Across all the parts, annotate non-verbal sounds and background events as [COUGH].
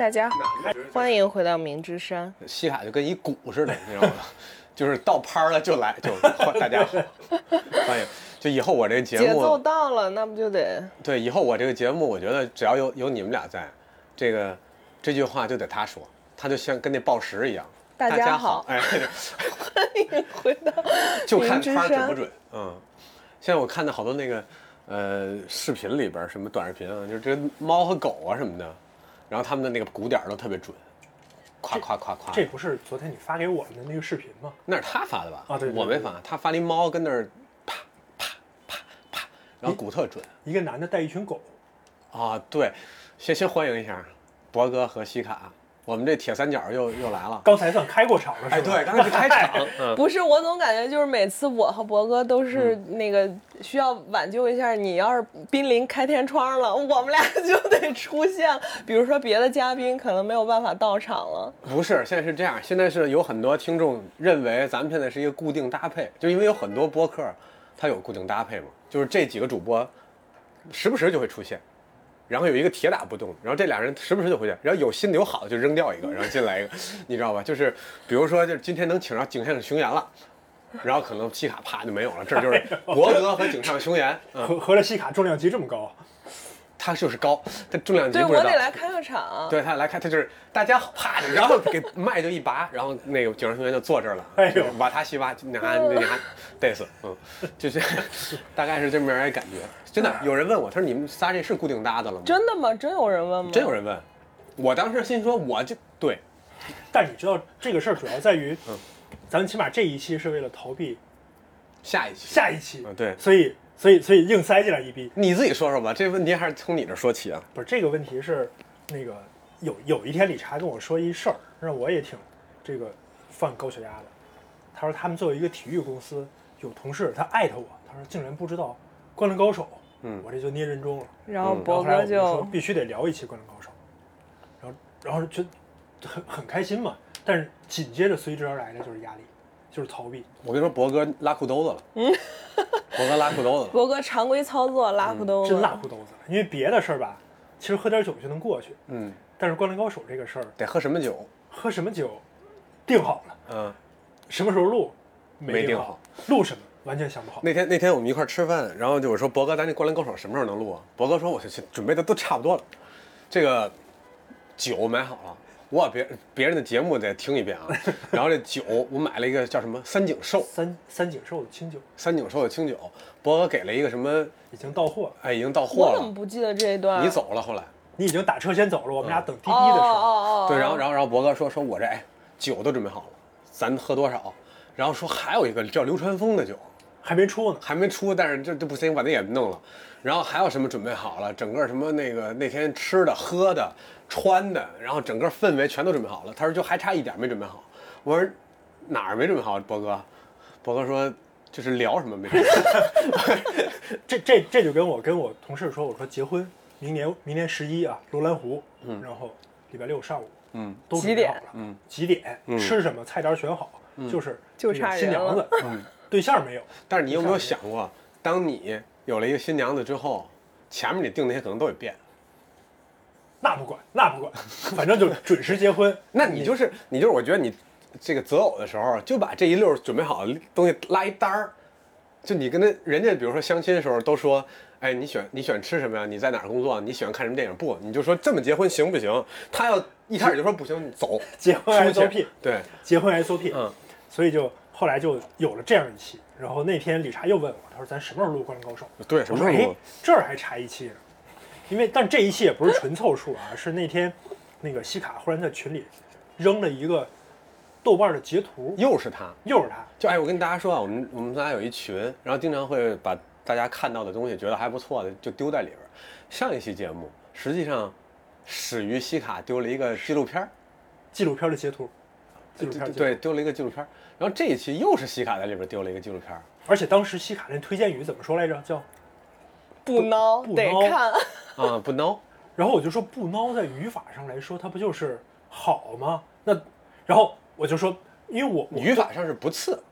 大家好，欢迎回到明之山。西卡就跟一鼓似的，你知道吗？[LAUGHS] 就是到拍了就来，就大家好，欢迎。就以后我这个节节奏，到了，那不就得对，以后我这个节目，我觉得只要有有你们俩在，这个这句话就得他说，他就像跟那报时一样。大大家好好，哎，[LAUGHS] 欢迎回到 [LAUGHS] 就看明之山拍准不。准。嗯，现在我看到好多那个呃视频里边什么短视频啊，就是这猫和狗啊什么的，然后他们的那个鼓点都特别准，夸夸夸夸。这不是昨天你发给我们的那个视频吗？那是他发的吧？啊对对对我没发，他发了一猫跟那儿啪啪啪啪，然后鼓特准一个男的带一群狗，啊。对，先先欢迎一下博哥和西卡，我们这铁三角又又来了。刚才算开过场了，是吧？哎，对，刚才是开场，[LAUGHS] 嗯，不是，我总感觉就是每次我和博哥都是那个需要挽救一下，你要是濒临开天窗了，我们俩 [LAUGHS] 就得出现。比如说别的嘉宾可能没有办法到场了，不是，现在是这样，现在是有很多听众认为咱们现在是一个固定搭配，就因为有很多播客它有固定搭配嘛，就是这几个主播时不时就会出现。然后有一个铁打不动，然后这俩人时不时就回去，然后有新的有好的就扔掉一个，然后进来一个，你知道吧？就是比如说，就是今天能请上井上雄彦了，然后可能西卡啪就没有了，这就是 [LAUGHS] 博格和井上雄彦，嗯，合合着西卡重量级这么高，他就是高，他重量级对不知道。我得来开个场。对他来看，他就是大家好，啪，然后给麦就一拔，然后那个警察同学就坐这儿了，哎呦瓦塔西瓦，你看你看，得死，嗯，就是大概是这么样一感觉。真的，有人问我，他说你们仨这是固定搭的了吗？真的吗？真有人问吗？真有人问，我当时心说我就对，但你知道这个事儿主要在于，嗯咱们起码这一期是为了逃避下一期，下一期，嗯对，所以所以所以硬塞进来一逼。你自己说说吧，这问题还是从你这说起啊。不是这个问题是，那个有有一天理查跟我说一事儿，让我也挺这个犯高血压的。他说他们作为一个体育公司，有同事他艾特我，他说竟然不知道《灌篮高手》，嗯我这就捏人中了。嗯然后博哥就说必须得聊一期《灌篮高手》，然后然后就很很开心嘛，但是紧接着随之而来的就是压力，就是逃避。我跟你说，博哥拉裤兜子了，嗯，[LAUGHS] [LAUGHS] 博哥拉裤兜子了，博哥常规操作拉裤兜子，真拉裤兜子了，因为别的事儿吧，其实喝点酒就能过去，嗯，但是《灌篮高手》这个事儿，得喝什么酒？喝什么酒定好了，嗯，什么时候录定没定好，录什么完全想不好。那天那天我们一块儿吃饭，然后就我说博哥，咱这《灌篮高手》什么时候能录啊？博哥说，我去准备的都差不多了，这个酒买好了，我把别别人的节目再听一遍啊。[LAUGHS] 然后这酒我买了一个叫什么三井寿，三三井寿的清酒三井寿的清酒，博哥给了一个什么？已经到货了，哎，已经到货了我怎么了，不记得这一段？你走了后来。你已经打车先走了，我们俩等滴滴哦的时候，哦哦，对，然后然后然后博哥说说我这哎酒都准备好了，咱喝多少？然后说还有一个叫流川枫的酒，还没出呢。还没出，但是这这不行，把那也弄了。然后还有什么准备好了？整个什么那个那天吃的、喝的、穿的，然后整个氛围全都准备好了。他说就还差一点没准备好。我说哪儿没准备好？博哥，博哥说就是聊什么没准备好。[LAUGHS] 这这这就跟我跟我同事说，我说结婚明年明年十一啊，罗兰湖，然后礼拜六上午，嗯，都几点准备好了，嗯，几点，吃什么，菜单选好，就是就这个差新娘子，嗯，对象没有，但是你有没有想过，当你有了一个新娘子之后，前面你定那些可能都得变。那不管，那不管，反正就准时结婚。[LAUGHS] 那你就是你就是，我觉得你这个择偶的时候，就把这一溜儿准备好的东西拉一单儿，就你跟他人家，比如说相亲的时候都说，哎，你喜欢你喜欢吃什么呀？你在哪儿工作？你喜欢看什么电影？不，你就说这么结婚行不行？他要一开始就说不行，你走，[LAUGHS] 结婚 SOP，对，结婚 SOP，嗯，所以就后来就有了这样一期。然后那天理查又问我，他说咱什么时候录《灌篮高手》？对，什么时候录？，这儿还差一期呢，因为但这一期也不是纯凑数啊，是那天那个西卡忽然在群里扔了一个豆瓣的截图，又是他，又是他，就哎，我跟大家说啊，我们我们仨有一群，然后经常会把大家看到的东西觉得还不错的就丢在里边儿。上一期节目实际上始于西卡丢了一个纪录片儿。纪录片的截图，纪录片对，，丢了一个纪录片儿，然后这一期又是西卡在里边丢了一个纪录片儿，而且当时西卡那推荐语怎么说来着？叫，不孬不孬得看。[LAUGHS] 啊，不孬，然后我就说不孬在语法上来说，它不就是好吗？那，然后我就说，因为我我语法上是不次，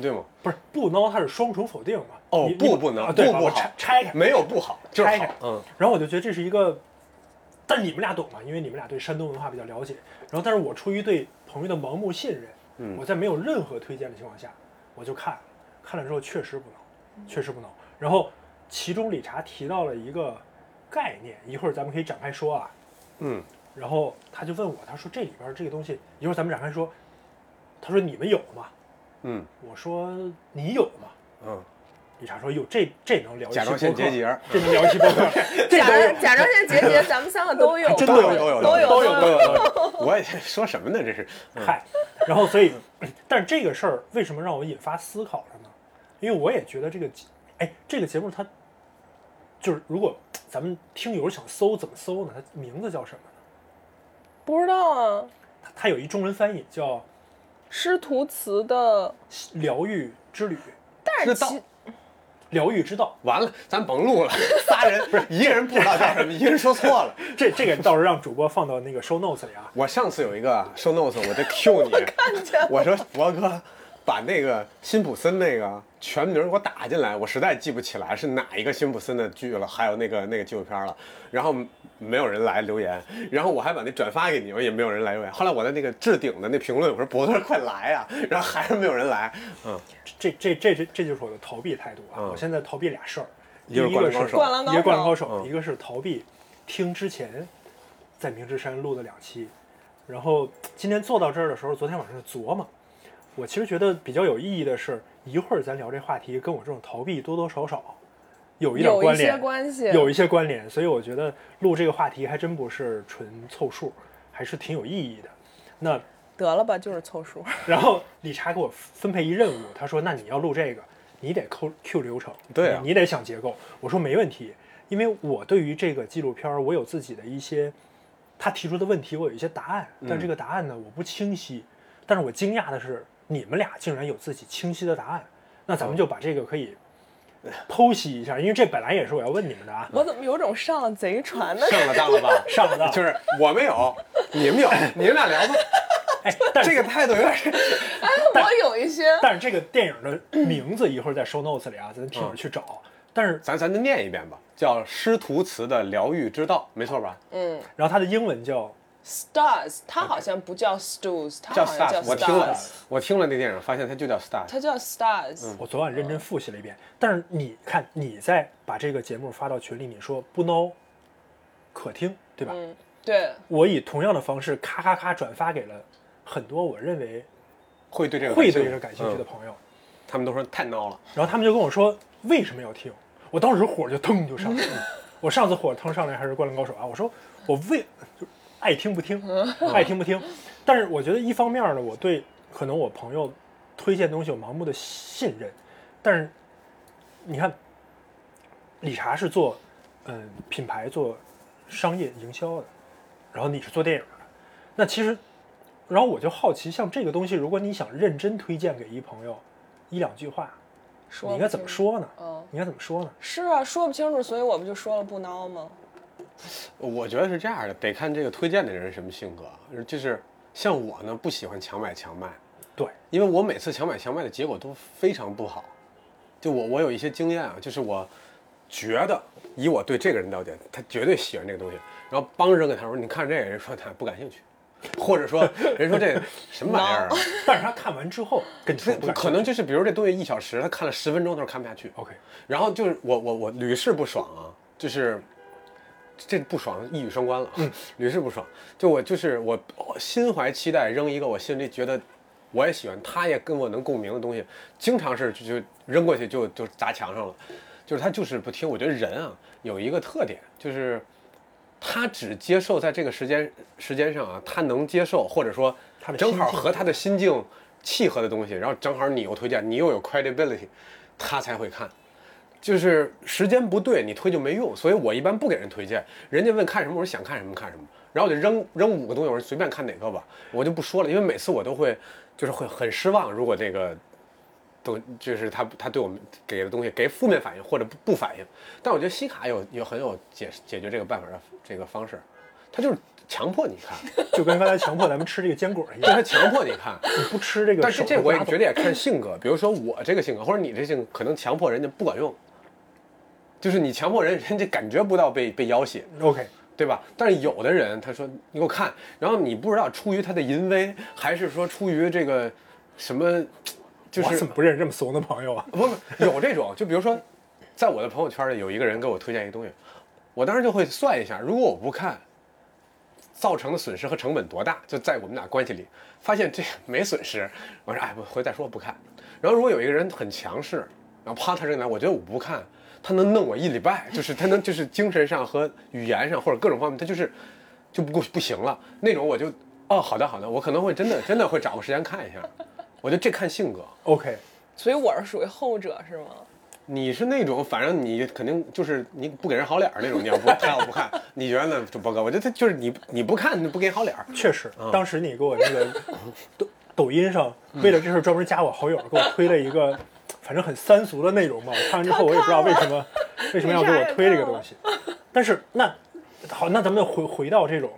对吗？不是不孬，它是双重否定嘛？哦，不不能，啊对，我不不好拆拆开，没有不好，就是拆开好，嗯，然后我就觉得这是一个但是你们俩懂嘛？因为你们俩对山东文化比较了解。然后，但是我出于对朋友的盲目信任，嗯我在没有任何推荐的情况下，我就看了，看了之后确实不孬，确实不孬。然后，其中理查提到了一个概念，一会儿咱们可以展开说啊。嗯，然后他就问我，他说这里边这个东西，一会儿咱们展开说。他说你们有吗？嗯我说你有吗？嗯，理查说有，这这能聊一期甲状腺结节，这能聊一期播甲甲状腺结节，[LAUGHS] 咱们三个都有，真的有有都有都有都有都有。我也说什么呢？这是，嗯嗨，然后所以，[CLEARS THROAT] 但是这个事儿为什么让我引发思考了呢？因为我也觉得这个节，哎，这个节目它就是如果咱们听友想搜怎么搜呢？它名字叫什么呢？不知道啊。它它有一中文翻译叫师徒词的，“疗愈之旅但是知道其”，疗愈之道。完了，咱甭录了，[LAUGHS] 仨人不是一个人不知道叫什么，一个人说错了。[LAUGHS] 这这个到时候让主播放到那个 show notes 里啊。我上次有一个 show notes，我得 Q 你，[LAUGHS] 我说博哥把那个辛普森那个全名给我打进来，我实在记不起来是哪一个辛普森的剧了，还有那个那个纪录片了，然后没有人来留言，然后我还把那转发给你们，也没有人来留言。后来我在那个置顶的那评论，我说博特快来啊、然后还是没有人来，嗯，这这这这这就是我的逃避态度啊！嗯我现在逃避俩事儿，一个是一个是灌篮高手。灌篮高一个灌篮高手手，嗯。一个是逃避听之前在明治山录的两期，然后今天坐到这儿的时候，昨天晚上琢磨，我其实觉得比较有意义的是，一会儿咱聊这话题跟我这种逃避多多少少有一点关联有一些关系，有一些关联，所以我觉得录这个话题还真不是纯凑数，还是挺有意义的。那得了吧，就是凑数。[LAUGHS] 然后理查给我分配一任务，他说：“那你要录这个，你得扣 Q 流程，对啊你你得想结构。”我说没问题，因为我对于这个纪录片，我有自己的一些他提出的问题，我有一些答案，但这个答案呢，我不清晰。但是我惊讶的是，你们俩竟然有自己清晰的答案。那咱们就把这个可以剖析一下，因为这本来也是我要问你们的啊。我怎么有种上了贼船的？上了当了吧？[LAUGHS] 上了当就是我没有，你们有，[LAUGHS] 你们俩聊吧。哎，这个态度有点 [LAUGHS] 哎，我有一些，但是这个电影的名字一会儿在 show notes 里啊，咱听友去找。但是咱咱就念一遍吧，叫师徒词的疗愈之道，没错吧？嗯然后它的英文叫，stars，它好像不叫 Stools，它叫好像叫 Stars，我听了我听了那电影，发现它就叫 Stars。它叫 stars。我昨晚认真复习了一遍，但是你看你在把这个节目发到群里，你说不孬，可听，对吧？嗯，对，我以同样的方式咔咔咔转发给了很多我认为会对这个会对这个感兴趣的嗯朋友，他们都说太孬了。然后他们就跟我说为什么要听，我当时火就腾就上来了。[LAUGHS] 我上次火腾上来还是《灌篮高手》啊，我说我为就爱听不听，爱听不听。但是我觉得一方面呢，我对可能我朋友推荐东西有盲目的信任，但是你看，理查是做嗯品牌做商业营销的，然后你是做电影的，那其实，然后我就好奇，像这个东西，如果你想认真推荐给一朋友一两句话，说你应该怎么？说呢？嗯，你应该怎么说呢？是啊，说不清楚，所以我不就说了不孬吗？我觉得是这样的，得看这个推荐的人是什么性格。就是像我呢，不喜欢强买强卖，对，因为我每次强买强卖的结果都非常不好。就我我有一些经验啊，就是我觉得以我对这个人了解，他绝对喜欢这个东西，然后帮扔给他说，你看这个人说他不感兴趣，或者说人说这个 [LAUGHS] 什么玩意儿啊？[LAUGHS] 但是他看完之后跟可能就是比如这东西一小时，他看了十分钟，他说看不下去。OK，然后就是我我我屡试不爽啊，就是这不爽一语双关了，嗯屡试不爽。就我就是我我心怀期待，扔一个我心里觉得我也喜欢，他也跟我能共鸣的东西，经常是就就扔过去就就砸墙上了，就是他就是不听。我觉得人啊有一个特点，就是他只接受在这个时间时间上啊，他能接受或者说正好和他的心境契合的东西，然后正好你又推荐，你又有 credibility，他才会看。就是时间不对，你推就没用，所以我一般不给人推荐。人家问看什么，我说想看什么看什么，然后我就扔扔五个东西，我说随便看哪个吧，我就不说了，因为每次我都会就是会很失望。如果这个都就是他他对我们给的东西给负面反应或者不不反应，但我觉得西卡有有很有解解决这个办法的这个方式，他就是强迫你看，就跟刚才强迫咱们吃这个坚果一对样，他强迫你看。你不吃这个但是这我也觉得也看性格，比如说我这个性格或者你这性格，可能强迫人家不管用，就是你强迫人，人家感觉不到被被要挟。OK，对吧？但是有的人他说你给我看，然后你不知道出于他的淫威，还是说出于这个什么，就是我怎么不认识这么怂的朋友啊？不不有这种，就比如说，在我的朋友圈里有一个人给我推荐一个东西，我当时就会算一下，如果我不看，造成的损失和成本多大？就在我们俩关系里，发现这没损失，我说哎，不回再说不看。然后如果有一个人很强势，然后啪他扔来，我觉得我不看，他能弄我一礼拜，[LAUGHS] 就是他能就是精神上和语言上或者各种方面，他就是就不不行了那种，我就哦好的好的，我可能会真的真的会找个时间看一下。[LAUGHS] 我觉得这看性格，OK，所以我是属于后者是吗？你是那种，反正你肯定就是你不给人好脸儿那种，你要不他要不看，[LAUGHS] 你觉得呢？就波哥，我觉得他就是你你不看，你不给人好脸儿，确实，当时你给我那个抖抖音上为了这事儿专门加我好友，给我推了一个反正很三俗的内容嘛。我看完之后，我也不知道为什么 [LAUGHS] 为什么要给我推这个东西。但是那好，那咱们回回到这种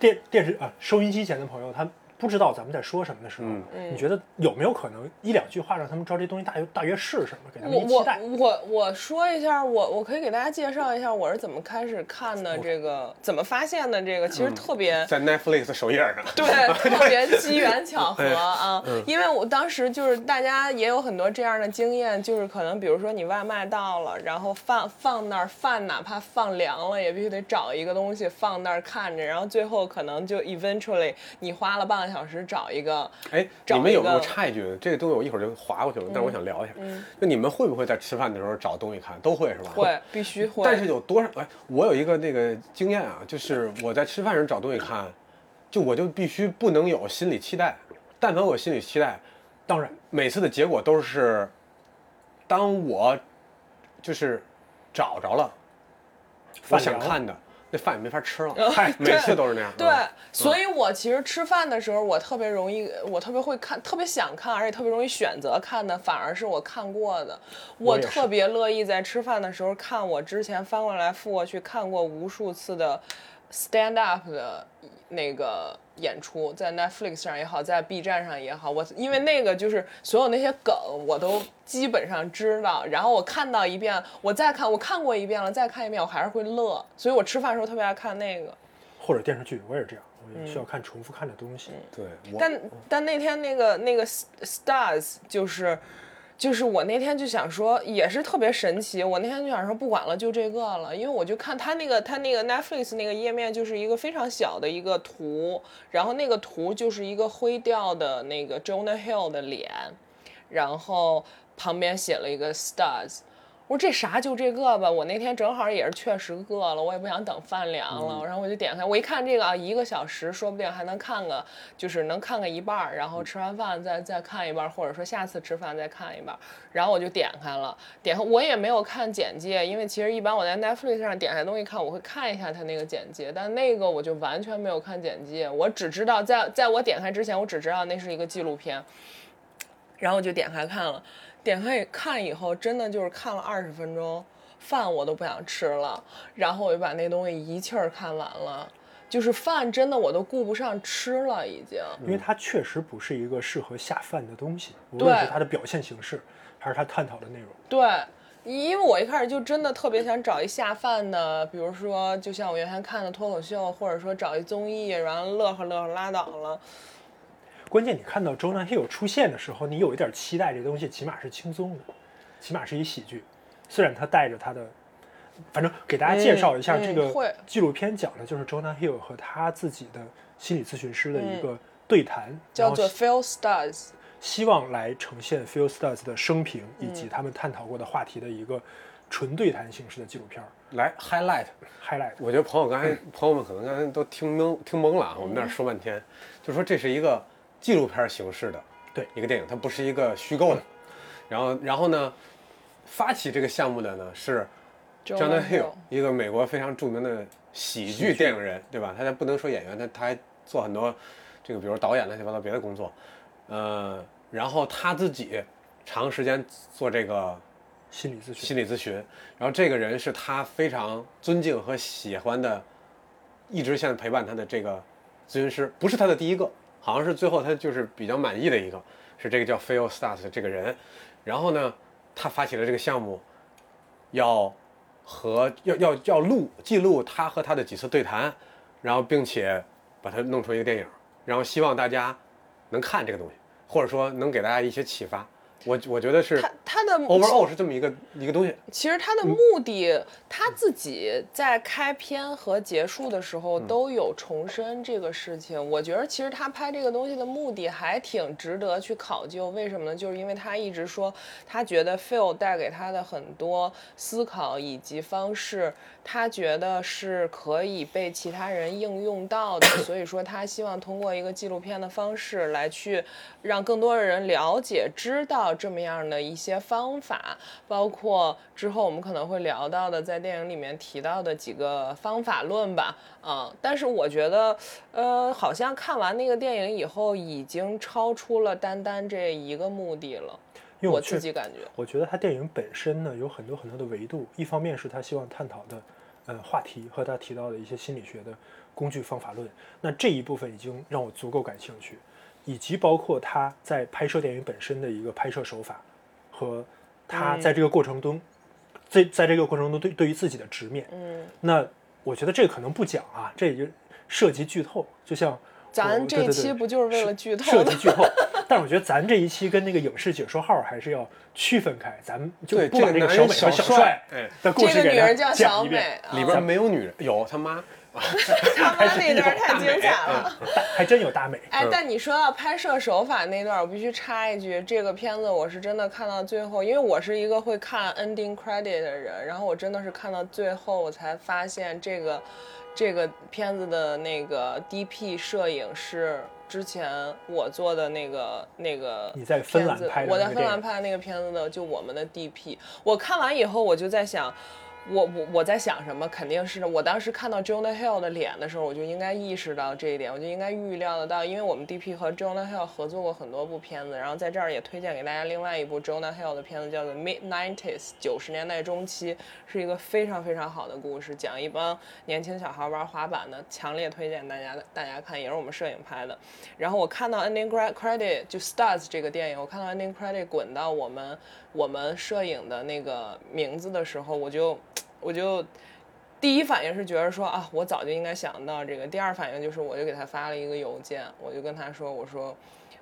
电电视啊收音机前的朋友，他不知道咱们在说什么的时候，嗯你觉得有没有可能一两句话让他们知道这东西大约大约是什么，给他们我我一期待？我我说一下，我我可以给大家介绍一下我是怎么开始看的这个，怎么发现的这个，其实特别。在 Netflix 首页上，对，特别 [LAUGHS] 机缘巧合啊！因为我当时就是大家也有很多这样的经验，就是可能比如说你外卖到了，然后放放那儿饭哪怕放凉了，也必须得找一个东西放那儿看着，然后最后可能就 eventually 你花了半个小时找一个，哎，找你们有没有插一句？这个东西我一会儿就划过去了，但是我想聊一下，就你们会不会在吃饭的时候找东西看？都会是吧？会必须会，但是有多少？哎，我有一个那个经验啊，就是我在吃饭时找东西看，就我就必须不能有心理期待，但凡我心理期待，当然，每次的结果都是，当我就是找着了我想看的，那饭也没法吃了。[LAUGHS] 嗨每次都是那样。对嗯，所以我其实吃饭的时候，我特别容易，我特别会看，特别想看，而且特别容易选择看的，反而是我看过的。我特别乐意在吃饭的时候看我之前翻过来覆过去看过无数次的 stand up 的那个演出，在 Netflix 上也好，在 B 站上也好，我因为那个就是所有那些梗我都基本上知道，然后我看到一遍，我再看，我看过一遍了，再看一遍，我还是会乐，所以我吃饭的时候特别爱看那个。或者电视剧，我也是这样，我也需要看重复看的东西。对，但但那天那个那个 stars 就是。就是我那天就想说，也是特别神奇。我那天就想说，不管了，就这个了，因为我就看他那个他那个 Netflix 那个页面，就是一个非常小的一个图，然后那个图就是一个灰调的那个 Jonah Hill 的脸，然后旁边写了一个 stars。我说这啥就这个吧，我那天正好也是确实饿了，我也不想等饭凉了，然后我就点开，我一看这个啊，一个小时，说不定还能看个，就是能看个一半儿，然后吃完饭再再看一半儿，或者说下次吃饭再看一半儿，然后我就点开了，点开我也没有看简介，因为其实一般我在 Netflix 上点开东西看，我会看一下它那个简介，但那个我就完全没有看简介，我只知道在在我点开之前，我只知道那是一个纪录片，然后我就点开看了。点开看以后，真的就是看了二十分钟，饭我都不想吃了，然后我就把那东西一气儿看完了。就是饭真的我都顾不上吃了，已经。因为它确实不是一个适合下饭的东西，无论是它的表现形式，还是它探讨的内容。对，因为我一开始就真的特别想找一下饭的，比如说就像我原先看的脱口秀，或者说找一综艺，然后乐呵乐呵拉倒了。关键你看到 Jonah Hill 出现的时候，你有一点期待，这东西起码是轻松的，起码是一喜剧。虽然他带着他的，反正给大家介绍一下嗯这个纪录片，讲的就是 Jonah Hill 和他自己的心理咨询师的一个对谈，叫做 Phil Stars。希望来呈现 Phil Stars 的生平以嗯及他们探讨过的话题的一个纯对谈形式的纪录片儿来 highlight，highlight。我觉得朋友刚才 [LAUGHS] 朋友们可能刚才都听懵听懵了啊，我们那儿说半天，就说这是一个纪录片形式的对一个电影，它不是一个虚构的。然后然后呢，发起这个项目的呢是 Jonah Hill，一个美国非常著名的喜剧电影人，对吧？他还不能说演员，他他还做很多这个，比如导演乱七八糟别的工作。呃，然后他自己长时间做这个心理咨询，心理咨询，然后这个人是他非常尊敬和喜欢的，一直现在陪伴他的这个咨询师，不是他的第一个，好像是最后他就是比较满意的一个，是这个叫 Phil Stars 这个人。然后呢，他发起了这个项目，要和要要要录记录他和他的几次对谈，然后并且把它弄出一个电影，然后希望大家能看这个东西，或者说能给大家一些启发。我我觉得是他他的 overall 是这么一个一个东西。其实他的目的，他自己在开篇和结束的时候都有重申这个事情。我觉得其实他拍这个东西的目的还挺值得去考究。为什么呢？就是因为他一直说，他觉得 Phil 带给他的很多思考以及方式，他觉得是可以被其他人应用到的。所以说，他希望通过一个纪录片的方式来去让更多的人了解、知道。这么样的一些方法，包括之后我们可能会聊到的，在电影里面提到的几个方法论吧，啊，但是我觉得，呃，好像看完那个电影以后，已经超出了单单这一个目的了。因为我自己感觉，我觉得他电影本身呢有很多很多的维度，一方面是他希望探讨的，呃，话题和他提到的一些心理学的工具方法论，那这一部分已经让我足够感兴趣。以及包括他在拍摄电影本身的一个拍摄手法，和他在这个过程中，在在这个过程中对对于自己的直面，嗯，那我觉得这可能不讲啊，这也就涉及剧透，就像咱这一期不就是为了剧透涉及剧透？[LAUGHS] 但是我觉得咱这一期跟那个影视解说号还是要区分开，咱们就不把这个小美和小帅的故事给他讲一遍，里边没有女人，有他妈。他妈那段太精彩了，还真有大美。哎，但你说到拍摄手法那段，我必须插一句，这个片子我是真的看到最后，因为我是一个会看 ending credit 的人，然后我真的是看到最后，我才发现这个这个片子的那个 DP 摄影是之前我做的那个那个你在芬兰拍的，我在芬兰拍的那个片子的，就我们的 DP。我看完以后，我就在想。我我我在想什么？肯定是我当时看到 Jonah Hill 的脸的时候，我就应该意识到这一点，我就应该预料得到，因为我们 DP 和 Jonah Hill 合作过很多部片子，然后在这儿也推荐给大家另外一部 Jonah Hill 的片子，叫做 Mid Nineties 九十年代中期，是一个非常非常好的故事，讲一帮年轻小孩玩滑板的，强烈推荐大家大家看，也是我们摄影拍的。然后我看到 Ending Credit 就 Stars 这个电影，我看到 Ending Credit 滚到我们我们摄影的那个名字的时候，我就。[TSK] 我就第一反应是觉得说啊，我早就应该想到这个。第二反应就是，我就给他发了一个邮件，我就跟他说，我说，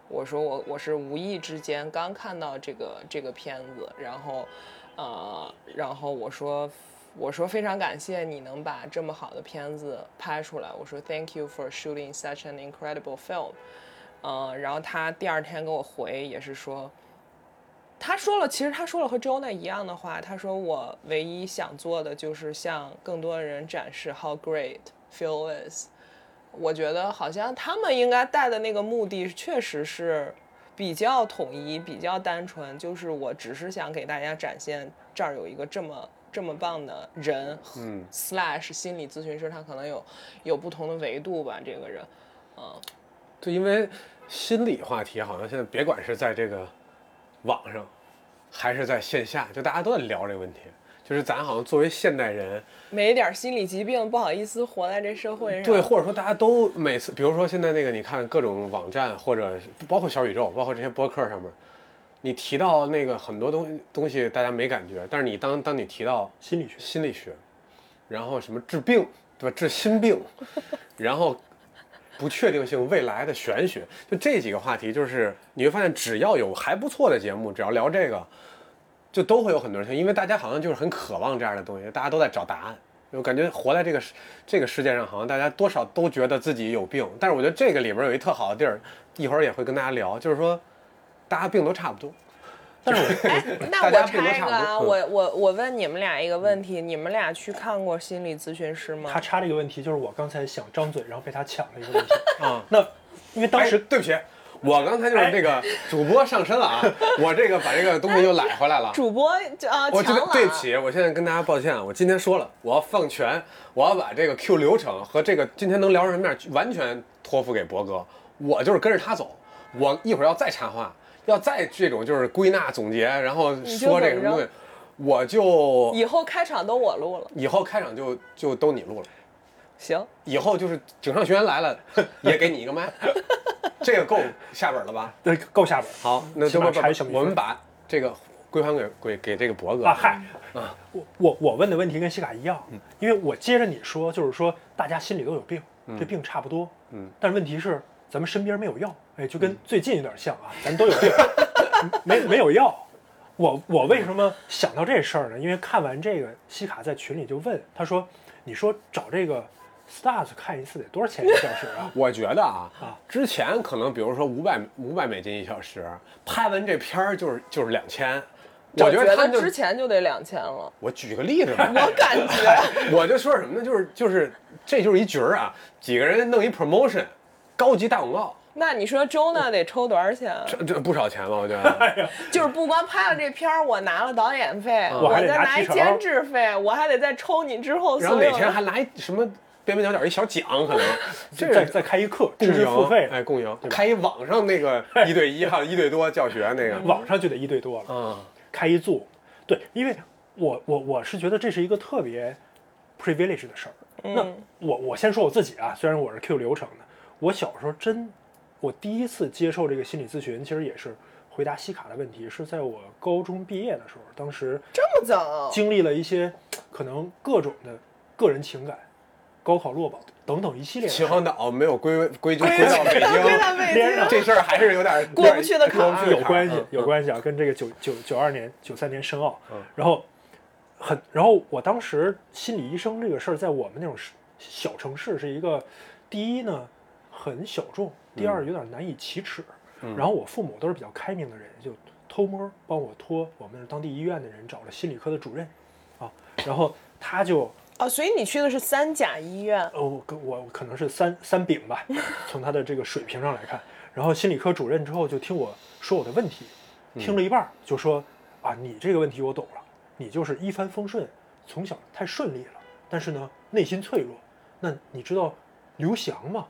我说我我是无意之间刚看到这个这个片子，然后，呃，然后我说，我说非常感谢你能把这么好的片子拍出来。我说 Thank you for shooting such an incredible film。嗯，然后他第二天给我回也是说。他说了，其实他说了和 Jonah 一样的话。他说：“我唯一想做的就是向更多的人展示 how great Phil is。”我觉得好像他们应该带的那个目的确实是比较统一、比较单纯，就是我只是想给大家展现这儿有一个这么这么棒的人。嗯，slash 心理咨询师，他可能有有不同的维度吧。这个人，嗯，就因为心理话题，好像现在别管是在这个。网上，还是在线下，就大家都在聊这个问题。就是咱好像作为现代人，没点心理疾病不好意思活在这社会上。对，或者说大家都每次，比如说现在那个，你看各种网站或者包括小宇宙，包括这些博客上面，你提到那个很多东东西，大家没感觉。但是你当当你提到心理学，心理学，然后什么治病，对吧？治心病，[LAUGHS] 然后。不确定性未来的玄学，就这几个话题，就是你会发现，只要有还不错的节目，只要聊这个，就都会有很多人听，因为大家好像就是很渴望这样的东西，大家都在找答案。我感觉活在这个这个世界上，好像大家多少都觉得自己有病，但是我觉得这个里边有一特好的地儿，一会儿也会跟大家聊，就是说，大家病都差不多。但是，哎，那我插一个啊，我我我问你们俩一个问题，你们俩去看过心理咨询师吗？他插这个问题，就是我刚才想张嘴，然后被他抢了一个问题 [LAUGHS] 啊。那因为当时对不起，我刚才就是这个主播上身了啊，[LAUGHS] 我这个把这个东西又揽回来了。[LAUGHS] 主播啊，我对不起，我现在跟大家抱歉，我今天说了，我要放权，我要把这个 Q 流程和这个今天能聊什么面完全托付给博哥，我就是跟着他走，我一会儿要再插话。要再这种就是归纳总结，然后说这个什么东西，我就以后开场都我录了，以后开场就就都你录了，行，以后就是井上学员来了也给你一个麦，[LAUGHS] 这个够下本了吧？对，够下本。好，那就我们把这个。归还给给给这个博哥啊，嗨，我我我问的问题跟西卡一样，因为我接着你说，就是说大家心里都有病，这病差不多，嗯，但问题是咱们身边没有药，哎，就跟最近有点像啊，咱都有病，没没有药。我我为什么想到这事儿呢？因为看完这个，西卡在群里就问他说：“你说找这个 Stars 看一次得多少钱一个小时啊我觉得啊啊，之前可能比如说五百五百美金一小时，拍完这片儿就是就是两千。我觉得他之前就得两千了。我举个例子吧，我感觉我就说什么呢？就是就是这就是一局儿啊，几个人弄一 promotion，高级大广告，那你说周呢得抽多少钱？啊这这不少钱了，我觉得。[LAUGHS] [LAUGHS] 就是不光拍了这片儿，我拿了导演费，我还得再拿监制费，我还得再抽你之后然后所有的。哪天还拿一什么边边角角一小奖，可能 [LAUGHS] 这再再开一课，知识共赢付费，哎，共赢，开一网上那个一对一还有一对多教学那个，网上就得一对多了。嗯，开一组，对，因为我我我是觉得这是一个特别 privilege 的事儿。那嗯我我先说我自己啊，虽然我是 Q 流程的，我小时候真，我第一次接受这个心理咨询，其实也是回答西卡的问题，是在我高中毕业的时候，当时这么早，经历了一些可能各种的个人情感，高考落榜等等一系列的秦皇岛没有归归归到北京，连上，这事儿还是有点过不去的坎有关系嗯，有关系啊，跟这个九九九二年、九三年申奥嗯，然后很，然后我当时心理医生这个事儿，在我们那种小城市是一个，第一呢很小众，第二有点难以启齿，嗯然后我父母都是比较开明的人，就偷摸帮我托我们当地医院的人找了心理科的主任，啊，然后他就哦，所以你去的是三甲医院，哦，我我可能是三三丙吧，[LAUGHS] 从他的这个水平上来看。然后心理科主任之后就听我说我的问题，听了一半儿就说啊，你这个问题我懂了，你就是一帆风顺，从小太顺利了，但是呢内心脆弱。那你知道刘翔吗？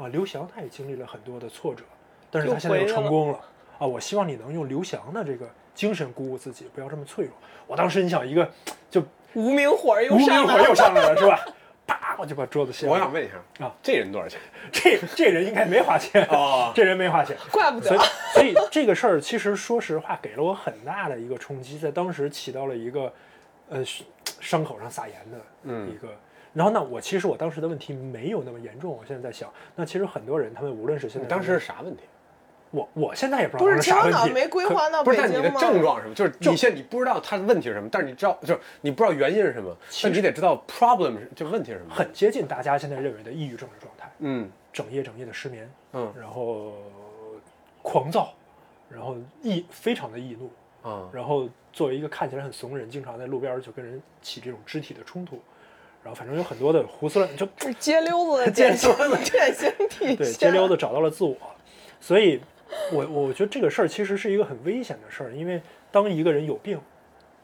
啊，刘翔他也经历了很多的挫折，但是他现在又成功了啊！我希望你能用刘翔的这个精神鼓舞自己，不要这么脆弱。我当时你想一个就无名火又无名上来了火又上来了是吧？[LAUGHS] 啪，我就把桌子掀了。我想问一下啊，这人多少钱？[LAUGHS] 这这人应该没花钱哦 [LAUGHS] 这人没花钱，怪不所以得。所以这个事儿其实说实话给了我很大的一个冲击，在当时起到了一个呃伤口上撒盐的嗯一个。然后呢，我其实我当时的问题没有那么严重，我现在在想，那其实很多人他们无论是现在当时是啥问题？我我现在也不知道不是啥问题，没规划到不是，但你的？症状是什么？就是你现在你不知道他的问题是什么，但是你知道，就是你不知道原因是什么，但你得知道 problem 是就问题是什么。很接近大家现在认为的抑郁症的状态，嗯整夜整夜的失眠，嗯然后狂躁，然后易非常的易怒，啊然后作为一个看起来很怂的人，经常在路边就跟人起这种肢体的冲突，然后反正有很多的胡思乱 [LAUGHS] 就是街溜子的 [LAUGHS] 街典型溜典型体现。对街溜子找到了自我，所以我我觉得这个事儿其实是一个很危险的事儿，因为当一个人有病，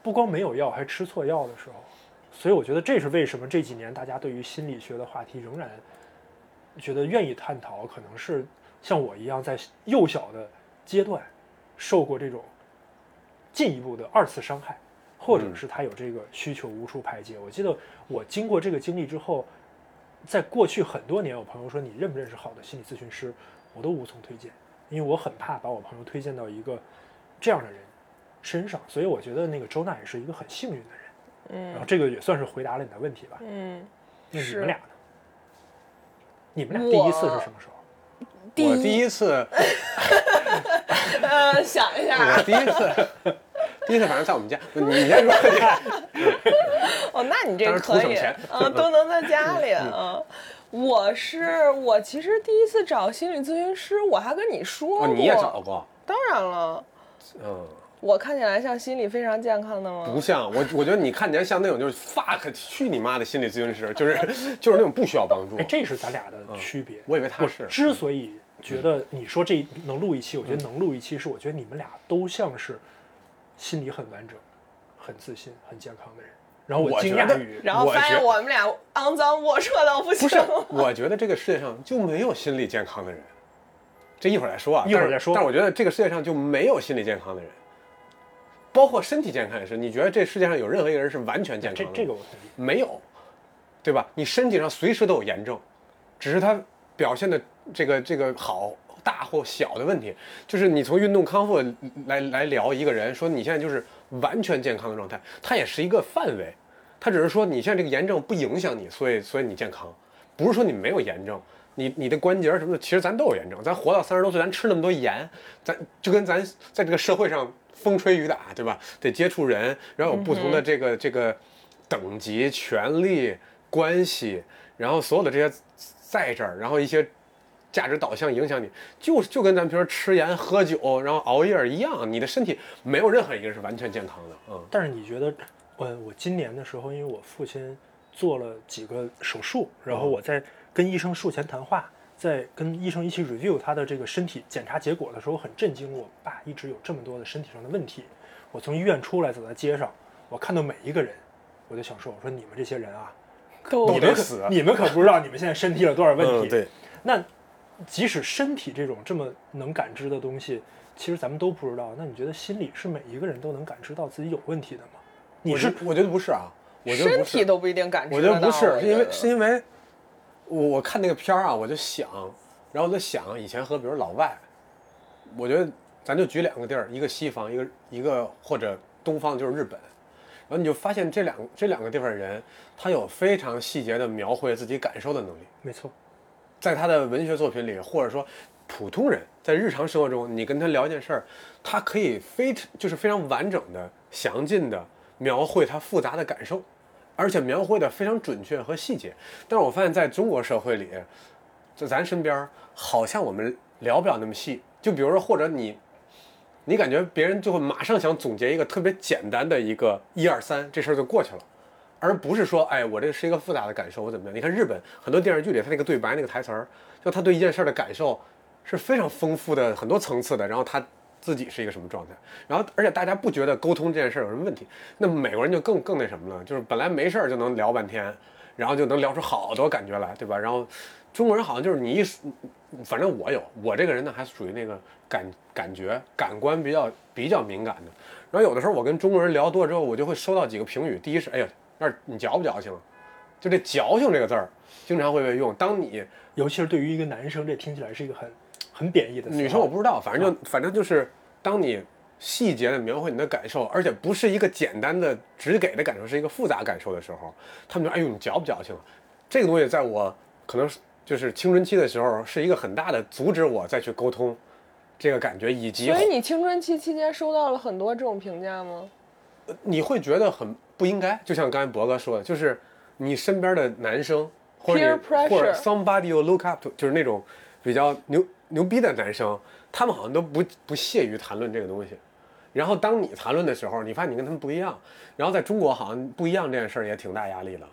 不光没有药，还吃错药的时候，所以我觉得这是为什么这几年大家对于心理学的话题仍然觉得愿意探讨，可能是像我一样在幼小的阶段受过这种进一步的二次伤害，或者嗯是他有这个需求无处排解。我记得我经过这个经历之后，在过去很多年，我朋友说你认不认识好的心理咨询师，我都无从推荐，因为我很怕把我朋友推荐到一个这样的人身上。所以我觉得那个周娜也是一个很幸运的人。嗯然后嗯这个也算是回答了你的问题吧。嗯，那你们俩呢？你们俩第一次是什么时候？我第一第一次，[LAUGHS] 呃，想一下啊，我第一次，[LAUGHS] 第一次反正在我们家，你你先说。[LAUGHS] 哦，那你这可以时图省钱啊，都能在家里啊。[LAUGHS] 我是我其实第一次找心理咨询师，我还跟你说过，哦，你也找过？当然了，嗯，我看起来像心理非常健康的吗？不像我，我觉得你看起来像那种就是 fuck 去你妈的心理咨询师，就是就是那种不需要帮助哎，。这是咱俩的区别。我以为他我是之所以觉得你说这能录一期，我觉得能录一期，是我觉得你们俩都像是心理很完整、很自信、很健康的人。然后我惊讶于，然后发现我们俩肮脏龌龊到不行。不是，我觉得这个世界上就没有心理健康的人。这一会儿再说啊，一会儿再说但我觉得这个世界上就没有心理健康的人，包括身体健康也是。你觉得这世界上有任何一个人是完全健康这的吗？这个我同意。没有，对吧？你身体上随时都有炎症，只是他表现的这个这个好大或小的问题。就是你从运动康复来来聊一个人，说你现在就是完全健康的状态，它也是一个范围，它只是说你现在这个炎症不影响你，所以所以你健康，不是说你没有炎症，你你的关节什么的，其实咱都有炎症，咱活到三十多岁，咱吃那么多盐，咱就跟咱在这个社会上风吹雨打，对吧？得接触人，然后有不同的这个、这个等级、权利、关系，然后所有的这些在这儿，然后一些价值导向影响你，就就跟咱平时吃盐、喝酒，然后熬夜一样，你的身体没有任何一个是完全健康的，嗯。但是你觉得，我我今年的时候，因为我父亲做了几个手术，然后我在跟医生术前谈话，在跟医生一起 review 他的这个身体检查结果的时候，我很震惊，我爸一直有这么多的身体上的问题。我从医院出来，走在街上，我看到每一个人，我就想说，我说你们这些人啊，都你们死你们可不知道你们现在身体有多少问题。嗯，对，那即使身体这种这么能感知的东西，其实咱们都不知道。那你觉得心理是每一个人都能感知到自己有问题的吗？你是我觉得不是啊，我觉得身体都不一定感知我觉得不是，是因为是因为我我看那个片儿啊，我就想，然后我就想以前和比如老外，我觉得咱就举两个地儿，一个西方，一个一个或者东方就是日本，然后你就发现这两这两个地方的人，他有非常细节的描绘自己感受的能力，没错，在他的文学作品里，或者说普通人在日常生活中，你跟他聊一件事儿，他可以非就是非常完整的、详尽的描绘他复杂的感受，而且描绘的非常准确和细节。但是我发现在中国社会里，在咱身边，好像我们聊不了那么细。就比如说，或者你，你感觉别人就会马上想总结一个特别简单的一个一二三，这事儿就过去了。而不是说，哎，我这是一个复杂的感受，我怎么样？你看日本很多电视剧里，他那个对白、那个台词儿，就他对一件事儿的感受是非常丰富的、很多层次的。然后他自己是一个什么状态，然后而且大家不觉得沟通这件事儿有什么问题。那美国人就更更那什么了，就是本来没事儿就能聊半天，然后就能聊出好多感觉来，对吧？然后中国人好像就是你一，反正我有，我这个人呢还属于那个感感觉感官比较比较敏感的。然后有的时候我跟中国人聊多了之后，我就会收到几个评语。第一是，哎呀呀，那你矫不矫情？就这“矫情”这个字儿，经常会被用。当你尤其是对于一个男生，这听起来是一个很很贬义的词。女生我不知道，反正就反正就是，当你细节的描绘你的感受，而且不是一个简单的只给的感受，是一个复杂感受的时候，他们就哎呦你矫不矫情？这个东西在我可能是就是青春期的时候，是一个很大的阻止我再去沟通这个感觉，以及所以你青春期期间收到了很多这种评价吗？你会觉得很不应该，就像刚才博哥说的，就是你身边的男生或者或者 somebody you look up to，就是那种比较牛牛逼的男生，他们好像都不不屑于谈论这个东西。然后当你谈论的时候，你发现你跟他们不一样。然后在中国好像不一样这件事儿也挺大压力的，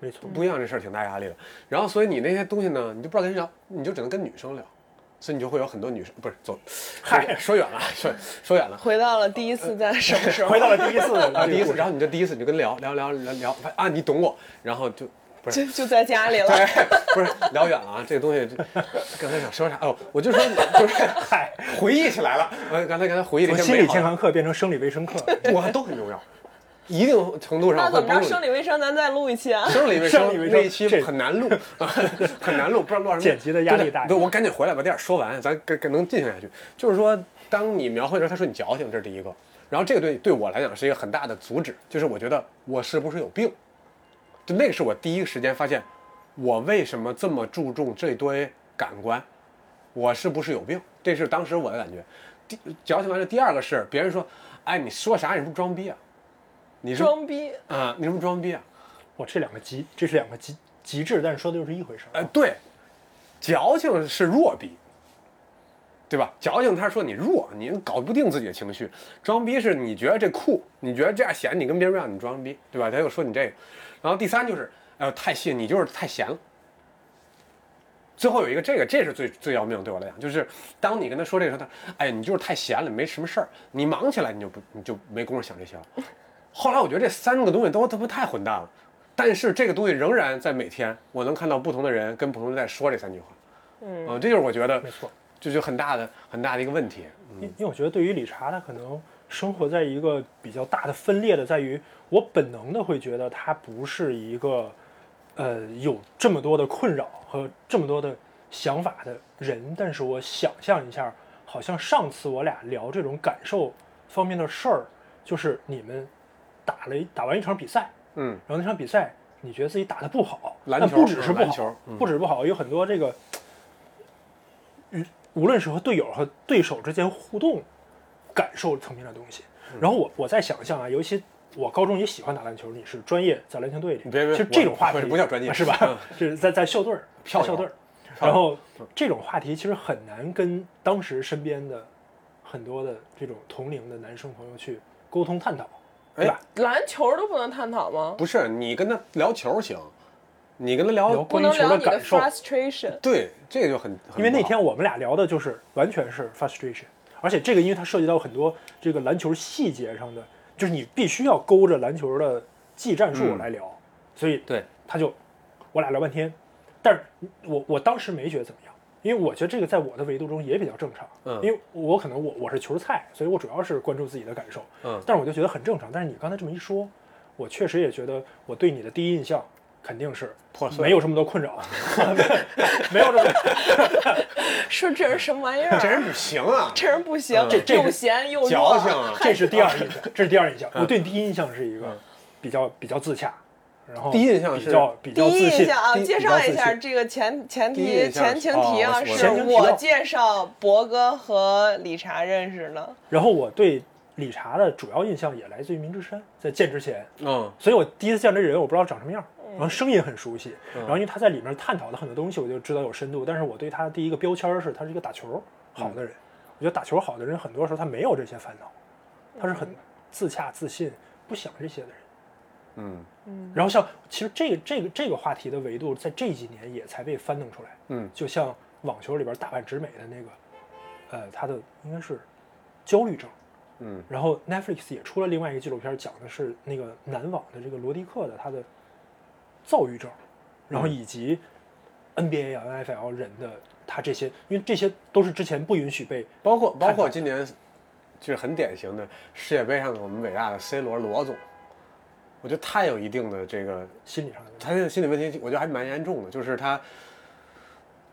没错，不一样这事儿挺大压力的。然后所以你那些东西呢，你就不知道跟谁聊，你就只能跟女生聊，所以你就会有很多女生不是走，嗨，说远了，说说远了。回到了第一次在什么时候？回到了第一次 [LAUGHS] 啊，第一次，然后你就第一次你就跟聊聊聊聊聊啊，你懂我，然后就不是。就就在家里了。对，不是聊远了啊，这个东西刚才想说啥哦，我就说就是嗨，回忆起来了，我刚才刚才回忆了一从心理健康课变成生理卫生课，我都很重要，一定程度上那怎么着？生理卫生咱再录一期啊。生理卫生那一期很难录，[LAUGHS] 很难录，不知道录什么。剪辑的压力大对，我赶紧回来把电影说完，咱跟跟能进行下去。就是说，当你描绘的时候，他说你矫情，这是第一个。然后这个对对我来讲是一个很大的阻止，就是我觉得我是不是有病？就那个是我第一个时间发现，我为什么这么注重这堆感官？我是不是有病？这是当时我的感觉。第矫情完了，第二个是别人说，哎，你说啥？你是不是装逼啊？你是装逼，啊？你是不是装逼啊？我，这两个极，这是两个极极致，但是说的又是一回事儿。呃，对，矫情是弱逼，对吧？矫情他说你弱，你搞不定自己的情绪；装逼是你觉得这酷，你觉得这样显你跟别人不一样，你装逼，对吧？他又说你这个。然后第三就是，哎呦，太细，你就是太闲了。最后有一个这个，这是最最要命，对我来讲，就是当你跟他说这个时候，他，哎呀，你就是太闲了，没什么事儿，你忙起来你就不你就没工夫想这些了。后来我觉得这三个东西都他妈太混蛋了，但是这个东西仍然在每天，我能看到不同的人跟不同人在说这三句话，嗯，啊、这就是我觉得没错，这就很大的很大的一个问题。因因为我觉得对于理查，他可能生活在一个比较大的分裂的，在于我本能的会觉得他不是一个呃有这么多的困扰和这么多的想法的人，但是我想象一下，好像上次我俩聊这种感受方面的事儿，就是你们打了一打完一场比赛，嗯，然后那场比赛你觉得自己打的不好，篮球但不只是不好球，嗯。不只是不好，有很多这个，与无论是和队友和对手之间互动感受层面的东西。嗯。然后我我在想象啊，尤其我高中也喜欢打篮球，你是专业在篮球队里，别别其实这种话题我不叫专业啊是吧？[LAUGHS] 就？是在在校队儿，校队儿，然后这种话题其实很难跟当时身边的很多的这种同龄的男生朋友去沟通探讨，对吧？篮球都不能探讨吗？不是你跟他聊球行，你跟他聊聊关于球不能聊你的感受，frustration。对这个就很，很因为那天我们俩聊的就是完全是 frustration，而且这个因为它涉及到很多这个篮球细节上的，就是你必须要勾着篮球的技战术嗯来聊，所以对他就我俩聊半天，但是我我当时没觉得怎么样，因为我觉得这个在我的维度中也比较正常，嗯因为我可能我我是球菜，所以我主要是关注自己的感受，嗯但是我就觉得很正常。但是你刚才这么一说，我确实也觉得我对你的第一印象肯定是破碎没有这么多困扰，[LAUGHS] 没有这么。[LAUGHS] 说这是什么玩意儿？啊这人不行啊，这人不行，这这又闲又矫情啊这是第二印象，这是第二印象。嗯我对你第一印象是一个比较比较自洽，然后第一印象是比较比第一较自信。印象啊，介绍一下这个前前提前情提啊，是我介绍博哥和理查认识的。然后我对理查的主要印象也来自于明之山，在见之前，嗯所以我第一次见这人，我不知道长什么样，然后声音很熟悉，嗯然后因为他在里面探讨的很多东西，我就知道有深度。但是我对他的第一个标签是他是一个打球好的人。我觉得打球好的人，很多时候他没有这些烦恼，他是很自洽自信，不想这些的人。嗯。嗯。然后像其实这个这个这个话题的维度，在这几年也才被翻弄出来。嗯。就像网球里边大阪直美的那个，呃，他的应该是焦虑症。嗯。然后 Netflix 也出了另外一个纪录片，讲的是那个男网的这个罗迪克的他的躁郁症，然后以及 NBA 啊、NFL 人的他这些，因为这些都是之前不允许被包括包括今年就是很典型的世界杯上的我们伟大的 C 罗罗总，我觉得他有一定的这个心理上。他的心理问题，我觉得还蛮严重的，就是他，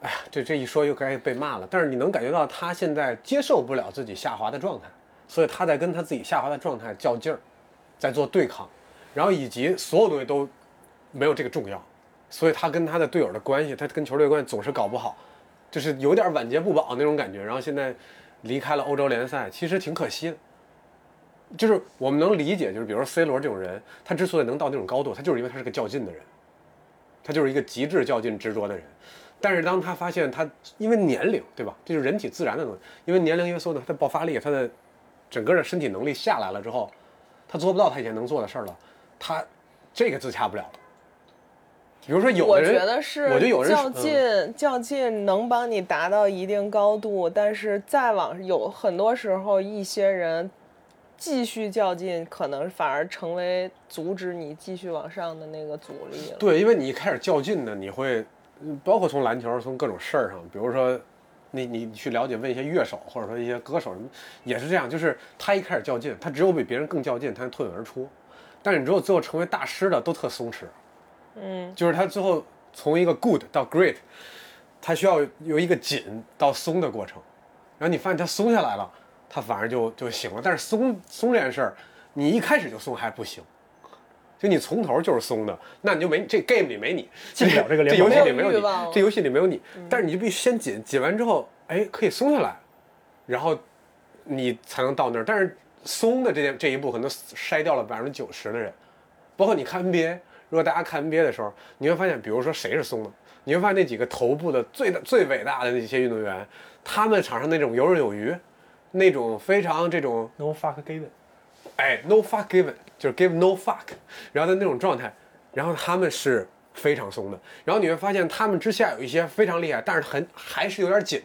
哎呀，这这一说又该被骂了。但是你能感觉到他现在接受不了自己下滑的状态，所以他在跟他自己下滑的状态较劲儿，在做对抗，然后以及所有东西都没有这个重要，所以他跟他的队友的关系，他跟球队关系总是搞不好，就是有点晚节不保那种感觉。然后现在离开了欧洲联赛，其实挺可惜的。就是我们能理解，就是比如说 C 罗这种人，他之所以能到那种高度，他就是因为他是个较劲的人，他就是一个极致较劲执着的人。但是当他发现他因为年龄，对吧？这就是人体自然的东西，因为年龄因素呢，他的爆发力，他的整个的身体能力下来了之后，他做不到他以前能做的事儿了，他这个自洽不了。比如说有的人，觉得是我觉得有人较劲，较劲能帮你达到一定高度，但是再往有很多时候，一些人继续较劲，可能反而成为阻止你继续往上的那个阻力了。对，因为你一开始较劲呢，你会，嗯包括从篮球，从各种事儿上，比如说，你你去了解问一些乐手，或者说一些歌手什么，也是这样，就是他一开始较劲，他只有比别人更较劲，他才脱颖而出。但是你只有最后成为大师的，都特松弛。嗯，就是他最后从一个 good 到 great，他需要有一个紧到松的过程。然后你发现他松下来了，他反而就就行了。但是松松这件事儿，你一开始就松还不行。就你从头就是松的，那你就没这 game 里没你，[LAUGHS] 进不了这个这游戏里没有你有，这游戏里没有你。但是你就必须先紧，紧完之后，哎，可以松下来，然后你才能到那儿。但是松的这件这一步可能筛掉了百分之九十的人，包括你看 NBA，如果大家看 NBA 的时候，你会发现，比如说谁是松的，你会发现那几个头部的最大最伟大的那些运动员，他们场上那种游刃有余，那种非常这种 No fuck given，哎，no fuck given，就是 give no fuck，然后的那种状态，然后他们是非常松的，然后你会发现他们之下有一些非常厉害，但是很还是有点紧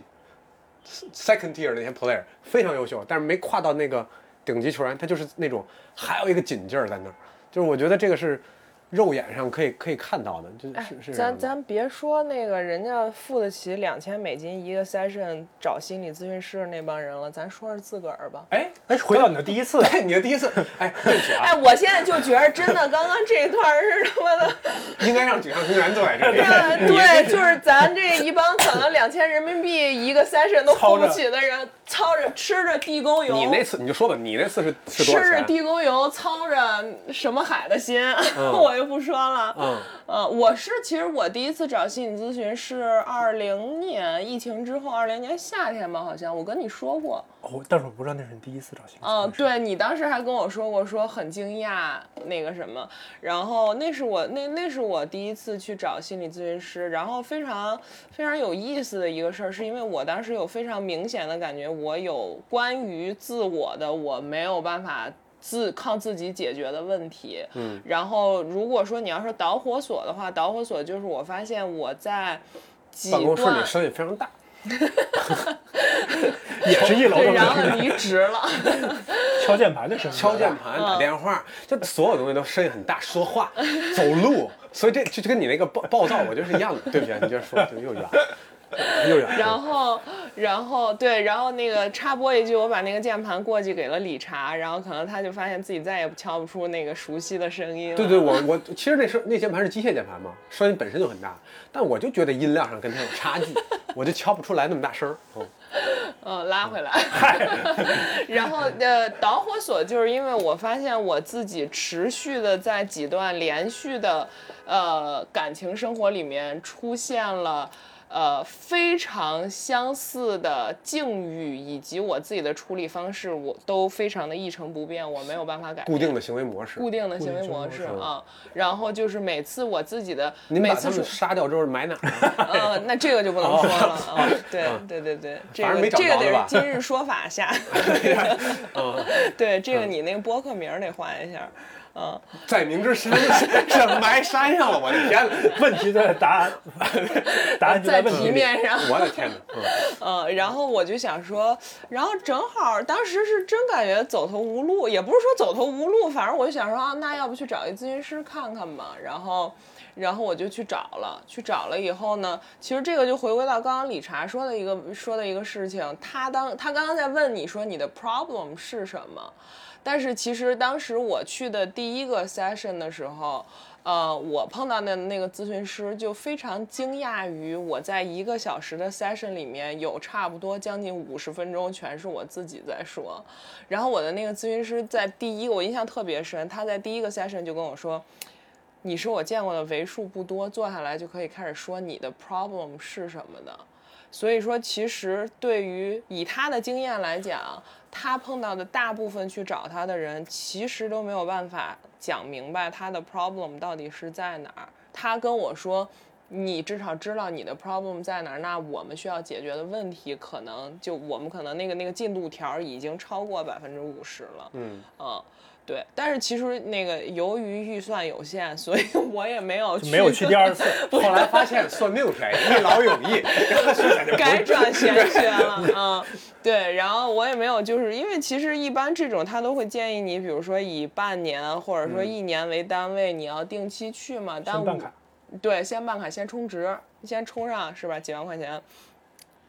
，second tier 那些 player 非常优秀，但是没跨到那个顶级球员，他就是那种还有一个紧劲儿在那儿，就是我觉得这个是肉眼上可以可以看到的，就是哎是咱咱别说那个人家付得起两千美金一个 session 找心理咨询师那帮人了，咱说说自个儿吧。哎哎，回到你的第一次，[LAUGHS] 哎，你的第一次，哎，[LAUGHS] 对不起啊，哎，我现在就觉得真的，刚刚这一段是他妈的，[LAUGHS] 应该让警察同员坐在这里。对对，就是咱这一帮可能两千人民币一个 session 都付不起的人，操着吃着地沟油，你那次你就说吧，你那次是是吃着多少钱？地沟油，操着什么海的心，我就不说了。嗯，呃，我是其实我第一次找心理咨询是二零年疫情之后，二零年夏天吧，好像我跟你说过。哦，但是我不知道那是你第一次找心理嗯、咨询师。对你当时还跟我说过，说很惊讶那个什么，然后那是我那那是我第一次去找心理咨询师，然后非常非常有意思的一个事儿，是因为我当时有非常明显的感觉，我有关于自我的我没有办法。自靠自己解决的问题，嗯，然后如果说你要是导火索的话，导火索就是我发现我在几办公室里声音非常大，[LAUGHS] 也是一楼然后，离职了，[LAUGHS] 敲键盘的声音，敲键盘、打电话，就所有东西都声音很大，说话、走路，所以这就就跟你那个暴暴躁，我觉得是一样的。对不起，啊，你接着说，就又远，又远。[LAUGHS] 然后，然后对，然后那个插播一句，我把那个键盘过去给了理查，然后可能他就发现自己再也敲不出那个熟悉的声音了。对对，我我其实那声那键盘是机械键盘嘛，声音本身就很大，但我就觉得音量上跟它有差距，我就敲不出来那么大声儿。嗯嗯，[LAUGHS] 拉回来。[LAUGHS] 然后呃，导火索就是因为我发现我自己持续的在几段连续的呃感情生活里面出现了。呃，非常相似的境遇以及我自己的处理方式，我都非常的一成不变，我没有办法改变。固定的行为模式。固定的行为模式啊，然后就是每次我自己的您把他们每次杀掉之后埋哪儿啊？[LAUGHS] 呃，那这个就不能说了啊。对对对对，这个这个得是今日说法下。[LAUGHS] [LAUGHS] 嗯，对，这个你那个播客名儿得换一下。嗯，在明知山是埋山上了，我的天呐！问题在答案，答案就在问题面上。[LAUGHS] 我的天呐！嗯，嗯，然后我就想说，然后正好当时是真感觉走投无路，也不是说走投无路，反正我就想说啊，那要不去找一咨询师看看吧。然后，然后我就去找了，去找了以后呢，其实这个就回归到刚刚理查说的一个说的一个事情，他当他刚刚在问你说你的 problem 是什么，但是其实当时我去的第一个 session 的时候。呃，我碰到的那个咨询师就非常惊讶于我在一个小时的 session 里面有差不多将近五十分钟全是我自己在说，然后我的那个咨询师在第一个我印象特别深，他在第一个 session 就跟我说，你是我见过的为数不多坐下来就可以开始说你的 problem 是什么的。所以说，其实对于以他的经验来讲，他碰到的大部分去找他的人，其实都没有办法讲明白他的 problem 到底是在哪儿。他跟我说，你至少知道你的 problem 在哪儿，那我们需要解决的问题，可能就我们可能那个那个进度条已经超过百分之五十了。嗯嗯。对，但是其实那个由于预算有限，所以我也没有没有去第二次，[LAUGHS] 后来发现算命便宜，一劳永逸，然后现在就不该转玄学了，[LAUGHS] 嗯，对，然后我也没有，就是因为其实一般这种他都会建议你，比如说以半年或者说一年为单位，你要定期去嘛，但办卡。对，先办卡，先充值，先充上是吧？几万块钱。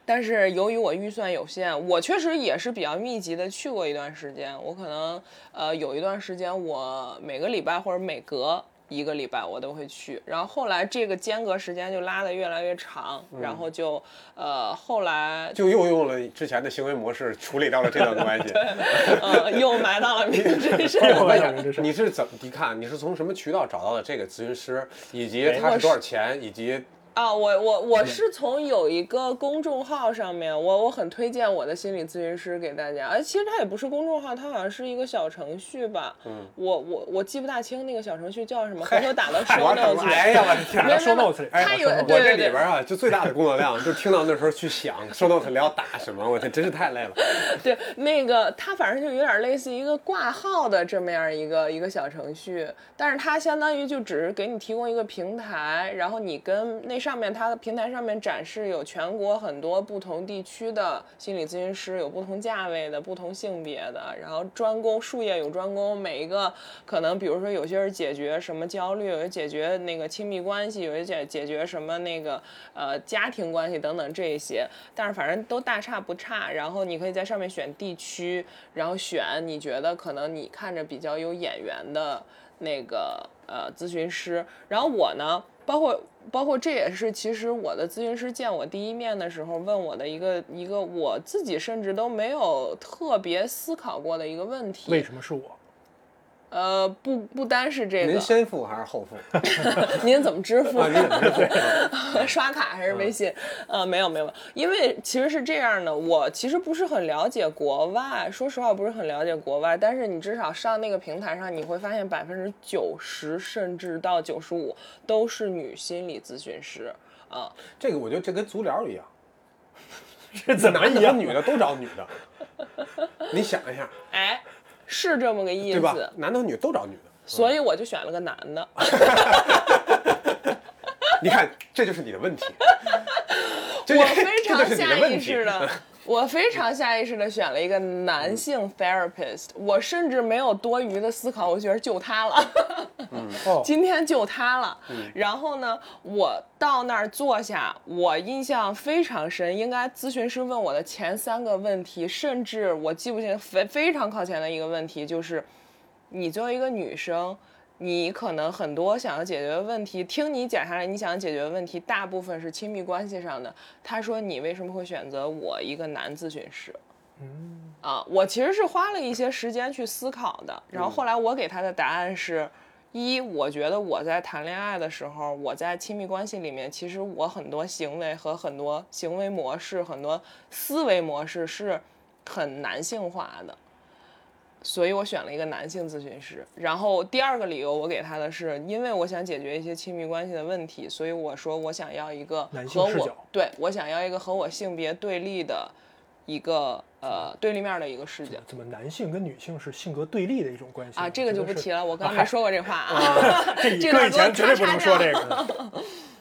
但是由于我预算有限，我确实也是比较密集的去过一段时间。我可能呃有一段时间，我每个礼拜或者每隔一个礼拜我都会去。然后后来这个间隔时间就拉得越来越长，然后就呃后来就又用了之前的行为模式处理掉了这段关系。[LAUGHS] 呃又埋到了名之上。又埋我问一下到名之，上你是怎么？你看你是从什么渠道找到的这个咨询师，以及哎他是多少钱，以及啊，我我我是从有一个公众号上面，我我很推荐我的心理咨询师给大家。而其实它也不是公众号，它好像是一个小程序吧。嗯，我我我记不大清那个小程序叫什么，回头打到 [LAUGHS] show notes 里。哎呀，我的天没有哪！说 notes 里，哎，他有我这里边啊，就最大的工作量，就听到那时候去想说 note 里要打什么，我天，真是太累了。[LAUGHS] 对，那个它反正就有点类似一个挂号的这么样一个一个小程序，但是它相当于就只是给你提供一个平台，然后你跟那上面它的平台上面展示有全国很多不同地区的心理咨询师，有不同价位的、不同性别的，然后专攻术业有专攻，每一个可能比如说有些是解决什么焦虑，有些解决那个亲密关系，有些解解决什么那个呃家庭关系等等这些，但是反正都大差不差。然后你可以在上面选地区，然后选你觉得可能你看着比较有眼缘的那个呃咨询师。然后我呢，包括包括这也是其实我的咨询师见我第一面的时候问我的一个一个我自己甚至都没有特别思考过的一个问题。为什么是我？呃，不不单是这个您，先付还是后付？[LAUGHS] 您怎么支付？[LAUGHS] 刷卡还是微信？呃，没有没有，因为其实是这样的，我其实不是很了解国外，说实话不是很了解国外，但是你至少上那个平台上，你会发现百分之九十甚至到九十五都是女心理咨询师啊。这个我觉得这跟足疗一样，[LAUGHS] 这怎么男的？女的都找女的。你想一下，哎，是这么个意对吧思，？男的女的都找女的。所以我就选了个男的。[LAUGHS] 你看，这就是你的问题。[LAUGHS] 这我非 [LAUGHS] 常下意识的，我非常下意识的选了一个男性 therapist，我甚至没有多余的思考，我觉得就他了。哦，[LAUGHS] 今天就他了。嗯然后呢，我到那儿坐下，我印象非常深。应该咨询师问我的前三个问题，甚至我记不清非非常靠前的一个问题，就是你作为一个女生。你可能很多想要解决的问题，听你讲下来，你想解决的问题大部分是亲密关系上的。他说你为什么会选择我一个男咨询师？嗯，啊，我其实是花了一些时间去思考的，然后后来我给他的答案是：一，我觉得我在谈恋爱的时候，我在亲密关系里面，其实我很多行为和很多行为模式、很多思维模式是很男性化的，所以我选了一个男性咨询师。然后第二个理由我给他的是，因为我想解决一些亲密关系的问题，所以我说我想要一个男和我性视角对我想要一个和我性别对立的一个呃对立面的一个视角。怎么男性跟女性是性格对立的一种关系啊，这个就不提了，我刚刚啊没说过这话啊。[LAUGHS] 这这搁段给我以前绝对不能说这个。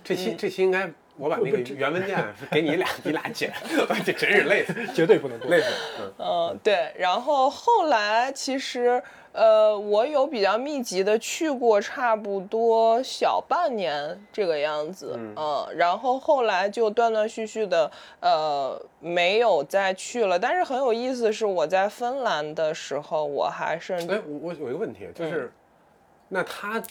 这期这期应该我把那个原文件给你俩，你俩剪，[LAUGHS] 这真是累死，绝对不能。累死。嗯，嗯，对。然后后来其实呃，我有比较密集的去过，差不多小半年这个样子。嗯然后后来就断断续续的呃没有再去了。但是很有意思是，我在芬兰的时候，我还是哎，我我有一个问题，嗯就是，那他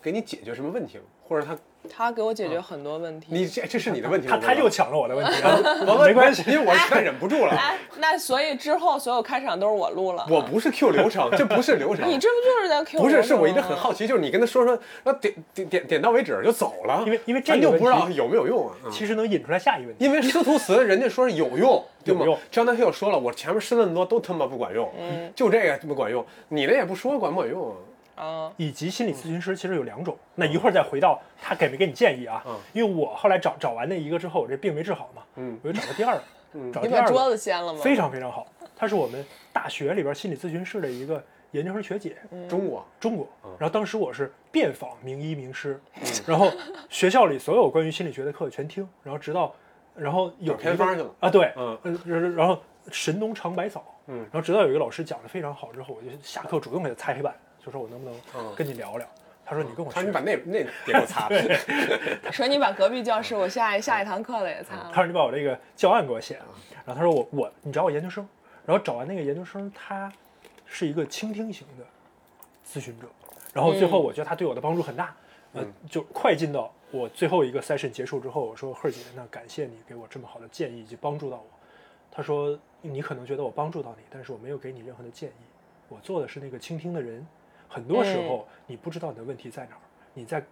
给你解决什么问题了？或者他他给我解决很多问题。你这这是你的问题，他他又抢了我的问题啊！[LAUGHS] 我没关系因为我实在忍不住了。哎，那所以之后所有开场都是我录了。我不是 Q 流程，[LAUGHS] 这不是流程。你这不就是在 Q？不是，是我一直直很好奇，就是你跟他说说，然后点点点点到为止就走了，因为因为这就不知道有没有用啊。嗯其实能引出来下一个问题。因为师徒词人家说是有用，[LAUGHS] 对吗张大秀说了，我前面说那么多都他妈不管用，嗯就这个不管用，你那也不说管不管用啊？啊，以及心理咨询师其实有两种，那一会儿再回到他给没给你建议啊？嗯因为我后来找找完那一个之后，我这病没治好嘛，嗯我就找个第二个，嗯找第二你把桌个子掀了吗？非常非常好，她是我们大学里边心理咨询室的一个研究生学姐，嗯中国中国嗯。然后当时我是遍访名医名师，然后学校里所有关于心理学的课全听，然后直到，然后有偏方去了啊，对，嗯然后神农尝百草，嗯然后直到有一个老师讲的非常好之后，我就下课主动给他擦黑板，就说我能不能嗯跟你聊聊？他说你跟我他说你把那那给我擦了，[LAUGHS] 说你把隔壁教室我下一下一堂课的也擦了。他说你把我这个教案给我写了，然后他说我我你找我研究生，然后找完那个研究生，他是一个倾听型的咨询者，然后最后我觉得他对我的帮助很大，呃，就快进到我最后一个 session 结束之后，我说贺姐，那感谢你给我这么好的建议以及帮助到我。他说你可能觉得我帮助到你，但是我没有给你任何的建议，我做的是那个倾听的人。很多时候你不知道你的问题在哪儿，你在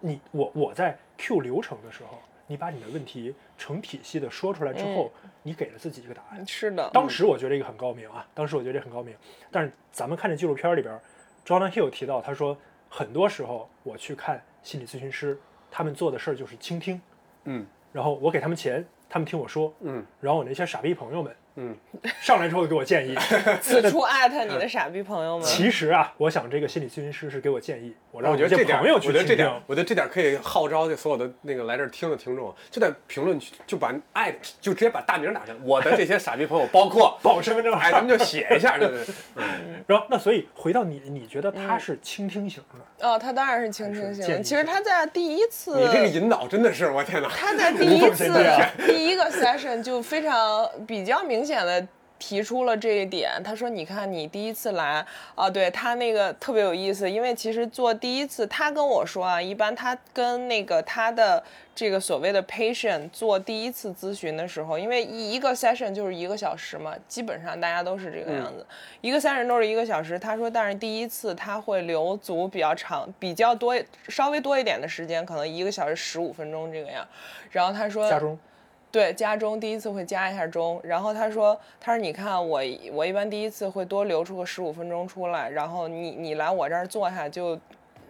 你我我在 Q 流程的时候，你把你的问题成体系的说出来之后，你给了自己一个答案。是的，当时我觉得这个很高明啊，当时我觉得这很高明。但是咱们看这纪录片里边，Jonah Hill 提到，他说很多时候我去看心理咨询师，他们做的事儿就是倾听，嗯然后我给他们钱，他们听我说，嗯然后我那些傻逼朋友们嗯，上来之后给我建议。[LAUGHS] 此处艾特你的傻逼朋友们。其实啊，我想这个心理咨询师是给我建议，我让我觉得这点，朋友去倾我觉得这点。，我觉得这点可以号召这所有的那个来这儿听的听众，就在评论区就把爱就直接把大名打上，我的这些 [LAUGHS] 傻逼朋友包括，[LAUGHS] 报身份证哎，咱们就写一下，对对对，然后那所以回到你，你觉得他是倾听型的？哦，他当然是倾听型其实他在第一次，你这个引导真的是我天哪！他在第一次第一个 session 就非常比较明显的提出了这一点。他说：“你看，你第一次来啊，对他那个特别有意思，因为其实做第一次，他跟我说啊，一般他跟那个他的这个所谓的 patient 做第一次咨询的时候，因为一一个 session 就是一个小时嘛，基本上大家都是这个样子，一个 session 都是一个小时。他说，但是第一次他会留足比较长、比较多、稍微多一点的时间，可能一个小时十五分钟这个样。然后他说，家中对，加钟第一次会加一下钟，然后他说，他说你看我我一般第一次会多留出个十五分钟出来，然后你你来我这儿坐下就。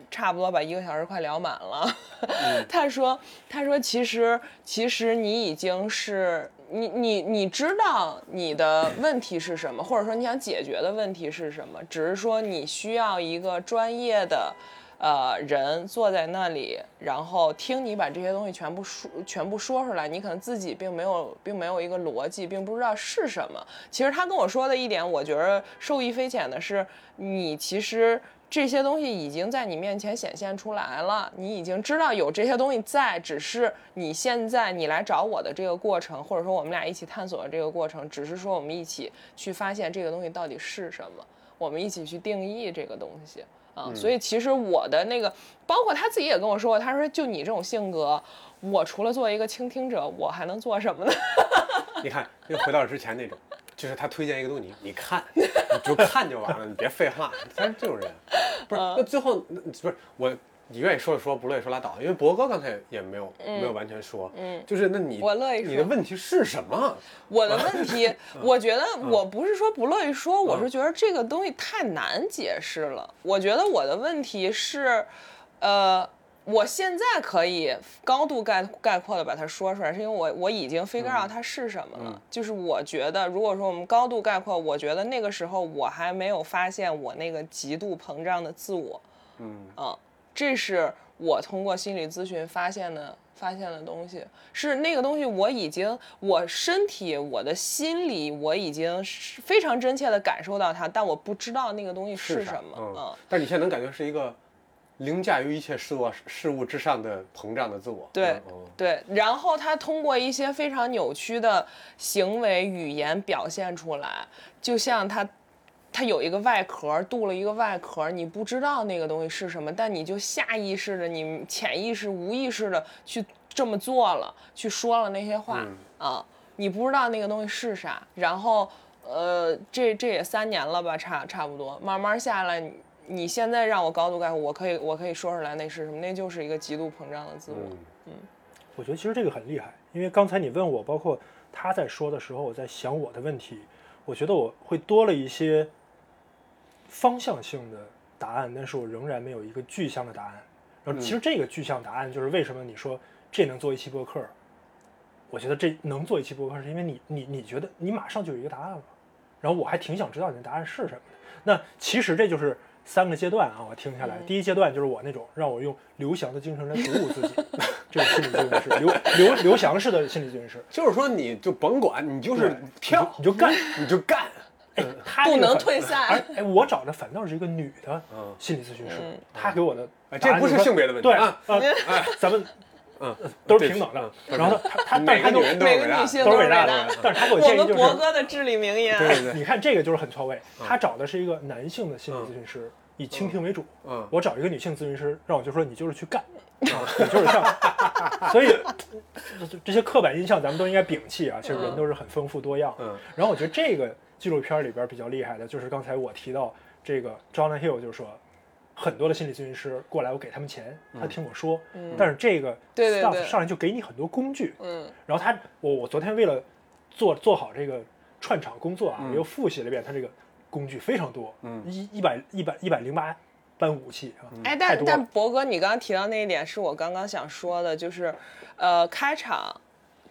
差不多把一个小时快聊满了，[LAUGHS] 他说：“他说其实其实你已经是你你你知道你的问题是什么，或者说你想解决的问题是什么，只是说你需要一个专业的呃人坐在那里，然后听你把这些东西全部说全部说出来，你可能自己并没有并没有一个逻辑，并不知道是什么。其实他跟我说的一点，我觉得受益匪浅的是，你其实。这些东西已经在你面前显现出来了，你已经知道有这些东西在，只是你现在你来找我的这个过程，或者说我们俩一起探索的这个过程，只是说我们一起去发现这个东西到底是什么，我们一起去定义这个东西啊。所以其实我的那个，包括他自己也跟我说过，他说就你这种性格，我除了做一个倾听者，我还能做什么呢？[LAUGHS] 你看，又回到之前那种，就是他推荐一个东西，你你看，你就看就完了，你别废话。他是这种人，不是？那最后不是我，你愿意说就说，不乐意说拉倒。因为博哥刚才也没有、没有完全说，嗯，就是那你我乐意说你的问题是什么？我的问题，[LAUGHS] 我觉得我不是说不乐意说，我嗯是觉得这个东西太难解释了。我觉得我的问题是，呃，我现在可以高度概概括的把它说出来，是因为我我已经 figure 嗯 out 它是什么了。就是我觉得，如果说我们高度概括，我觉得那个时候我还没有发现我那个极度膨胀的自我。嗯嗯，这是我通过心理咨询发现的发现的东西，是那个东西我已经我身体我的心理我已经是非常真切的感受到它，但我不知道那个东西是什么。嗯嗯，，但你现在能感觉是一个凌驾于一切事物事物之上的膨胀的自我。对对，然后他通过一些非常扭曲的行为语言表现出来，就像他。他有一个外壳，镀了一个外壳，你不知道那个东西是什么，但你就下意识的、你潜意识、无意识的去这么做了，去说了那些话、嗯啊，你不知道那个东西是啥。然后，呃，这这也三年了吧，差差不多，慢慢下来，你你现在让我高度概括，我可以我可以说出来那是什么，那就是一个极度膨胀的自我。嗯我觉得其实这个很厉害，因为刚才你问我，包括他在说的时候，我在想我的问题，我觉得我会多了一些方向性的答案，但是我仍然没有一个具象的答案。然后其实这个具象答案就是为什么你说这能做一期播客，我觉得这能做一期播客，是因为你你你觉得你马上就有一个答案了，然后我还挺想知道你的答案是什么的。那其实这就是三个阶段啊，我听下来，第一阶段就是我那种让我用刘翔的精神来鼓舞自己，[LAUGHS] 这种心理咨询师，刘刘刘翔式的心理咨询师，就是说你就甭管，你就是跳，你就干，你就干。他不能退赛而哎，我找的反倒是一个女的嗯心理咨询师，她给我的哎这不是性别的问题对啊哎咱们嗯，都是平等的。嗯然后她她她每个女每人都是伟大的。个女性都是伟伟大大的，但是她给我我建议就是们博哥的至理名言。对对对，你看这个就是很错位，他找的是一个男性的心理咨询师，以倾听为主。嗯我找一个女性咨询师，让我就说你就是去干，啊，你就是上。[LAUGHS] 所以这这些刻板印象咱们都应该摒弃啊。其实人都是很丰富多样。嗯然后我觉得这个纪录片里边比较厉害的就是刚才我提到这个 John Hill，就是说很多的心理咨询师过来，我给他们钱，他听我说，但是这个嗯对对 staff 对上来就给你很多工具，嗯。然后他，我我昨天为了做做好这个串场工作啊，嗯我又复习了一遍他这个工具非常多，嗯。一一百一百一百零八般武器啊，哎，但但博哥，你刚刚提到那一点是我刚刚想说的，就是，呃，开场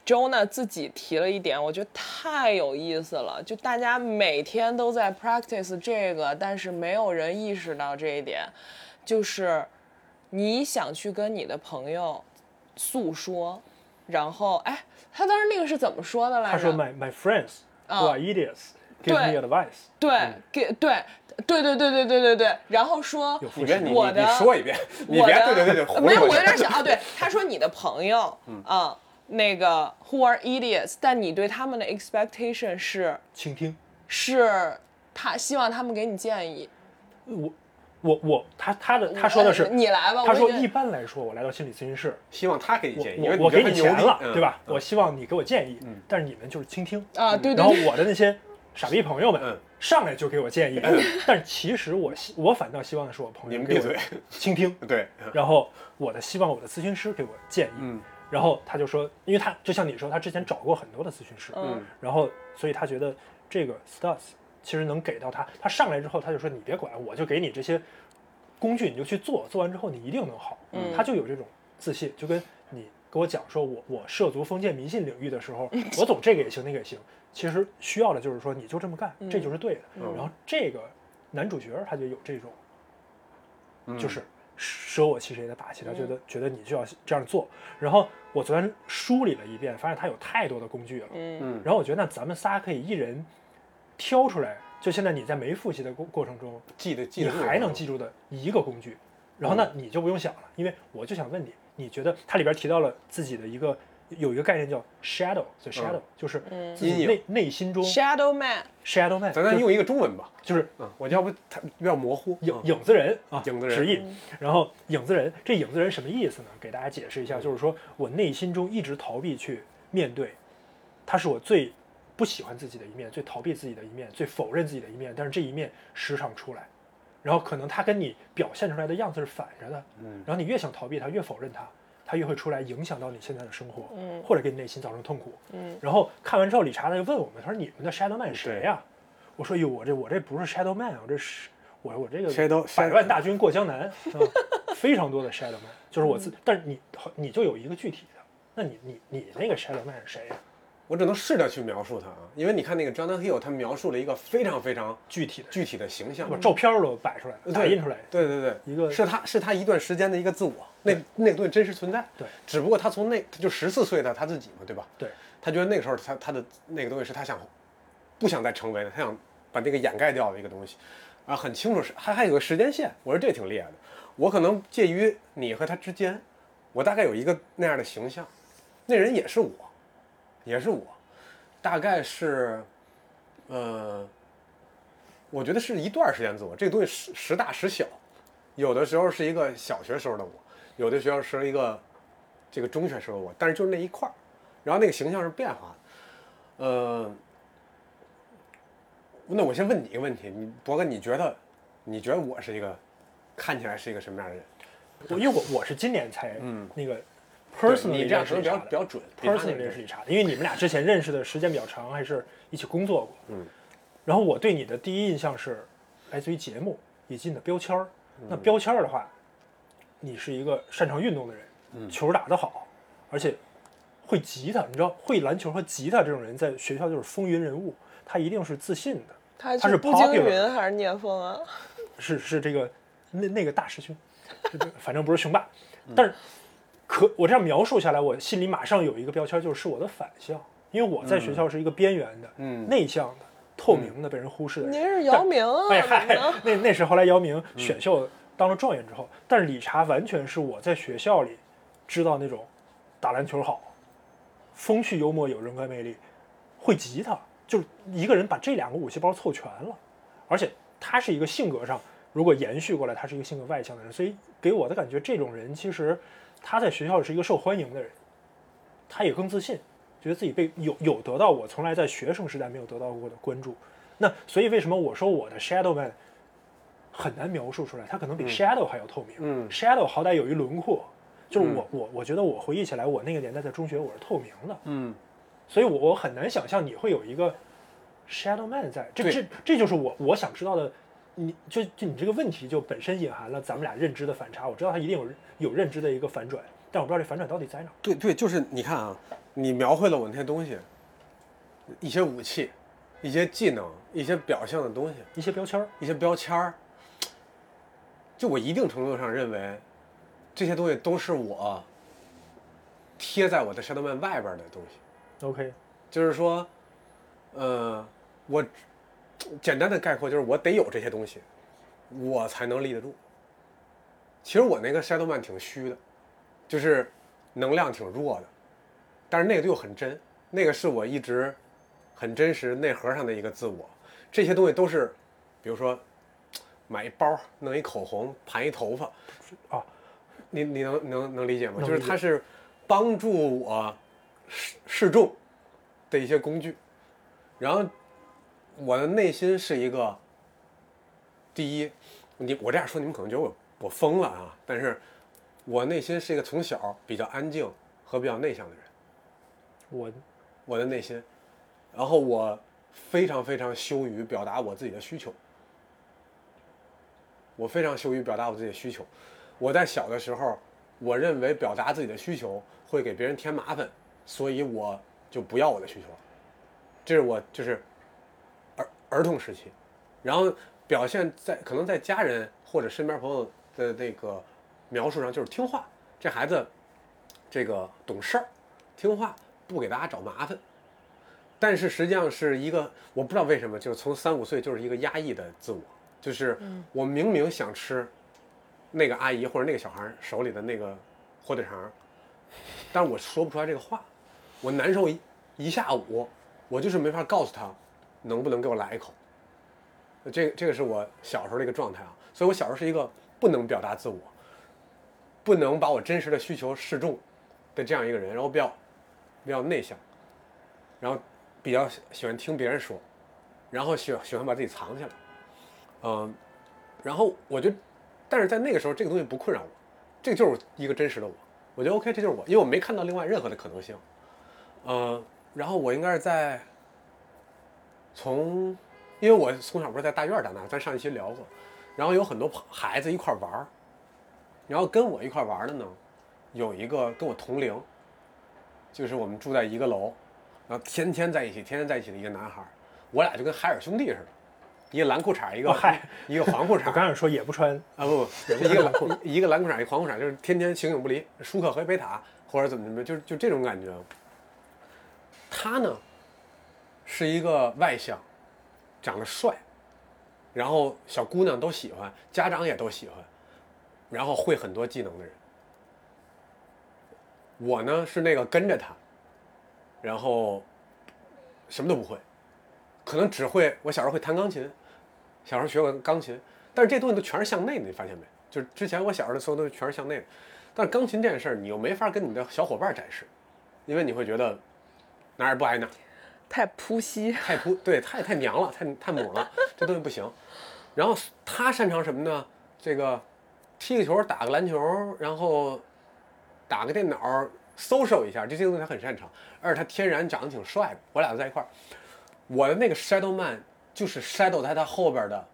Joanna 自己提了一点，我觉得太有意思了。就大家每天都在 practice 这个，但是没有人意识到这一点，就是你想去跟你的朋友诉说，然后哎，他当时那个是怎么说的来着？他说 My my friends are idiots, give me advice. 对，给，对，对，对，对，对，对，对，对。然后说，我，你说一遍，你别，对，对，对，对。有，我有点想啊。对，他说你的朋友啊。那个 who are idiots，但你对他们的 expectation 是倾听。是他希望他们给你建议。我我我他他的他说的是呃你来吧他说一般来说，我来到心理咨询室，希望他给你建议，因为我我给你钱了，嗯对吧？嗯我希望你给我建议，但是你们就是倾听啊对对然后我的那些傻逼朋友们嗯上来就给我建议，但其实我希我反倒希望的是我朋友给我你们闭嘴倾听，[LAUGHS] 对，然后我的希望我的咨询师给我建议，嗯然后他就说，因为他就像你说，他之前找过很多的咨询师，嗯。然后所以他觉得这个 Stas 其实能给到他，他上来之后他就说你别管，我就给你这些工具，你就去做，做完之后你一定能好，嗯。他就有这种自信，就跟你跟我讲说我我涉足封建迷信领域的时候，[LAUGHS] 我懂这个也行那个也行，其实需要的就是说你就这么干，这就是对的，然后这个男主角他就有这种。就是舍我其谁的把戏，他觉得觉得你就要这样做。然后我昨天梳理了一遍，发现他有太多的工具了。嗯嗯然后我觉得那咱们仨可以一人挑出来，就现在你在没复习的过过程中，记得记得你还能记住的一个工具。然后那你就不用想了，因为我就想问你，你觉得它里边提到了自己的一个有一个概念叫 shadow，所以 shadow，、就是自己阴影。内内心中，Shadow Man，shadow man，咱咱用一个中文吧，就是嗯，我要不它比较模糊，影嗯。影子人。啊，影子人。直译。然后影子人，这影子人什么意思呢？给大家解释一下，就是说我内心中一直逃避去面对，他是我最不喜欢自己的一面，最逃避自己的一面，最否认自己的一面。但是这一面时常出来，然后可能他跟你表现出来的样子是反着的，嗯。然后你越想逃避他，越否认他，他越会出来影响到你现在的生活，嗯。或者给你内心造成痛苦。嗯。然后看完之后，理查他就问我们，他说你们的 Shadow Man 是谁呀、我说哟，我这我这不是 Shadow Man，我这是我我这个 Shadow- 百万大军过江南，啊非常多的 Shadow Man，就是我自，但是你你就有一个具体的，那你你你那个 Shadow Man 是谁呀、我只能试着去描述他啊，因为你看那个 Jonathan Hill，他描述了一个非常非常具体的，具体的形象，把照片都摆出来了，打对印出来，对对对，一个是他是他一段时间的一个自我，那那个东西真实存在。对，只不过他从那他就十四岁的他自己嘛，对吧？对，他觉得那个时候他他的那个东西是他想不想再成为的，他想把那个掩盖掉的一个东西，啊，很清楚是还还有个时间线，我说这挺厉害的，我可能介于你和他之间，我大概有一个那样的形象，那人也是我，也是我，大概是，呃，我觉得是一段时间自我，这个东西时时大时小，有的时候是一个小学时候的我，有的学校是一个这个中学时候我，但是就是那一块儿，然后那个形象是变化的，呃，那我先问你一个问题，你博哥，你觉得你觉得我是一个看起来是一个什么样的人？我因为我我是今年才嗯那个 personally 你这样说比较比较准 personally 认识理查的，因为你们俩之前认识的时间比较长，还是一起工作过。嗯。然后我对你的第一印象是来自于节目以及你的标签那标签儿的话，你是一个擅长运动的人，嗯球打得好，而且会吉他。你知道，会篮球和吉他这种人在学校就是风云人物，他一定是自信的。他他是步惊云还是聂风啊？是是这个那那个大师兄，[LAUGHS] 反正不是雄霸，但是可我这样描述下来，我心里马上有一个标签，就是是我的反向，因为我在学校是一个边缘的、嗯内向的、透明的、被人忽视的人。您是姚明啊？[LAUGHS] 那那是后来姚明选秀当了状元之后，但是理查完全是我在学校里知道那种打篮球好，风趣幽默有人格魅力，会吉他，就是一个人把这两个武器包凑全了，而且他是一个性格上如果延续过来，他是一个性格外向的人，所以给我的感觉，这种人其实他在学校是一个受欢迎的人，他也更自信，觉得自己被有有得到我从来在学生时代没有得到过的关注。那所以为什么我说我的 Shadow Man 很难描述出来？它可能比 Shadow 还要透明。嗯 Shadow 好歹有一轮廓，就是我、我我觉得我回忆起来，我那个年代在中学我是透明的，嗯，所以我我很难想象你会有一个 Shadow Man 在。这对这这就是我我想知道的。你就就你这个问题就本身隐含了咱们俩认知的反差。我知道他一定有有认知的一个反转，但我不知道这反转到底在哪儿。对对，就是你看啊，你描绘了我那些东西，一些武器，一些技能，一些表象的东西，一些标签儿，一些标签儿，就我一定程度上认为，这些东西都是我贴在我的 Shadowman 外边的东西。OK，就是说，呃，我简单的概括就是我得有这些东西，我才能立得住。其实我那个 Shadowman 挺虚的，就是能量挺弱的，但是那个又很真，那个是我一直很真实内核上的一个自我。这些东西都是，比如说买一包，弄一口红，盘一头发，啊，你你能能能理解吗？解就是它是帮助我示示众的一些工具，然后我的内心是一个，第一，你我这样说你们可能觉得我我疯了啊，但是我内心是一个从小比较安静和比较内向的人，我我的内心，然后我非常非常羞于表达我自己的需求，我非常羞于表达我自己的需求。我在小的时候，我认为表达自己的需求会给别人添麻烦，所以我就不要我的需求了。这是我就是儿儿童时期，然后表现在可能在家人或者身边朋友的那个描述上就是听话，这孩子这个懂事儿，听话，不给大家找麻烦。但是实际上是一个，我不知道为什么，就是从三五岁就是一个压抑的自我，就是我明明想吃那个阿姨或者那个小孩手里的那个火腿肠，但是我说不出来这个话，我难受一一下午，我就是没法告诉他能不能给我来一口。这个这个是我小时候的一个状态啊，所以我小时候是一个不能表达自我，不能把我真实的需求示众的这样一个人，然后比较比较内向，然后比较喜喜欢听别人说，然后喜喜欢把自己藏起来，嗯，然后我就，但是在那个时候这个东西不困扰我，这就是一个真实的我，我觉得 OK，这就是我，因为我没看到另外任何的可能性，呃，然后我应该是在从，因为我从小不是在大院长大，咱上一期聊过，然后有很多孩子一块玩，然后跟我一块玩的呢，有一个跟我同龄，就是我们住在一个楼，然后天天在一起，天天在一起的一个男孩，我俩就跟海尔兄弟似的，一个蓝裤衩，一个、哦嗨 [LAUGHS] 一个黄裤衩我，刚想说 [LAUGHS] 也不穿，啊不不，一个蓝裤一个蓝裤衩，一个黄裤衩，就是天天形影不离，舒克和贝塔或者怎么怎么，就就这种感觉。他呢，是一个外向，长得帅，然后小姑娘都喜欢，家长也都喜欢，然后会很多技能的人。我呢是那个跟着他，然后什么都不会，可能只会我小时候会弹钢琴，小时候学过钢琴，但是这东西都全是向内的，你发现没？就是之前我小时候的所有东西全是向内的，但是钢琴这件事儿，你又没法跟你的小伙伴展示，因为你会觉得哪儿也不挨哪儿，太扑吸，太扑对，太太娘了，太太母了，这东西不行。然后他擅长什么呢？这个踢个球，打个篮球，然后打个电脑，social 一下，这些东西他很擅长，而且他天然长得挺帅的。我俩就在一块儿，我的那个 shadow man 就是 shadow 在他后边的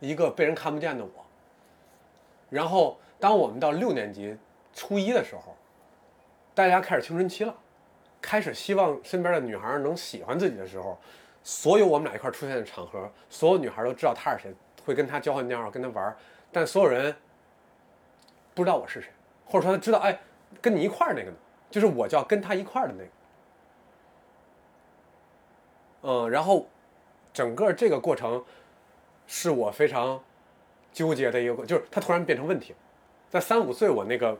一个被人看不见的我。然后当我们到六年级初一的时候，大家开始青春期了。开始希望身边的女孩能喜欢自己的时候，所有我们俩一块出现的场合，所有女孩都知道他是谁，会跟他交换电话，跟他玩，但所有人不知道我是谁，或者说他知道，哎，跟你一块那个呢，就是我叫跟他一块的那个。嗯，然后整个这个过程是我非常纠结的一个过，就是它突然变成问题，在三五岁我那个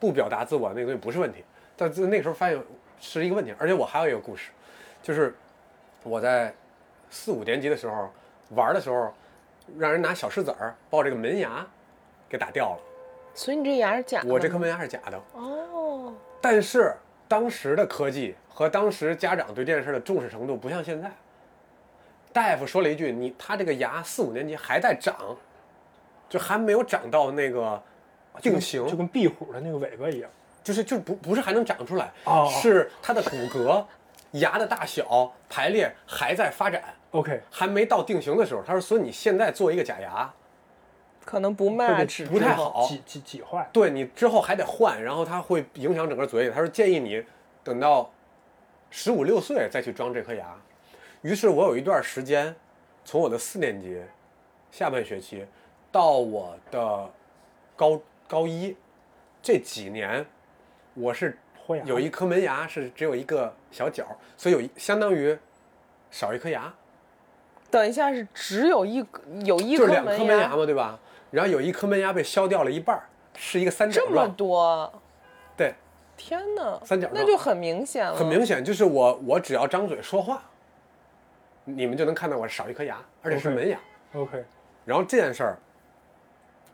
不表达自我那个东西不是问题，但在那个时候发现是一个问题，而且我还有一个故事，就是我在四五年级的时候玩的时候，让人拿小石子儿把我这个门牙给打掉了，所以你这牙是假的。我这颗门牙是假的，哦，但是当时的科技和当时家长对这件事的重视程度不像现在。大夫说了一句：“你他这个牙四五年级还在长，就还没有长到那个定型，就跟壁虎的那个尾巴一样。就是就不不是还能长出来，哦是它的骨骼、牙的大小、排列还在发展，OK，还没到定型的时候。他说，所以你现在做一个假牙，可能不卖不太好挤挤挤坏。对你之后还得换，然后它会影响整个嘴。他说建议你等到十五六岁再去装这颗牙。于是我有一段时间，从我的四年级下半学期到我的高高一这几年，我是豁牙有一颗门牙是只有一个小角，所以有一相当于少一颗牙，等一下是只有一个有一就是颗门两颗门牙嘛，对吧？然后有一颗门牙被削掉了一半儿，是一个三角这么，多，对，天哪，三角状那就很明显了，很明显，就是我我只要张嘴说话，你们就能看到我少一颗牙，而且是门牙。OK 然后这件事儿，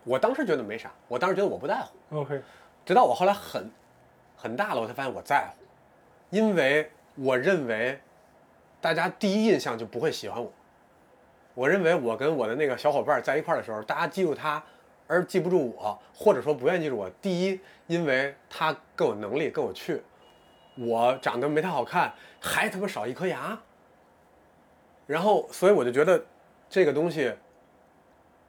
我当时觉得没啥，我当时觉得我不在乎，OK，直到我后来很很大了，我才发现我在乎，因为我认为大家第一印象就不会喜欢我。我认为我跟我的那个小伙伴在一块儿的时候，大家记住他，而记不住我，或者说不愿意记住我。第一，因为他更有能力，更有趣，我长得没他好看，还他妈少一颗牙。然后，所以我就觉得这个东西，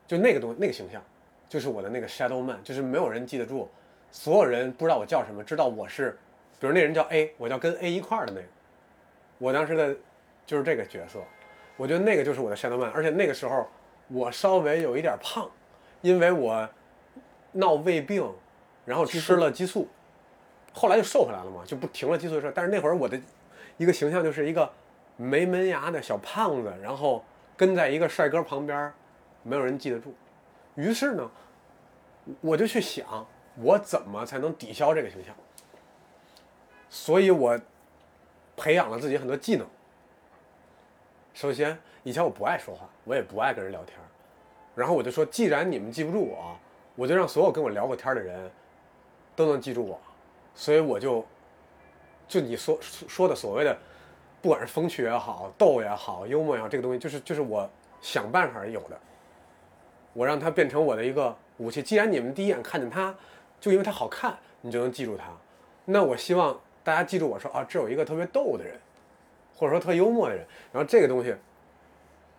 就那个东那个形象，就是我的那个 shadow man，就是没有人记得住，所有人不知道我叫什么，知道我是，比如那人叫 A，我叫跟 A 一块儿的那个，我当时的就是这个角色，我觉得那个就是我的 shadow man，而且那个时候我稍微有一点胖，因为我闹胃病，然后吃了激素，后来就瘦回来了嘛，就不停了激素的事儿。但是那会儿我的一个形象就是一个没门牙的小胖子，然后跟在一个帅哥旁边，没有人记得住。于是呢，我就去想，我怎么才能抵消这个形象？所以我培养了自己很多技能。首先，以前我不爱说话，我也不爱跟人聊天，然后我就说，既然你们记不住我，我就让所有跟我聊过天的人都能记住我，所以我就就你所说的所谓的，不管是风趣也好，逗也好，幽默也好，这个东西就是就是我想办法有的，我让它变成我的一个武器。既然你们第一眼看见它，就因为它好看，你就能记住它，那我希望大家记住我说啊，这有一个特别逗的人，或者说特幽默的人，然后这个东西，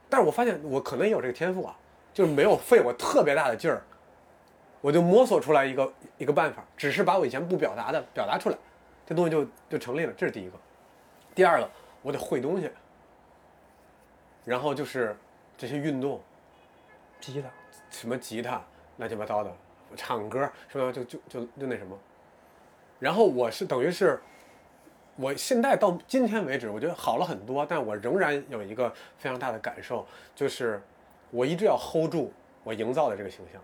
但是我发现我可能也有这个天赋啊，就是没有费我特别大的劲儿，我就摸索出来一个一个办法，只是把我以前不表达的表达出来，这东西就就成立了。这是第一个。第二个，我得会东西，然后就是这些运动，吉他什么吉他乱七八糟的，唱歌什么就就就就那什么。然后我是等于是，我现在到今天为止，我觉得好了很多，但我仍然有一个非常大的感受，就是我一直要 hold 住我营造的这个形象，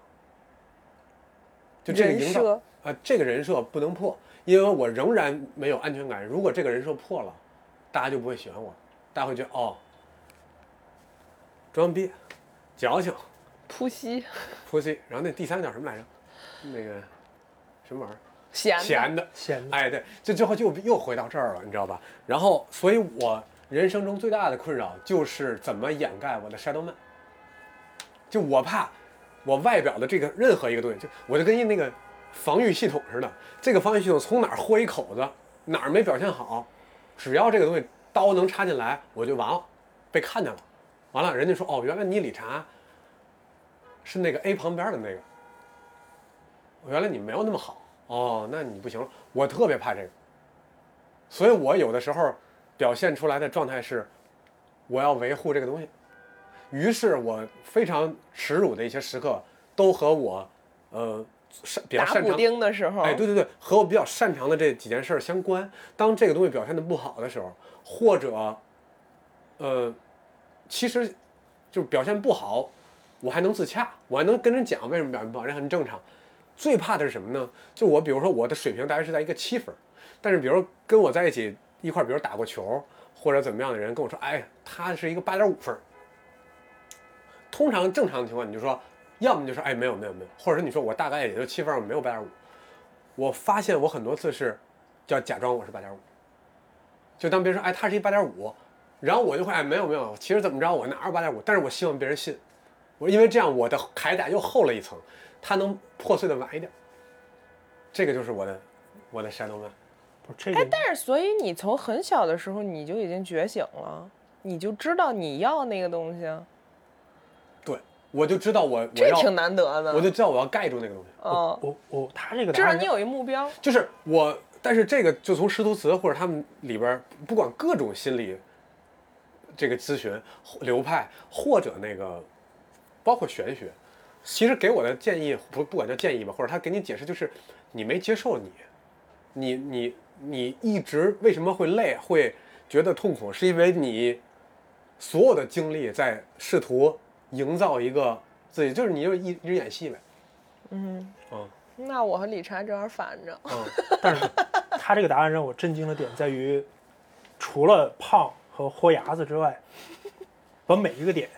就这个人营造设啊、这个人设不能破，因为我仍然没有安全感。如果这个人设破了，大家就不会喜欢我，大家会觉得哦，装逼、矫情、扑西、扑西，然后那第三个叫什么来着？那个什么玩意儿？闲的闲的。闲的哎，对，这最后就又回到这儿了，你知道吧？然后，所以我人生中最大的困扰就是怎么掩盖我的 shadow man。就我怕我外表的这个任何一个东西，就我就跟一那个防御系统似的，这个防御系统从哪儿豁一口子，哪儿没表现好，只要这个东西刀能插进来，我就完了，被看见了，完了，人家说哦，原来你理查是那个 A 旁边的那个，原来你没有那么好哦，那你不行了。我特别怕这个，所以我有的时候表现出来的状态是，我要维护这个东西。于是我非常耻辱的一些时刻，都和我，呃，擅比较打补擅长丁的时候，哎，对对对，和我比较擅长的这几件事儿相关。当这个东西表现的不好的时候，或者，呃，其实就是表现不好，我还能自洽，我还能跟人讲为什么表现不好，这很正常。最怕的是什么呢？就我比如说我的水平大概是在一个七分儿，但是比如跟我在一起一块儿，比如打过球或者怎么样的人跟我说，哎，他是一个八点五分儿。通常正常的情况，你就说，要么就是，哎，没有没有没有，或者说你说我大概也就七分儿，我没有八点五。我发现我很多次是叫假装我是八点五，就当别人说哎他是一八点五，然后我就会哎没有没有，其实怎么着我哪有八点五，但是我希望别人信，我因为这样我的铠甲又厚了一层，它能破碎的晚一点。这个就是我的我的山东漫，哎，不是这个，但是所以你从很小的时候你就已经觉醒了，你就知道你要那个东西我就知道我我要，这挺难得的。我就知道我要盖住那个东西。哦，我我他这个至少你有一目标。就是我，但是这个就从师徒词或者他们里边，不管各种心理这个咨询流派，或者那个包括玄学，其实给我的建议不不管叫建议吧，或者他给你解释，就是你没接受你，你你你一直为什么会累，会觉得痛苦，是因为你所有的精力在试图营造一个自己，就是你就一一直演戏呗。嗯，嗯那我和理查正好反着。嗯但是他这个答案让我震惊的点在于，除了胖和豁牙子之外，[LAUGHS] 把每一个点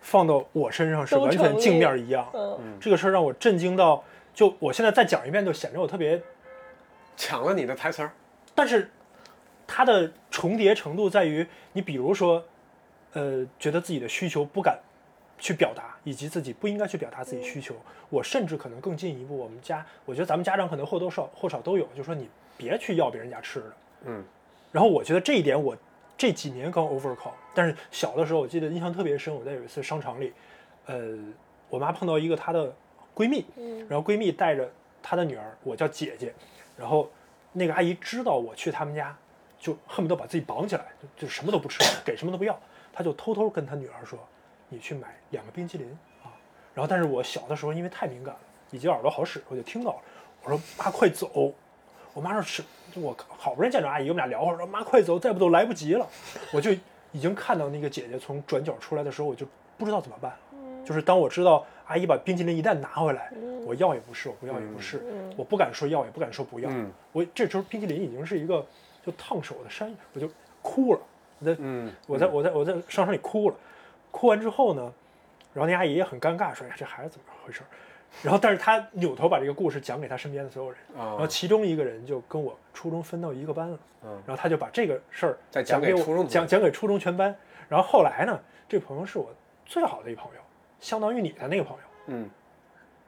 放到我身上是完全镜面一样。嗯，这个事儿让我震惊到，就我现在再讲一遍，就显得我特别，抢了你的台词儿。但是它的重叠程度在于，你比如说，呃，觉得自己的需求不敢去表达，以及自己不应该去表达自己需求。我甚至可能更进一步，我们家，我觉得咱们家长可能或多或少或少都有，就说你别去要别人家吃的。嗯然后我觉得这一点我这几年刚 overcome，但是小的时候我记得印象特别深，我在有一次商场里，呃，我妈碰到一个她的闺蜜，然后闺蜜带着她的女儿，我叫姐姐，然后那个阿姨知道我去他们家，就恨不得把自己绑起来，就就什么都不吃，给什么都不要，她就偷偷跟她女儿说，你去买两个冰淇淋啊。然后但是我小的时候因为太敏感了，以及耳朵好使，我就听到了，我说妈快走。我妈说是，我好不容易见着阿姨，我们俩聊会儿，说妈快走，再不走来不及了。我就已经看到那个姐姐从转角出来的时候，我就不知道怎么办。就是当我知道阿姨把冰淇淋一旦拿回来，我要也不是，我不要也不是，我不敢说要，也不敢说不要。嗯我这时候冰淇淋已经是一个就烫手的山芋，我就哭了。我在嗯，我在我在我在商场里哭了，哭完之后呢，然后那阿姨也很尴尬，说：“哎呀，这孩子怎么回事儿？” [LAUGHS] 然后，但是她扭头把这个故事讲给她身边的所有人，啊然后其中一个人就跟我初中分到一个班了，嗯然后他就把这个事儿再讲给初中讲讲给初中全班。然后后来呢，这朋友是我最好的一朋友，相当于你的那个朋友，嗯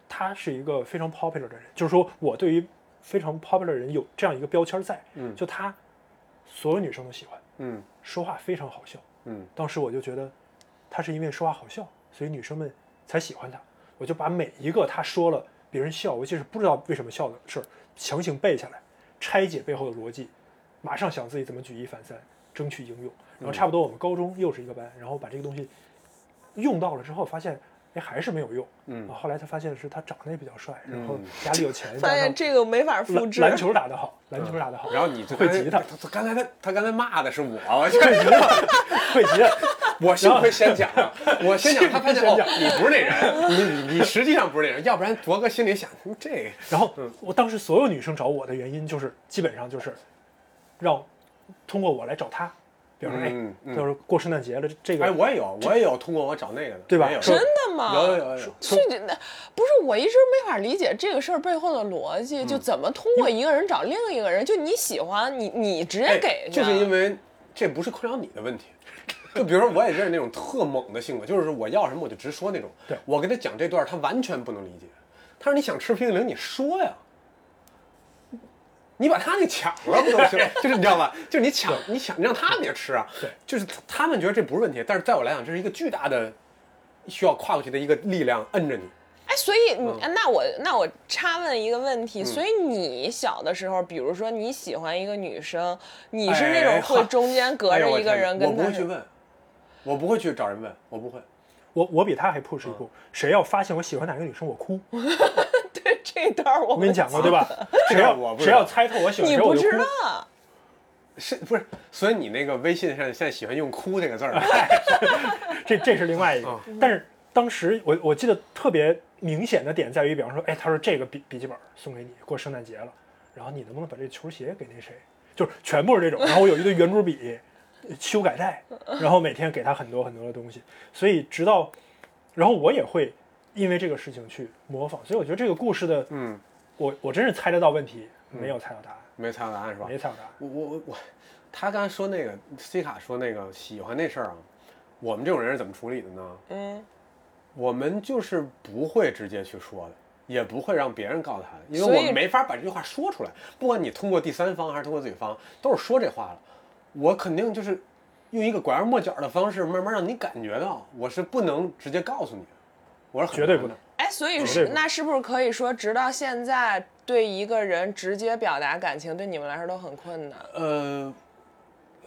他是一个非常 popular 的人，就是说我对于非常 popular 的人有这样一个标签在，嗯就他所有女生都喜欢，嗯说话非常好笑。嗯当时我就觉得，他是因为说话好笑，所以女生们才喜欢他。我就把每一个他说了别人笑，尤其是不知道为什么笑的事儿，强行背下来，拆解背后的逻辑，马上想自己怎么举一反三，争取应用。然后差不多我们高中又是一个班，然后把这个东西用到了之后，发现哎还是没有用。嗯后后来才发现是他长得也比较帅，然后嗯家里有钱，发现这个没法复制。篮篮球打得好，篮球打得好，然后你就会吉他，他刚才他他刚才骂的是我，会吉他，会吉他。[LAUGHS] 我幸亏先讲了，[LAUGHS] 我先讲，他发现哦先讲，你不是那人，[LAUGHS] 你你你实际上不是那人，要不然铎哥心里想这个，然后嗯我当时所有女生找我的原因就是，基本上就是让通过我来找他，比如说，哎就是过圣诞节了，这个。哎，个我也有，我也有通过我找那个的，对吧？真的吗？有有有有，是这那不是我一直没法理解这个事儿背后的逻辑，就怎么通过一个人找另一个人？就你喜欢你，你直接哎给，就是因为这不是困扰你的问题。就比如说，我也认识那种特猛的性格，就是我要什么我就直说那种。对我跟他讲这段，他完全不能理解。他说：“你想吃冰淇淋，你说呀，你把他那抢了不就行？[LAUGHS] 就是你知道吧？就是你抢，你抢，你让他们也吃啊。对，就是他们觉得这不是问题，但是在我来讲，这是一个巨大的需要跨过去的一个力量摁着你。哎，所以你、嗯那我那我插问一个问题，所以你小的时候，比如说你喜欢一个女生，你是那哎种会中间隔着一个人跟她我？不会去问，我不会去找人问，我不会。我我比他还 push 一嗯步，谁要发现我喜欢哪个女生，我哭。[LAUGHS] 对这段我我跟你讲过对吧？谁要我不谁要猜透我喜欢谁，你不知我就哭。道，是不是？所以你那个微信上现在喜欢用“哭”这个字儿，[LAUGHS] 这这是另外一个啊。但是当时我我记得特别明显的点在于，比方说，哎，他说这个笔笔记本送给你，过圣诞节了，然后你能不能把这球鞋给那谁？就是全部是这种。然后我有一堆圆珠笔、修改带，然后每天给他很多很多的东西。所以直到，然后我也会因为这个事情去模仿。所以我觉得这个故事的，嗯，我我真是猜得到问题，没有猜到答案，没猜到答案是吧？没猜到答案。我我我我，他刚才说那个 C 卡说那个喜欢那事儿啊，我们这种人是怎么处理的呢？嗯，我们就是不会直接去说的，也不会让别人告诉他的，因为我们没法把这句话说出来。不管你通过第三方还是通过自己方，都是说这话了。我肯定就是用一个拐弯抹角的方式，慢慢让你感觉到，我是不能直接告诉你。我是绝对不能。哎，所以是那是不是可以说，直到现在对一个人直接表达感情，对你们来说都很困难？呃，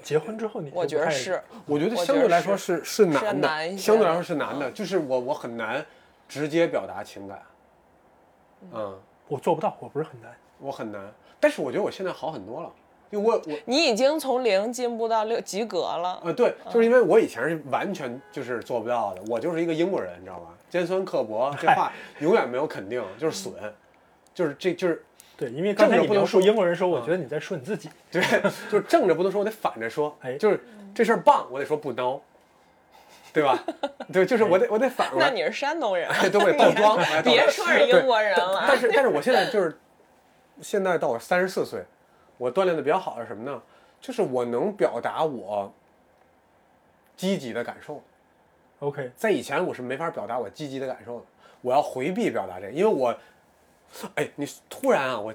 结婚之后你我觉得是，我觉得相对来说是是难的，难一些相对来说是难的，嗯就是我我很难直接表达情感，嗯，我做不到，我不是很难。我很难，但是我觉得我现在好很多了，因为我我你已经从零进步到六及格了。呃对，就是因为我以前是完全就是做不到的，我就是一个英国人，你知道吧？尖酸刻薄，这话永远没有肯定，就是损，就是这就是对，因为刚才不能说英国人说，我觉得你在说你自己。[LAUGHS] 对，就是正着不能说，我得反着说，哎就是这事儿棒，我得说不孬，对吧？对，就是我得我得反过来，那你是山东人，哎对，我得倒装，[LAUGHS] 别说是英国人了。但是但是我现在就是，现在到我三十四岁，我锻炼的比较好的是什么呢？就是我能表达我积极的感受，OK，在以前我是没法表达我积极的感受的，我要回避表达这个，因为我，哎，你突然啊，我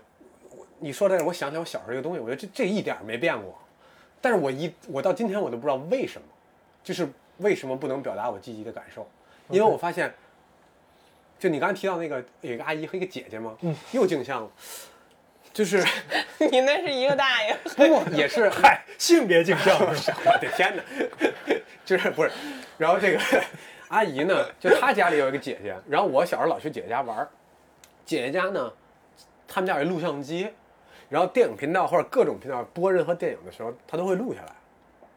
我你说这个，我想起来我小时候一个东西，我觉得这这一点没变过，但是我一我到今天我都不知道为什么，就是为什么不能表达我积极的感受，因为我发现，就你刚才提到那个有一个阿姨和一个姐姐嘛，嗯，又镜像了，就是 [LAUGHS] 你那是一个大爷，[LAUGHS] 不过也是嗨，性别镜像，我的天哪，就是不是，然后这个 [LAUGHS] 阿姨呢，就她家里有一个姐姐，然后我小时候老去姐姐家玩儿，姐姐家呢，他们家有一录像机，然后电影频道或者各种频道播任何电影的时候，她都会录下来，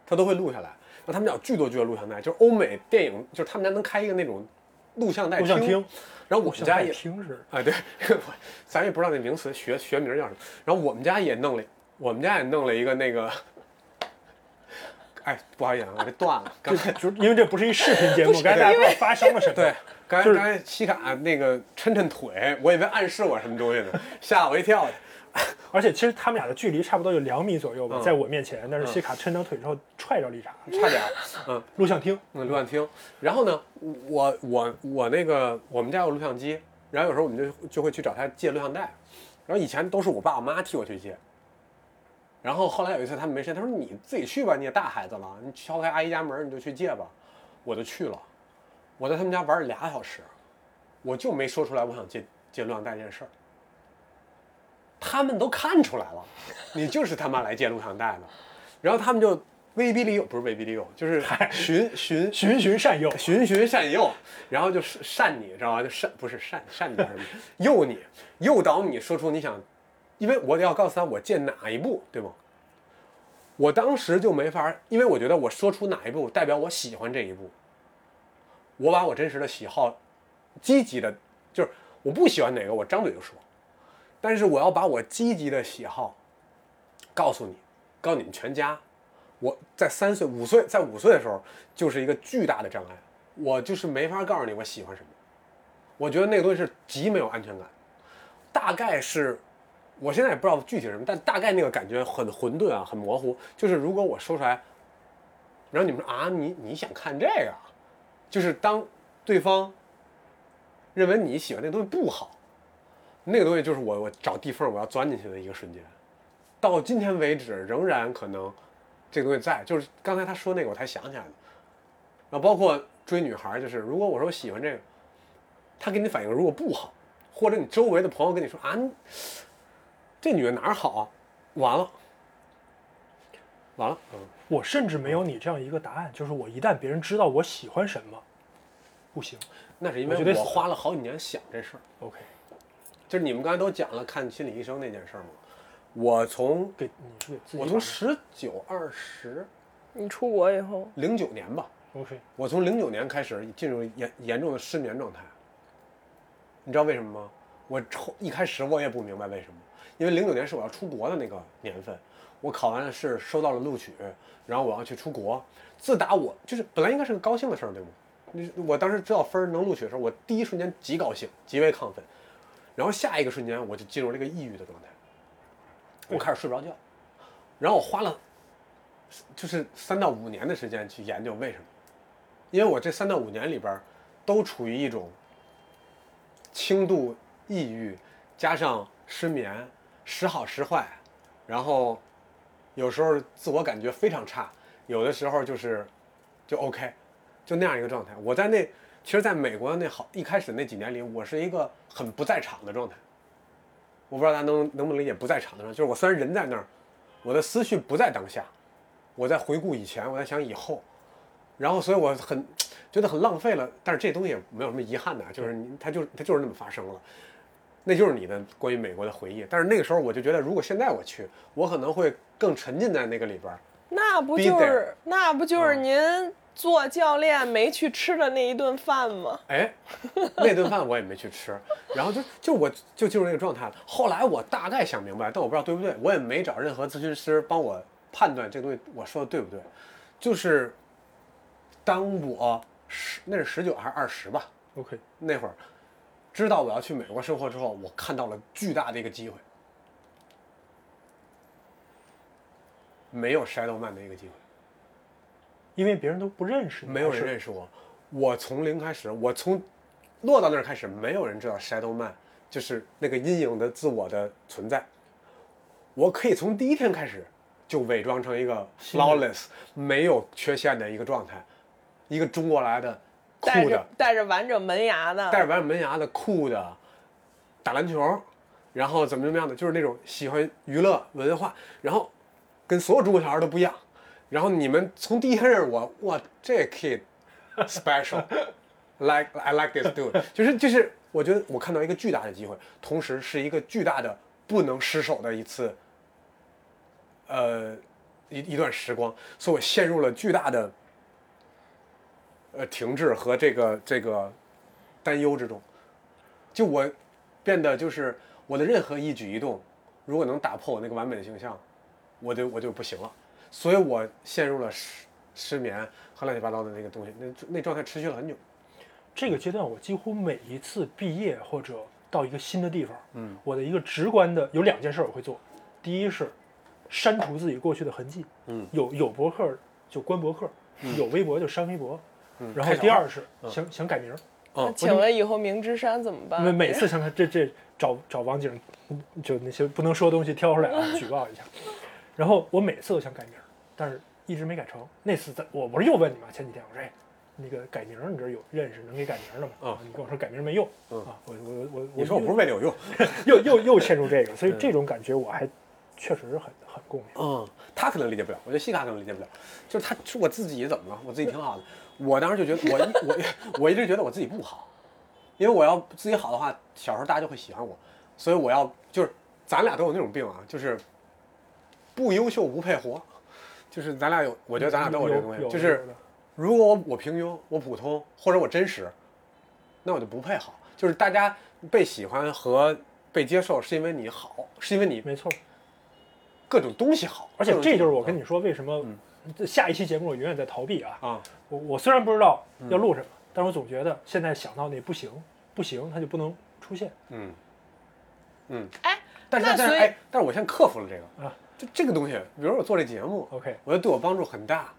她都会录下来。然后他们家有巨多巨多录像带，就是欧美电影，就是他们家能开一个那种录像带录像厅，然后我们家也听是啊，对，[LAUGHS] 咱也不知道那名词学学名叫什么。然后我们家也弄了，我们家也弄了一个那个，哎，不好意思啊，我这断了。刚才就是因为这不是一视频节目，刚才发生了什么。对，刚才刚才西卡那个抻抻腿，我以为暗示我什么东西呢，吓我一跳。[LAUGHS] 而且其实他们俩的距离差不多有两米左右吧，嗯在我面前，但是西卡抻长腿之后踹着丽莎。[LAUGHS] 差点，[LAUGHS] 嗯，录像厅，嗯，录像厅。然后呢，我我我那个我们家有录像机，然后有时候我们就就会去找他借录像带，然后以前都是我爸我妈替我去借。然后后来有一次他们没时间，他说你自己去吧，你也大孩子了，你敲开阿姨家门你就去借吧，我就去了。我在他们家玩了俩小时，我就没说出来我想借借录像带这件事儿。他们都看出来了，[LAUGHS] 你就是他妈来借录像带的，然后他们就威逼利诱，不是威逼利诱，就是循循循循善诱。循循善诱，然后就是善你，知道吧？就善不是善善你叫什么？诱你，诱导你说出你想，因为我要告诉他我借哪一部，对吗？我当时就没法，因为我觉得我说出哪一部代表我喜欢这一部，我把我真实的喜好，积极的，就是我不喜欢哪个，我张嘴就说，但是我要把我积极的喜好告诉你，告诉你们全家，我在三岁、五岁，在五岁的时候就是一个巨大的障碍，我就是没法告诉你我喜欢什么。我觉得那个东西是极没有安全感，大概是，我现在也不知道具体什么，但大概那个感觉很混沌啊，很模糊。就是如果我说出来，然后你们说啊，你你想看这个，就是当对方认为你喜欢那东西不好，那个东西就是我我找地缝我要钻进去的一个瞬间。到今天为止，仍然可能这个东西在，就是刚才他说那个我才想起来的。然后包括追女孩，就是如果我说我喜欢这个，他给你反应如果不好，或者你周围的朋友跟你说啊，这女的哪儿好啊，完了，完了，嗯，我甚至没有你这样一个答案，就是我一旦别人知道我喜欢什么，不行。那是因为我花了好几年想这事儿。OK，就是你们刚才都讲了看心理医生那件事儿嘛，我从给你是给自己我从十九二十你出国以后，零九年吧，OK，我从零九年开始进入严严重的失眠状态。你知道为什么吗？我抽一开始我也不明白为什么，因为零九年是我要出国的那个年份，我考完了试，收到了录取，然后我要去出国。自打我就是本来应该是个高兴的事儿，对吗？你我当时知道分能录取的时候，我第一瞬间极高兴，极为亢奋，然后下一个瞬间我就进入了一个抑郁的状态，我开始睡不着觉，然后我花了就是三到五年的时间去研究为什么，因为我这三到五年里边都处于一种轻度抑郁，加上失眠，时好时坏，然后有时候自我感觉非常差，有的时候就是就 OK，就那样一个状态。我在那其实在美国那好一开始那几年里，我是一个很不在场的状态。我不知道大家能能不能理解不在场的状态，就是我虽然人在那儿，我的思绪不在当下，我在回顾以前，我在想以后，然后所以我很觉得很浪费了。但是这东西也没有什么遗憾的，就是它就它就是那么发生了，那就是你的关于美国的回忆。但是那个时候我就觉得，如果现在我去，我可能会更沉浸在那个里边儿。那不就是那不就是嗯您做教练没去吃的那一顿饭吗？哎，那顿饭我也没去吃，然后就就我就进入那个状态了。后来我大概想明白，但我不知道对不对，我也没找任何咨询师帮我判断这个东西我说的对不对。就是当我十那是十九还是二十吧，OK，那会儿知道我要去美国生活之后，我看到了巨大的一个机会，没有 Shadow Man 的一个机会。因为别人都不认识你，没有人认识我，我从零开始，我从落到那儿开始，没有人知道 Shadow Man 就是那个阴影的自我的存在。我可以从第一天开始就伪装成一个 flawless 没有缺陷的一个状态，一个中国来的酷的，带着完整门牙的，带着完整门牙的酷的，打篮球，然后怎么怎么样的，就是那种喜欢娱乐文化，然后跟所有中国小孩都不一样。然后你们从第一天认识我，哇，这 kid special，like [LAUGHS] I like this dude，就是就是，我觉得我看到一个巨大的机会，同时是一个巨大的不能失手的一次，呃，一一段时光，所以我陷入了巨大的呃停滞和这个这个担忧之中。就我变得就是我的任何一举一动，如果能打破我那个完美的形象，我就我就不行了。所以我陷入了失失眠和乱七八糟的那个东西，那那状态持续了很久。这个阶段，我几乎每一次毕业或者到一个新的地方，嗯，我的一个直观的有两件事我会做，第一是删除自己过去的痕迹，嗯，有有博客就关博客，有微博就删微博，嗯然后第二是想想改名儿，嗯请问以后明知山怎么办？每每次想看这这找找网警，嗯就那些不能说的东西挑出来啊，[LAUGHS] 举报一下。然后我每次都想改名儿，但是一直没改成。那次在我不是又问你吗？前几天我说，哎，那个改名儿你这儿有认识能给改名儿的吗？啊你跟我说改名儿没用、嗯啊，我我我我你说我不是为了有用，[LAUGHS] 又又又陷入这个，所以这种感觉我还确实很很共鸣。嗯，他可能理解不了，我觉得西卡可能理解不了，就是他是我自己怎么了？我自己挺好的，我当时就觉得我一 [LAUGHS] 我我一直觉得我自己不好，因为我要自己好的话，小时候大家就会喜欢我，所以我要就是咱俩都有那种病啊，就是不优秀不配活，就是咱俩有，我觉得咱俩都有这个东西，就是如果我我平庸，我普通，或者我真实，那我就不配好。就是大家被喜欢和被接受，是因为你好，是因为你没错，各种东西好。而且这就是我跟你你说为什么下一期节目我永远在逃避啊。啊，我我虽然不知道要嗯录什么，但是我总觉得现在想到那不行，不行，它就不能出现。嗯。嗯，哎，但是但是哎，但是我现在克服了这个。啊，就这个东西，比如说我做这节目 OK 我觉得对我帮助很大。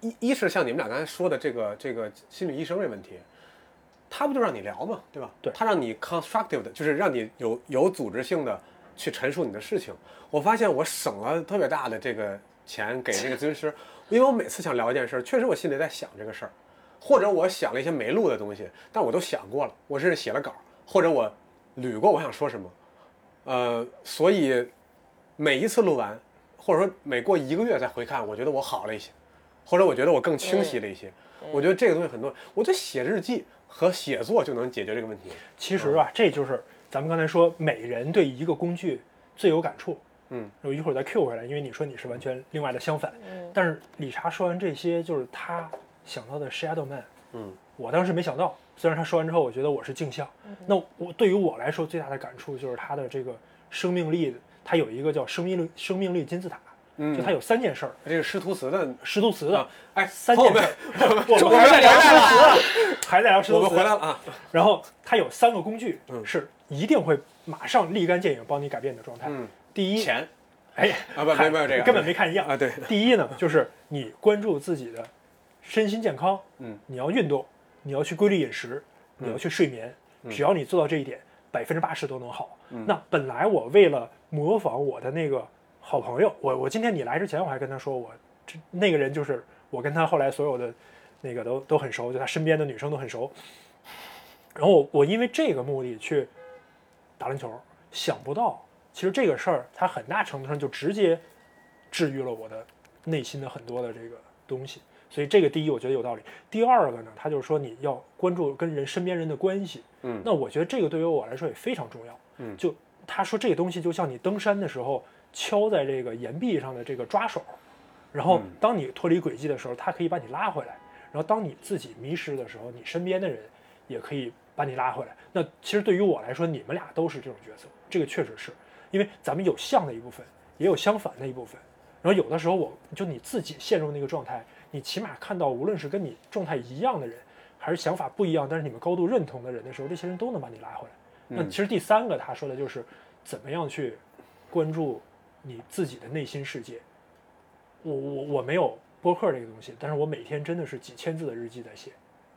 一一是像你们俩刚才说的这个这个心理医生这问题，他不就让你聊嘛，对吧？对他让你 constructive 的，就是让你有有组织性的去陈述你的事情。我发现我省了特别大的这个钱给这个咨询师，因为我每次想聊一件事儿，确实我心里在想这个事儿，或者我想了一些没录的东西，但我都想过了，我甚至写了稿，或者我捋过我想说什么，呃，所以每一次录完，或者说每过一个月再回看，我觉得我好了一些，或者我觉得我更清晰了一些。我觉得这个东西很多，我觉得写日记和写作就能解决这个问题。其实啊，这就是咱们刚才说，每人对一个工具最有感触。嗯，我一会儿再 Q 回来，因为你说你是完全另外的相反。嗯但是理查说完这些，就是他想到的 Shadow Man，嗯，我当时没想到。虽然他说完之后，我觉得我是镜像。那我对于我来说最大的感触就是他的这个生命力，他有一个叫生命力生命力金字塔，嗯。就它有三件事儿，这个师徒词的师徒词的啊，哎，三件事儿，，我终于我还在聊师徒词啊，还在聊师我徒词。们回来了啊。然后它有三个工具，嗯是一定会马上立竿见影帮你改变你的状态。嗯，第一，钱哎，啊不没没有这个根本没看一样啊，对，第一呢，就是你关注自己的身心健康，嗯，你要运动，你要去规律饮食，你要去睡眠，只要你做到这一点，百分之八十都能好。嗯那本来我为了模仿我的那个好朋友，我我今天你来之前我还跟他说我这那个人就是我跟他后来所有的那个都都很熟，就他身边的女生都很熟。然后我我因为这个目的去打篮球，想不到其实这个事儿它很大程度上就直接治愈了我的内心的很多的这个东西。所以这个第一我觉得有道理。第二个呢，他就是说你要关注跟人身边人的关系。嗯那我觉得这个对于我来说也非常重要。嗯就他说这个东西就像你登山的时候敲在这个岩壁上的这个抓手，然后嗯当你脱离轨迹的时候，它可以把你拉回来。然后当你自己迷失的时候，你身边的人也可以把你拉回来。那其实对于我来说，你们俩都是这种角色，这个确实是因为咱们有像的一部分，也有相反的一部分。然后有的时候我就你自己陷入那个状态，你起码看到无论是跟你状态一样的人，还是想法不一样，但是你们高度认同的人的时候，这些人都能把你拉回来。那嗯其实第三个他说的就是怎么样去关注你自己的内心世界。我我我没有播客这个东西，但是我每天真的是几千字的日记在写，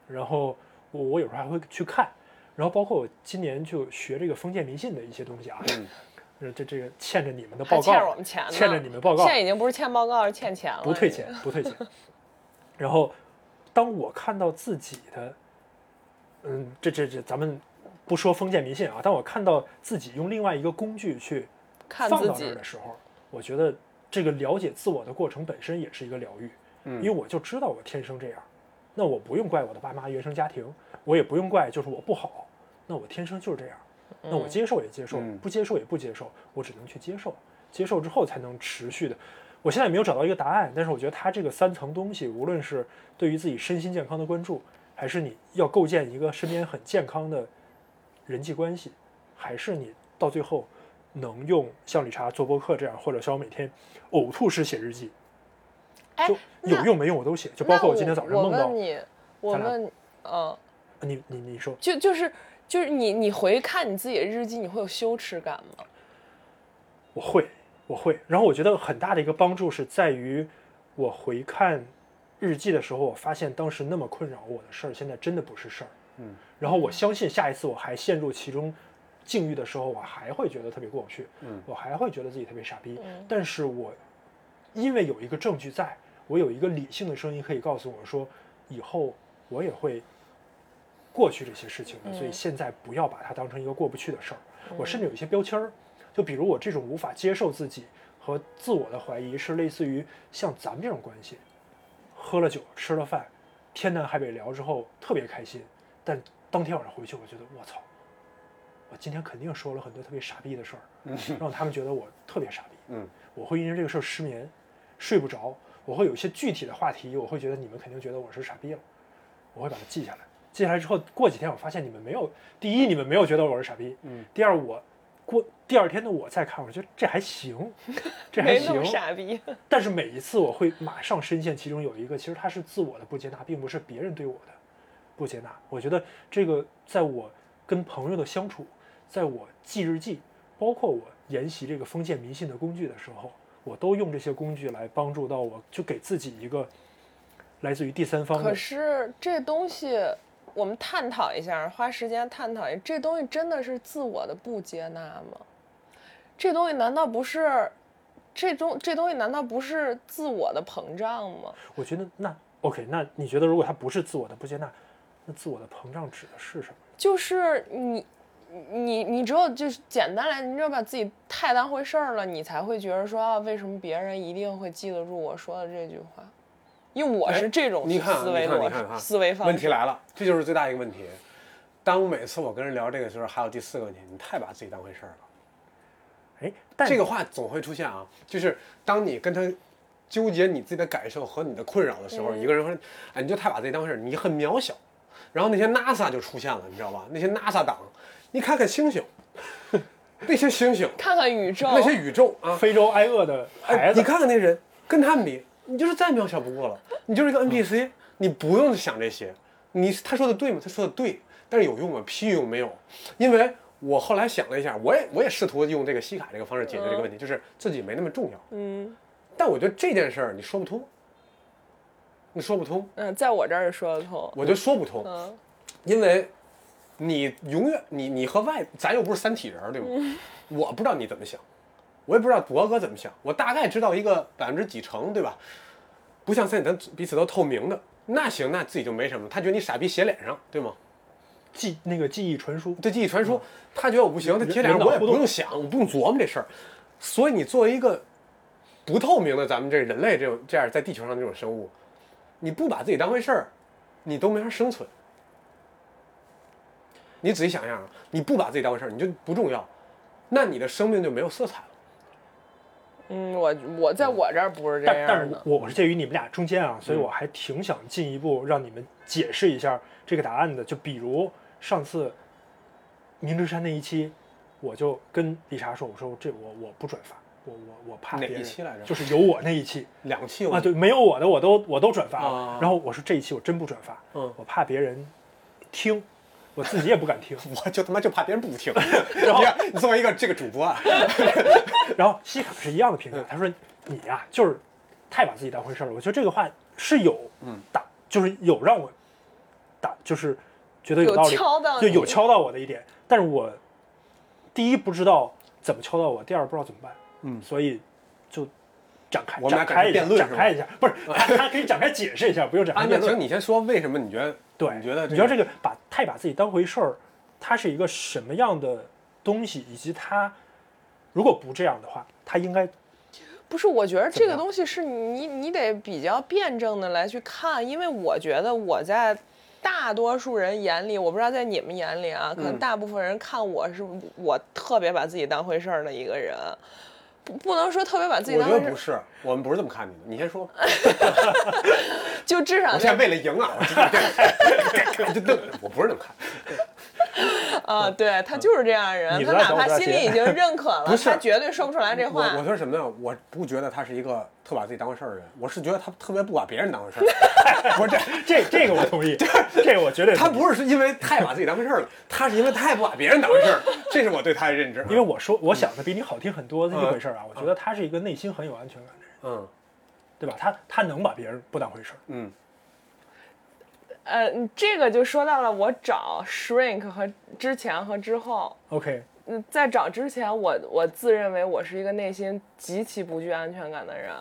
然后我我有时候还会去看，然后包括我今年就学这个封建迷信的一些东西啊，嗯这这个欠着你们的报告欠着我告，们钱，欠着你们报告，现在已经不是欠报告，是欠钱了，不退钱，不退钱。然后，当我看到自己的，嗯，这这这，咱们不说封建迷信啊，当我看到自己用另外一个工具去放到那儿的时候，我觉得这个了解自我的过程本身也是一个疗愈，嗯因为我就知道我天生这样，那我不用怪我的爸妈原生家庭，我也不用怪就是我不好，那我天生就是这样，那我接受也接受，嗯不接受也不接受，我只能去接受，接受之后才能持续的。我现在也没有找到一个答案，但是我觉得它这个三层东西，无论是对于自己身心健康的关注，还是你要构建一个身边很健康的人际关系，还是你到最后能用像理查做播客这样，或者像我每天呕吐式写日记，哎就有用没用我都写，就包括我今天早上梦到你，我咱俩问你，嗯，你你你说，就就是就是你你回看你自己的日记，你会有羞耻感吗？我会，我会。然后我觉得很大的一个帮助是在于，我回看日记的时候，我发现当时那么困扰我的事儿，现在真的不是事儿。嗯。然后我相信下一次我还陷入其中境遇的时候，我还会觉得特别过不去。嗯。我还会觉得自己特别傻逼。嗯但是我因为有一个证据在，我有一个理性的声音可以告诉我说，以后我也会过去这些事情的。所以嗯现在不要把它当成一个过不去的事儿。我甚至有一些标签儿，就比如我这种无法接受自己和自我的怀疑，是类似于像咱们这种关系，喝了酒吃了饭，天南海北聊之后特别开心，但当天晚上回去，我觉得我操，我今天肯定说了很多特别傻逼的事儿，让他们觉得我特别傻逼。嗯，我会因为这个事儿失眠，睡不着，我会有一些具体的话题，我会觉得你们肯定觉得我是傻逼了，我会把它记下来。记下来之后，过几天我发现你们没有，第一你们没有觉得我是傻逼，嗯，第二我过第二天的我再看，我觉得这还行，[LAUGHS] 这还行傻逼。但是每一次我会马上深陷其中，有一个其实他是自我的不接纳，并不是别人对我的不接纳。我觉得这个在我跟朋友的相处，在我记日记，包括我研习这个封建迷信的工具的时候，我都用这些工具来帮助到我，就给自己一个来自于第三方可。是这东西，我们探讨一下，花时间探讨一下，这东西真的是自我的不接纳吗？这东西难道不是？这东这东西难道不是自我的膨胀吗？我觉得那 OK，那你觉得如果它不是自我的不接纳，那自我的膨胀指的是什么？就是你，你你只有就是简单来，你只有把自己太当回事儿了，你才会觉得说啊，为什么别人一定会记得住我说的这句话？因为我哎是这种你看啊思维逻辑、你看你看啊 [LAUGHS] 思维方式。问题来了，这就是最大一个问题。当每次我跟人聊这个时候，还有第四个问题，你太把自己当回事儿了。哎，但这个话总会出现啊，就是当你跟他纠结你自己的感受和你的困扰的时候，嗯一个人说，哎，你就太把自己当回事儿，你很渺小。然后那些 NASA 就出现了，你知道吧？那些 NASA 党，你看看星星，[LAUGHS] 那些星星，看看宇宙，那些宇宙啊，非洲挨饿的哎，孩子你，看看那人，跟他们比，你就是再渺小不过了。你就是一个 NPC，你不用想这些。你他说的对吗？他说的对，但是有用吗？屁用没有。因为我后来想了一下，我也我也试图用这个西卡这个方式解决这个问题，就是自己没那么重要。嗯但我觉得这件事儿你说不通，你说不通，嗯，在我这儿说得通。我觉得说不通，嗯因为你永远你你和外咱又不是三体人，对吗？我不知道你怎么想，我也不知道博哥怎么想，我大概知道一个百分之几成，对吧？不像现在，咱彼此都透明的，那行，那自己就没什么，他觉得你傻逼写脸上，对吗？记那个记忆传输，对记忆传输，他觉得我不行，他贴脸上我也不用想，我不用琢磨这事儿。所以你作为一个不透明的咱们这人类这种这样在地球上这种生物，你不把自己当回事儿，你都没法生存。你仔细想想啊，你不把自己当回事儿，你就不重要，那你的生命就没有色彩了。嗯，我我在我这儿不是这但但是样的。我我是介于你们俩中间啊，所以嗯我还挺想进一步让你们解释一下这个答案的。就比如上次明之山那一期，我就跟丽莎说，我说这我我不转发，我我我怕哪别人一期来着就是有我那一期 [LAUGHS] 两期啊，对，没有我的我都我都转发啊了。然后我说这一期我真不转发，嗯我怕别人听，我自己也不敢听。[LAUGHS] 我就他妈就怕别人不听。[LAUGHS] 你看，你作为一个这个主播啊，[LAUGHS] 然后西卡是一样的评价，他说你呀、就是太把自己当回事儿了。我觉得这个话是有嗯打，就是有让我打，就是觉得有有道理，敲到就有敲到我的一点。但是我第一不知道怎么敲到我，第二不知道怎么办，嗯所以就展开我们俩展开一下展开辩论展开一下，不是他他可以展开解释一下，不用展开辩论行，。你先说为什么你觉得？对，你觉得你觉得这个把太把自己当回事儿，它是一个什么样的东西，以及它如果不这样的话，它应该不是，我觉得这个东西是你你得比较辩证的来去看，因为我觉得我在大多数人眼里，我不知道在你们眼里啊，可能嗯大部分人看我是我特别把自己当回事儿的一个人，不不能说特别把自己我当回事儿，觉得不是，我们不是这么看你的。你先说。[LAUGHS] 就至少我现在为了赢啊，我就 [LAUGHS] 瞪，[LAUGHS] 我不是这么看。[LAUGHS] 啊，对他就是这样的人，他哪怕心里已经认可了，他绝对说不出来这话我我。说什么呢？我不觉得他是一个特把自己当回事儿的人，我是觉得他特别不把别人当回事儿。[LAUGHS] 不是这，这这个我同意，这个我绝对他不是是因为太把自己当回事儿了，他是因为太不把别人当回事儿，这是我对他的认知。因为我说我想的比你好听很多的一回事儿啊，我觉得他是一个内心很有安全感的人，嗯对吧？他他能把别人不当回事儿，嗯呃，这个就说到了我找 shrink 和之前和之后。OK，嗯，在找之前，我我自认为我是一个内心极其不具安全感的人，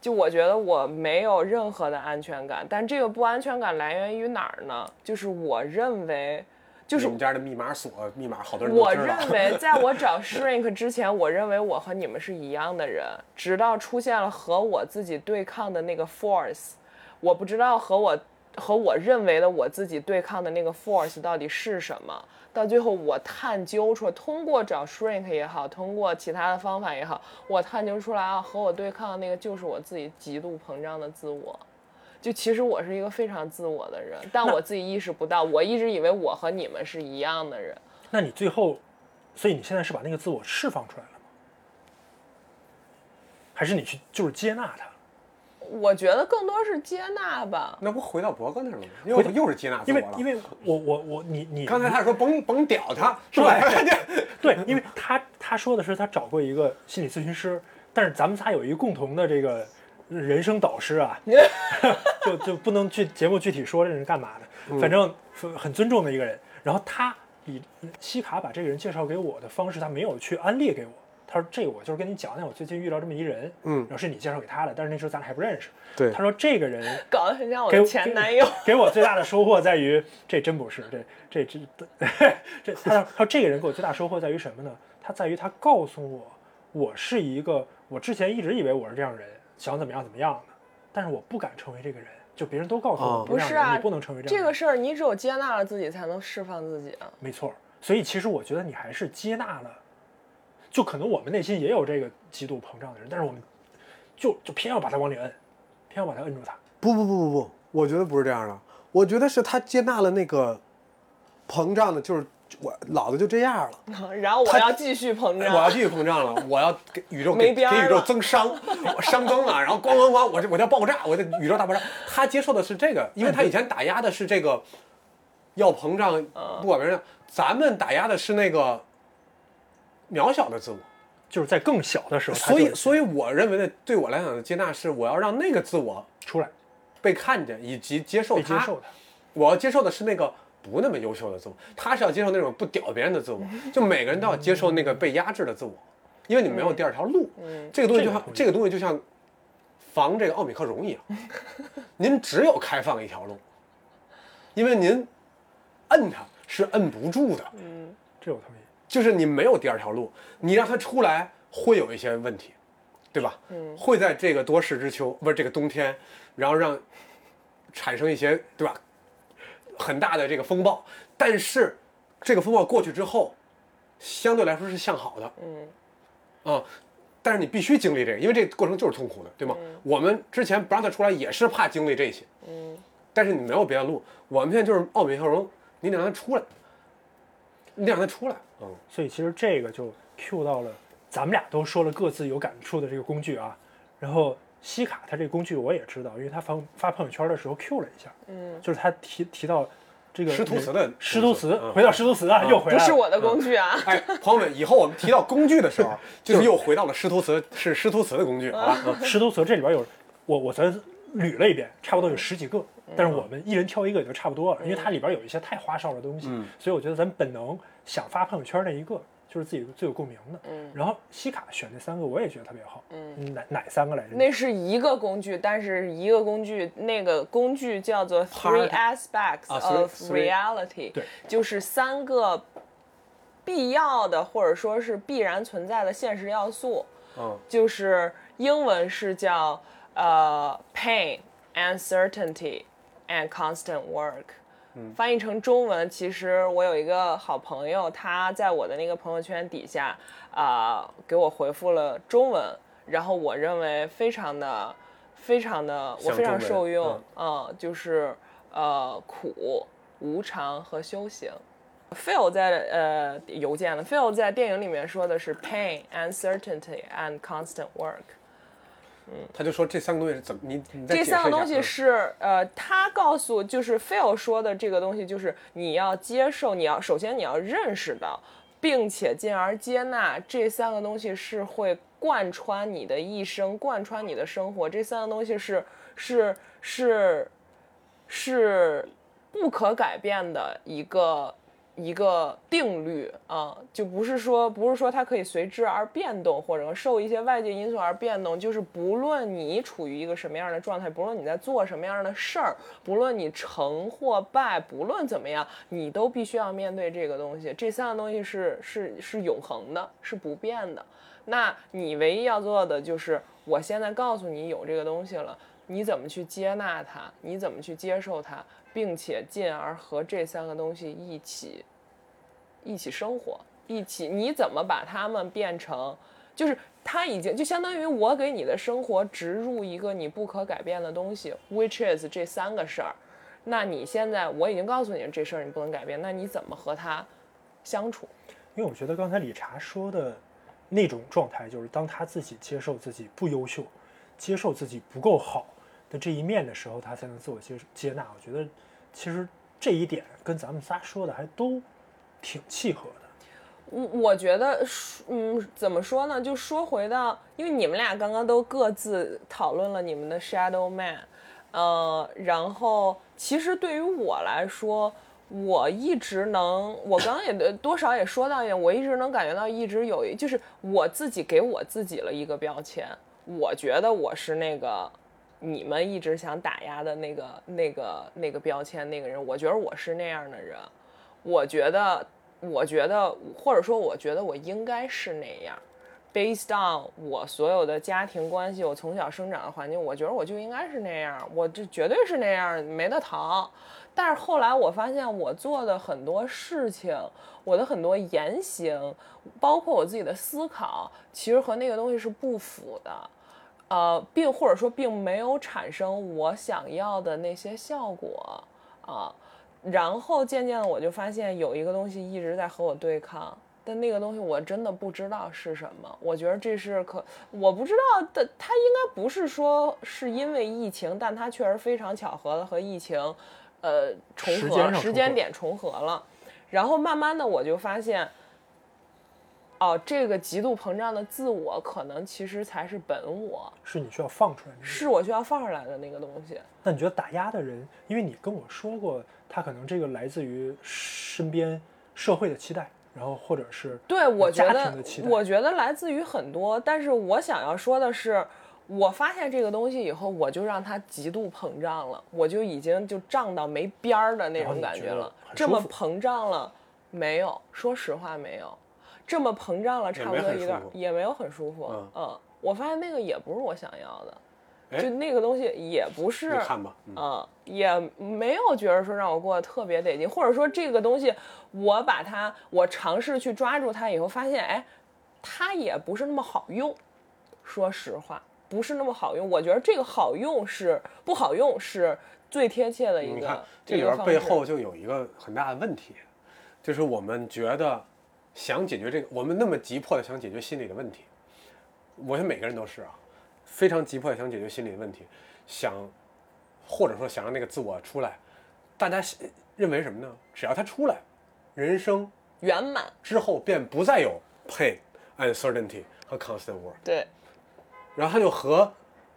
就我觉得我没有任何的安全感，但这个不安全感来源于哪儿呢？就是我认为，就是你们家的密码锁密码好多人我。认为，[LAUGHS] 在我找 shrink 之前，我认为我和你们是一样的人，直到出现了和我自己对抗的那个 force，我不知道和我和我认为的我自己对抗的那个 force 到底是什么。到最后，我探究出来，通过找 shrink 也好，通过其他的方法也好，我探究出来啊，和我对抗的那个就是我自己极度膨胀的自我。就其实我是一个非常自我的人，但我自己意识不到，我一直以为我和你们是一样的人。那你最后，所以你现在是把那个自我释放出来了吗？还是你去就是接纳它？我觉得更多是接纳吧。那不回到博哥那儿了吗？又又是接纳自我了。因为因为我我我你你刚才他说甭甭屌他，是吧？[LAUGHS] 对，因为他他说的是他找过一个心理咨询师，但是咱们仨有一个共同的这个人生导师啊，[LAUGHS] 就就不能具节目具体说这是干嘛的，反正很尊重的一个人。然后他以西卡把这个人介绍给我的方式，他没有去安利给我。他说：“这个我就是跟你讲讲，我最近遇到这么一人，嗯然后是你介绍给他的，但是那时候咱俩还不认识。对他说这个人搞得很像我的前男友。给我最大的收获在于，这真不是，这这这这他说他说这个人给我最大收获在于什么呢？他在于他告诉我，我是一个我之前一直以为我是这样人，想怎么样怎么样的，但是我不敢成为这个人，就别人都告诉我哦不是啊你不能成为这样。这个事儿，你只有接纳了自己，才能释放自己啊。没错，所以其实我觉得你还是接纳了，就可能我们内心也有这个极度膨胀的人，但是我们就就偏要把他往里摁，偏要把他摁住他。不不不不不，我觉得不是这样的，我觉得是他接纳了那个膨胀的，就是我老子就这样了，[LAUGHS] 然后我要继续膨胀。我要继续膨胀了，我要给宇宙给没给宇宙增伤，我伤增了，然后咣咣咣，我这我就要爆炸，我的宇宙大爆炸。他接受的是这个，因为他以前打压的是这个要膨胀，不管别人，咱们打压的是那个渺小的自我。就是在更小的时候，所以，所以我认为的，对我来讲的接纳是，我要让那个自我出来被看见，以及接受它。被接受他。我要接受的是那个不那么优秀的自我，他是要接受那种不屌别人的自我。[LAUGHS] 就每个人都要接受那个被压制的自我，因为你没有第二条路。这个东西就像这个东西就像防这个奥米克戎一样，[LAUGHS] 您只有开放一条路，因为您摁它是摁不住的，嗯这我同意。就是你没有第二条路，你让他出来会有一些问题，对吧？嗯，会在这个多事之秋，不是这个冬天，然后让产生一些对吧？很大的这个风暴，但是这个风暴过去之后，相对来说是向好的，嗯，啊，但是你必须经历这个，因为这个过程就是痛苦的，对吗？我们之前不让他出来也是怕经历这些，嗯，但是你没有别的路，我们现在就是奥米克戎，你得让他出来，你得让他出来，嗯。所以其实这个就 Q 到了咱们俩都说了各自有感触的这个工具啊。然后西卡他这个工具我也知道，因为他发发朋友圈的时候 Q 了一下，嗯，就是他提提到这个师徒词的师徒词，嗯回到师徒词啊，又回来了。不是我的工具啊。哎，朋友们，以后我们提到工具的时候，[LAUGHS] 就是又回到了师徒词，是师徒词的工具，好吧？嗯 [LAUGHS] 师徒词这里边有我我昨天捋了一遍，差不多有十几个，但是我们一人挑一个也就差不多了，因为它里边有一些太花哨的东西，嗯。所以我觉得咱本能想发朋友圈那一个就是自己最有共鸣的。嗯。然后西卡选这三个我也觉得特别好，嗯，哪哪三个来着？那是一个工具，但是一个工具，那个工具叫做 Three Aspects of Reality，对。就是三个必要的或者说是必然存在的现实要素，嗯。就是英文是叫呃 pain, uncertainty, and constant work。翻译成中文，其实我有一个好朋友，他在我的那个朋友圈底下啊、给我回复了中文，然后我认为非常的、非常的，我非常受用，嗯，就是呃苦、无常和修行。Phil 在呃邮件了，Phil 在电影里面说的是 pain, uncertainty, and constant work。他就说这三个东西是怎么？你你这三个东西嗯是呃，他告诉就是 Phil 说的这个东西，就是你要接受，你要首先你要认识到，并且进而接纳这三个东西是会贯穿你的一生，贯穿你的生活。这三个东西是是是是不可改变的一个一个定律啊，就不是说不是说它可以随之而变动，或者受一些外界因素而变动，就是不论你处于一个什么样的状态，不论你在做什么样的事儿，不论你成或败，不论怎么样，你都必须要面对这个东西。这三个东西是是是永恒的，是不变的。那你唯一要做的就是，我现在告诉你有这个东西了，你怎么去接纳它，你怎么去接受它，并且进而和这三个东西一起一起生活，一起你怎么把它们变成，就是它已经就相当于我给你的生活植入一个你不可改变的东西，which is 这三个事儿。那你现在我已经告诉你这事儿你不能改变，那你怎么和它相处？因为我觉得刚才理查说的那种状态，就是当他自己接受自己不优秀，接受自己不够好的这一面的时候，他才能自我接接纳。我觉得其实这一点跟咱们仨说的还都挺契合的。我我觉得，嗯，怎么说呢？就说回到，因为你们俩刚刚都各自讨论了你们的 Shadow Man，呃，然后其实对于我来说，我一直能，我刚刚也多少也说到一点，我一直能感觉到，一直有一，就是我自己给我自己了一个标签，我觉得我是那个你们一直想打压的那个那个那个标签那个人，我觉得我是那样的人，我觉得，我觉得，或者说，我觉得我应该是那样。Based on 我所有的家庭关系，我从小生长的环境，我觉得我就应该是那样，我这绝对是那样，没得逃。但是后来我发现，我做的很多事情，我的很多言行，包括我自己的思考，其实和那个东西是不符的。呃，并或者说并没有产生我想要的那些效果啊。然后渐渐的，我就发现有一个东西一直在和我对抗，但那个东西我真的不知道是什么。我觉得这是可我不知道的，它应该不是说是因为疫情，但它确实非常巧合的和疫情，呃，重合时间重合时间点重合了。然后慢慢的我就发现，哦，这个极度膨胀的自我，可能其实才是本我，是你需要放出来的。是我需要放出来的那个东西。那你觉得打压的人，因为你跟我说过，他可能这个来自于身边社会的期待，然后或者是对，我觉家得庭的期待。我觉得来自于很多，但是我想要说的是，我发现这个东西以后，我就让它极度膨胀了，我就已经就胀到没边儿的那种感觉了。很这么膨胀了没有？说实话没有。这么膨胀了差不多一段也没有很舒服。嗯嗯，我发现那个也不是我想要的，哎就那个东西也不是。你看吧，嗯嗯，也没有觉得说让我过得特别得劲，或者说这个东西我把它，我尝试去抓住它以后，发现哎，它也不是那么好用。说实话，不是那么好用。我觉得这个好用是不好用是最贴切的一个你看这里边背后就有一个很大的问题，就是我们觉得想解决这个，我们那么急迫的想解决心理的问题，我想每个人都是啊，非常急迫的想解决心理的问题，想或者说想让那个自我出来，大家认为什么呢？只要他出来，人生圆满。之后便不再有 pain、uncertainty 和 constant work。对然后他就和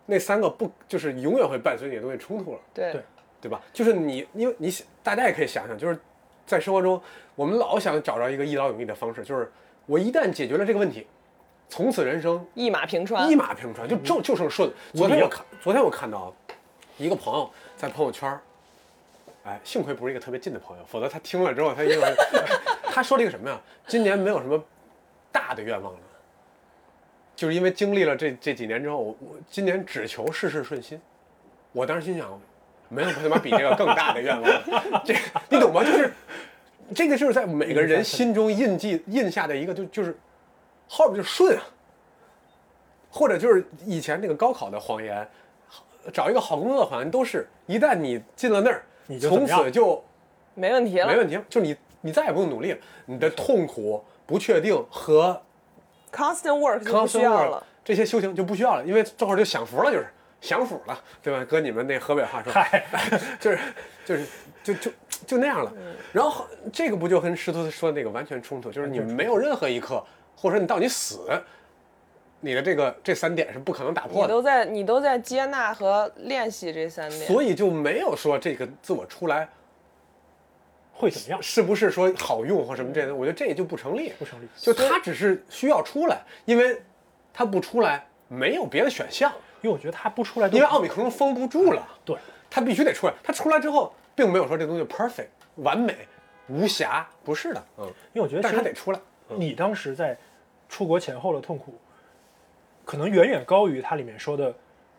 那三个不就是永远会伴随你的东西冲突了，对对对吧？就是你，因为你想，大家也可以想想，就是在生活中，我们老想找着一个一劳永逸的方式，就是我一旦解决了这个问题，从此人生一马平川一。马平川，就就就剩顺。昨天我看，昨天我看到一个朋友在朋友圈儿，哎，幸亏不是一个特别近的朋友，否则他听了之后，他因为 [LAUGHS] 他说了一个什么呀？今年没有什么大的愿望了，就是因为经历了这这几年之后，我我今年只求事事顺心。我当时心想，没有他妈比这个更大的愿望了，这你懂吗？就是这个就是在每个人心中印记印下的一个，就就是后边就顺啊。或者就是以前那个高考的谎言，找一个好工作的谎言，都是一旦你进了那儿，从你就从此就没问题了。没问题了，就你你再也不用努力了，你的痛苦、不确定和 Constant work 就不 constant 需要 work 了。这些修行就不需要了，因为这会儿就享福了，就是享福了，对吧？搁你们那河北话说，嗨，[LAUGHS] 就是就是就就就那样了。然后这个不就跟师徒说的那个完全冲突？就是你没有任何一刻，或者说你到你死，你的这个这三点是不可能打破的。你都在你都在接纳和练习这三点。所以就没有说这个自我出来会怎么样？是不是说好用或什么这些，我觉得这也就不成立。不成立。就他只是需要出来，因为他不出来没有别的选项，因为我觉得他不出来，因为奥密克戎封不住了，对，他必须得出来。他出来之后，并没有说这东西 perfect 完美无瑕，不是的，嗯，因为我觉得但是他得出来。你当时在出国前后的痛苦，可能远远高于它里面说的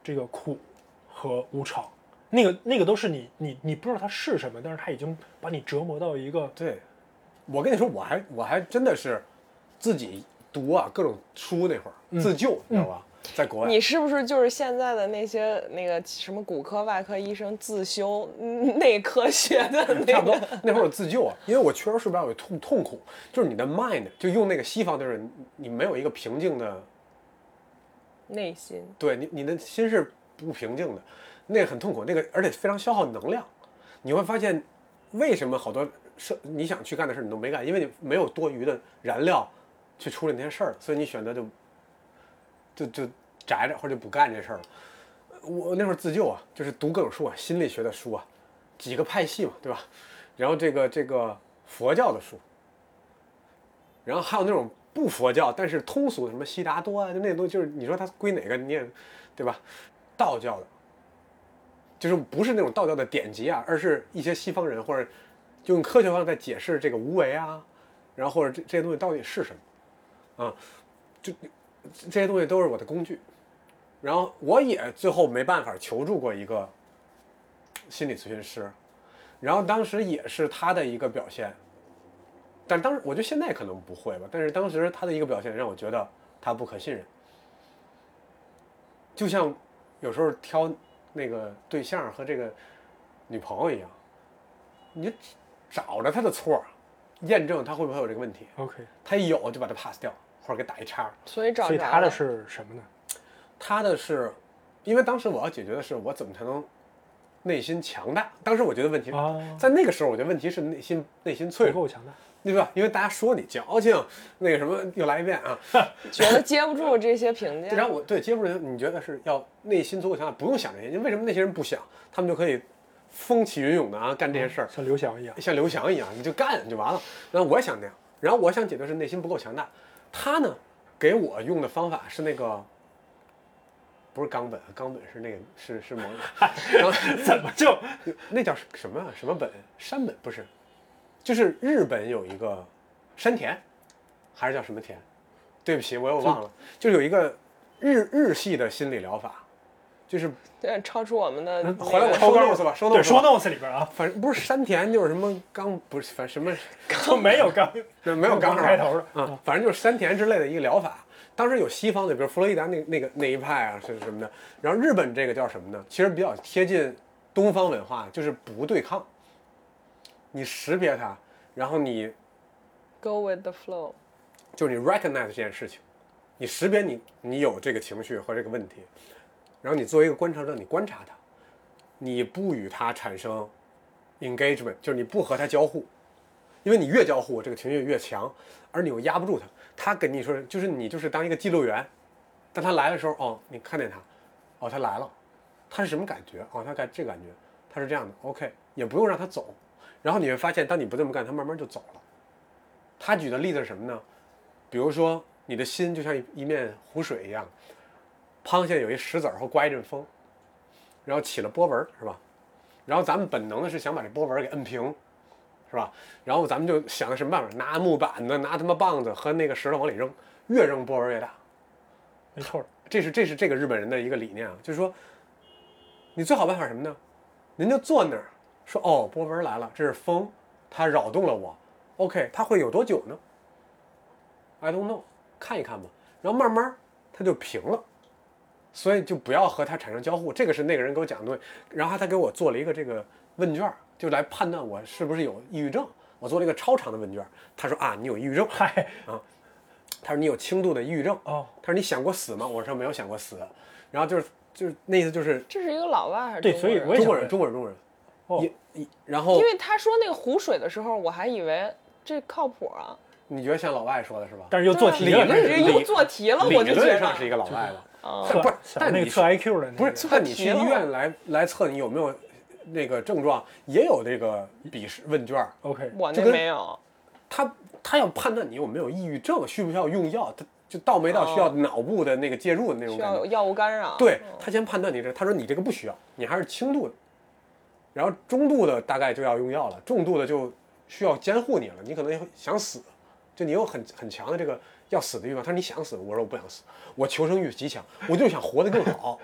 这个苦和无常。那个那个都是你你你不知道它是什么，但是它已经把你折磨到一个对，我跟你说，我还我还真的是自己读啊各种书那会儿、自救，你知道吧？在国外，你是不是就是现在的那些那个什么骨科、外科医生自修嗯内科学的那 [LAUGHS] 差不多个？那会儿我自救啊，因为我确实睡不着，有痛痛苦，就是你的 mind 就用那个西方就是你没有一个平静的，内心？对你你的心是不平静的，那个很痛苦，那个而且非常消耗能量。你会发现，为什么好多事你想去干的事你都没干，因为你没有多余的燃料去处理那些事儿，所以你选择就就就宅着或者就不干这事儿了。我那会儿自救啊，就是读各种书啊，心理学的书啊，几个派系嘛，对吧？然后这个这个佛教的书，然后还有那种不佛教但是通俗，什么悉达多啊，就那东西，就是你说它归哪个你也，对吧？道教的，就是不是那种道教的典籍啊，而是一些西方人或者就用科学方法在解释这个无为啊，然后或者这这些东西到底是什么啊？就这些东西都是我的工具。然后我也最后没办法求助过一个心理咨询师，然后当时也是他的一个表现，但当时我觉得现在可能不会吧，但是当时他的一个表现让我觉得他不可信任，就像有时候挑那个对象和这个女朋友一样，你就找着他的错，验证他会不会有这个问题，OK。他一有就把他 pass 掉，或者给打一叉。所以找所以他的是什么呢？他的是，因为当时我要解决的是我怎么才能内心强大。当时我觉得问题，啊在那个时候，我觉得问题是内心内心脆弱，不够强大。对吧？因为大家说你矫情，那个什么又来一遍啊。[LAUGHS] 觉得接不住这些评价。[LAUGHS] 然后我对接不住，你觉得是要内心足够强大，不用想这些。因为为什么那些人不想，他们就可以风起云涌的啊干这些事儿，像刘翔一样，像刘翔一样，你就干就完了。然后我也想那样，然后我想解决是内心不够强大。他呢，给我用的方法是那个不是冈本，冈本是那个是是某一个，然 [LAUGHS] 后怎么就那叫什么什么本？山本不是，就是日本有一个山田，还是叫什么田？对不起，我又忘了。就有一个日日系的心理疗法，就是对，超出我们的那个。回来我超纲 notes 吧对 notes 说吧 notes 里边啊，反正不是山田就是什么刚，不是反正什么 [LAUGHS] 刚没有刚那 [LAUGHS] 没有刚冈开头的啊，反正就是山田之类的一个疗法。当时有西方的，比如弗洛伊达那那个那一派啊，是什么的。然后日本这个叫什么呢？其实比较贴近东方文化，就是不对抗，你识别它，然后你 Go with the flow。就是你 recognize 这件事情，你识别你你有这个情绪和这个问题，然后你作为一个观察者，你观察它，你不与它产生 engagement，就是你不和它交互，因为你越交互，这个情绪越强，而你又压不住它。他跟你说，就是你就是当一个记录员，当他来的时候，哦，你看见他，哦，他来了，他是什么感觉？哦，他感这感觉，他是这样的，OK，也不用让他走，然后你会发现，当你不这么干，他慢慢就走了。他举的例子是什么呢？比如说，你的心就像一面湖水一样，螃蟹有一石子儿，或刮一阵风，然后起了波纹儿，是吧？然后咱们本能的是想把这波纹儿给摁平，是吧？然后咱们就想什么办法？拿木板子，拿他妈棒子和那个石头往里扔，越扔波纹儿越大。没错，这是这是这个日本人的一个理念啊，就是说，你最好办法什么呢？您就坐那儿说，哦，波纹来了，这是风，它扰动了我。OK，它会有多久呢？I don't know，看一看吧。然后慢慢它就平了，所以就不要和他产生交互。这个是那个人给我讲的东西，然后他给我做了一个这个问卷儿，就来判断我是不是有抑郁症。我做了一个超长的问卷儿，他说啊，你有抑郁症。嗨 [LAUGHS] 啊他说你有轻度的抑郁症。哦，他说你想过死吗？我说没有想过死。然后就是就是那意思就是这是一个老外还是对所以我也中国人，中国人，中国人。哦一一然后因为他说那个湖水的时候，我还以为这靠谱啊。你觉得像老外说的是吧？但是又做题了，理论这又做题了，我就觉得论上是一个老外了。不是想那个测但你是 IQ 的那个不是，但你去医院来来测你有没有那个症状，也有这个笔试问卷儿。OK，我那没有。他他要判断你有没有抑郁症，需不需要用药，他就到没到需要脑部的那个介入的那种感觉需要有。药物干扰。对他先判断你这，他说你这个不需要，你还是轻度的，然后中度的大概就要用药了，重度的就需要监护你了，你可能想死，就你有很很强的这个要死的欲望。他说你想死，我说我不想死，我求生欲极强，我就想活得更好，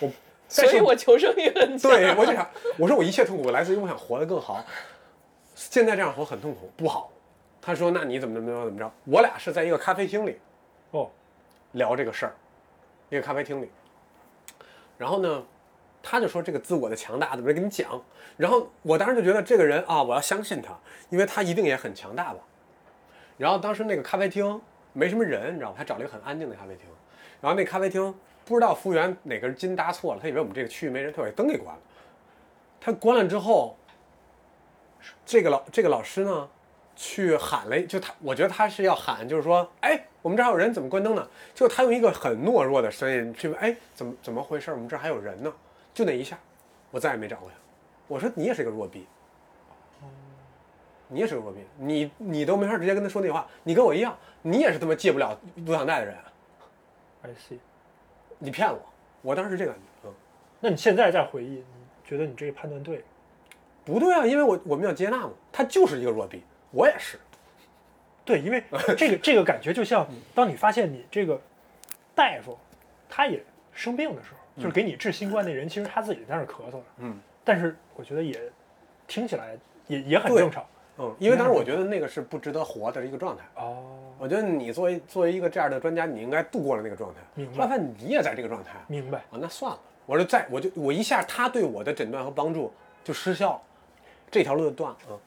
我 [LAUGHS] 所以我求生欲很强。对我就想，我说我一切痛苦来自于我想活得更好，现在这样活很痛苦，不好。他说那你怎么怎么着怎么着？我俩是在一个咖啡厅里，哦，聊这个事儿，一个咖啡厅里。然后呢，他就说这个自我的强大怎么跟你讲。然后我当时就觉得这个人啊，我要相信他，因为他一定也很强大吧。然后当时那个咖啡厅没什么人，你知道吗？他找了一个很安静的咖啡厅。然后那咖啡厅不知道服务员哪根筋搭错了，他以为我们这个区域没人，他把灯给关了。他关了之后，这个老这个老师呢，去喊了，就他，我觉得他是要喊，就是说，哎，我们这儿还有人，怎么关灯呢？就他用一个很懦弱的声音去问，哎，怎么怎么回事？我们这儿还有人呢。就那一下，我再也没找过他。我说你也是个弱逼，你也是个弱逼，你你都没法直接跟他说那话，你跟我一样，你也是他妈戒不了录像带的人，I see。你骗我。我当时是这个感觉，嗯，那你现在再回忆，你觉得你这个判断对？不对啊，因为我我们要接纳嘛，他就是一个弱逼，我也是。对，因为 [LAUGHS] 这个这个感觉就像，当你发现你这个大夫他也生病的时候，就是给你治新冠那人，其实他自己在那儿咳嗽呢。嗯，但是我觉得也听起来也也很正常。嗯，因为当时我觉得那个是不值得活的一个状态。哦，我觉得你作为作为一个这样的专家，你应该度过了那个状态。明白后来发现你也在这个状态明白。啊，那算了，我就在我就我一下他对我的诊断和帮助就失效了，这条路就断了。嗯，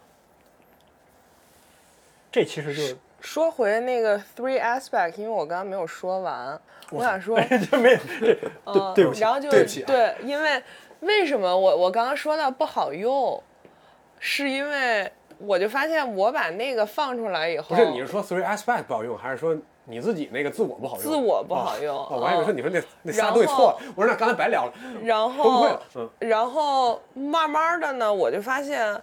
这其实就是说回那个 three aspect，因为我刚刚没有说完，我想说，[LAUGHS] 就没对嗯，对不起然后就对不起啊对，因为为什么我我刚刚说到不好用，是因为我就发现我把那个放出来以后，不是，你是说 three aspect 不好用，还是说你自己那个自我不好用？自我不好用哦，哦我还以为说你说那那仨然东西错了，我说那刚才白聊了，然崩溃后了。嗯，然后慢慢的呢，我就发现。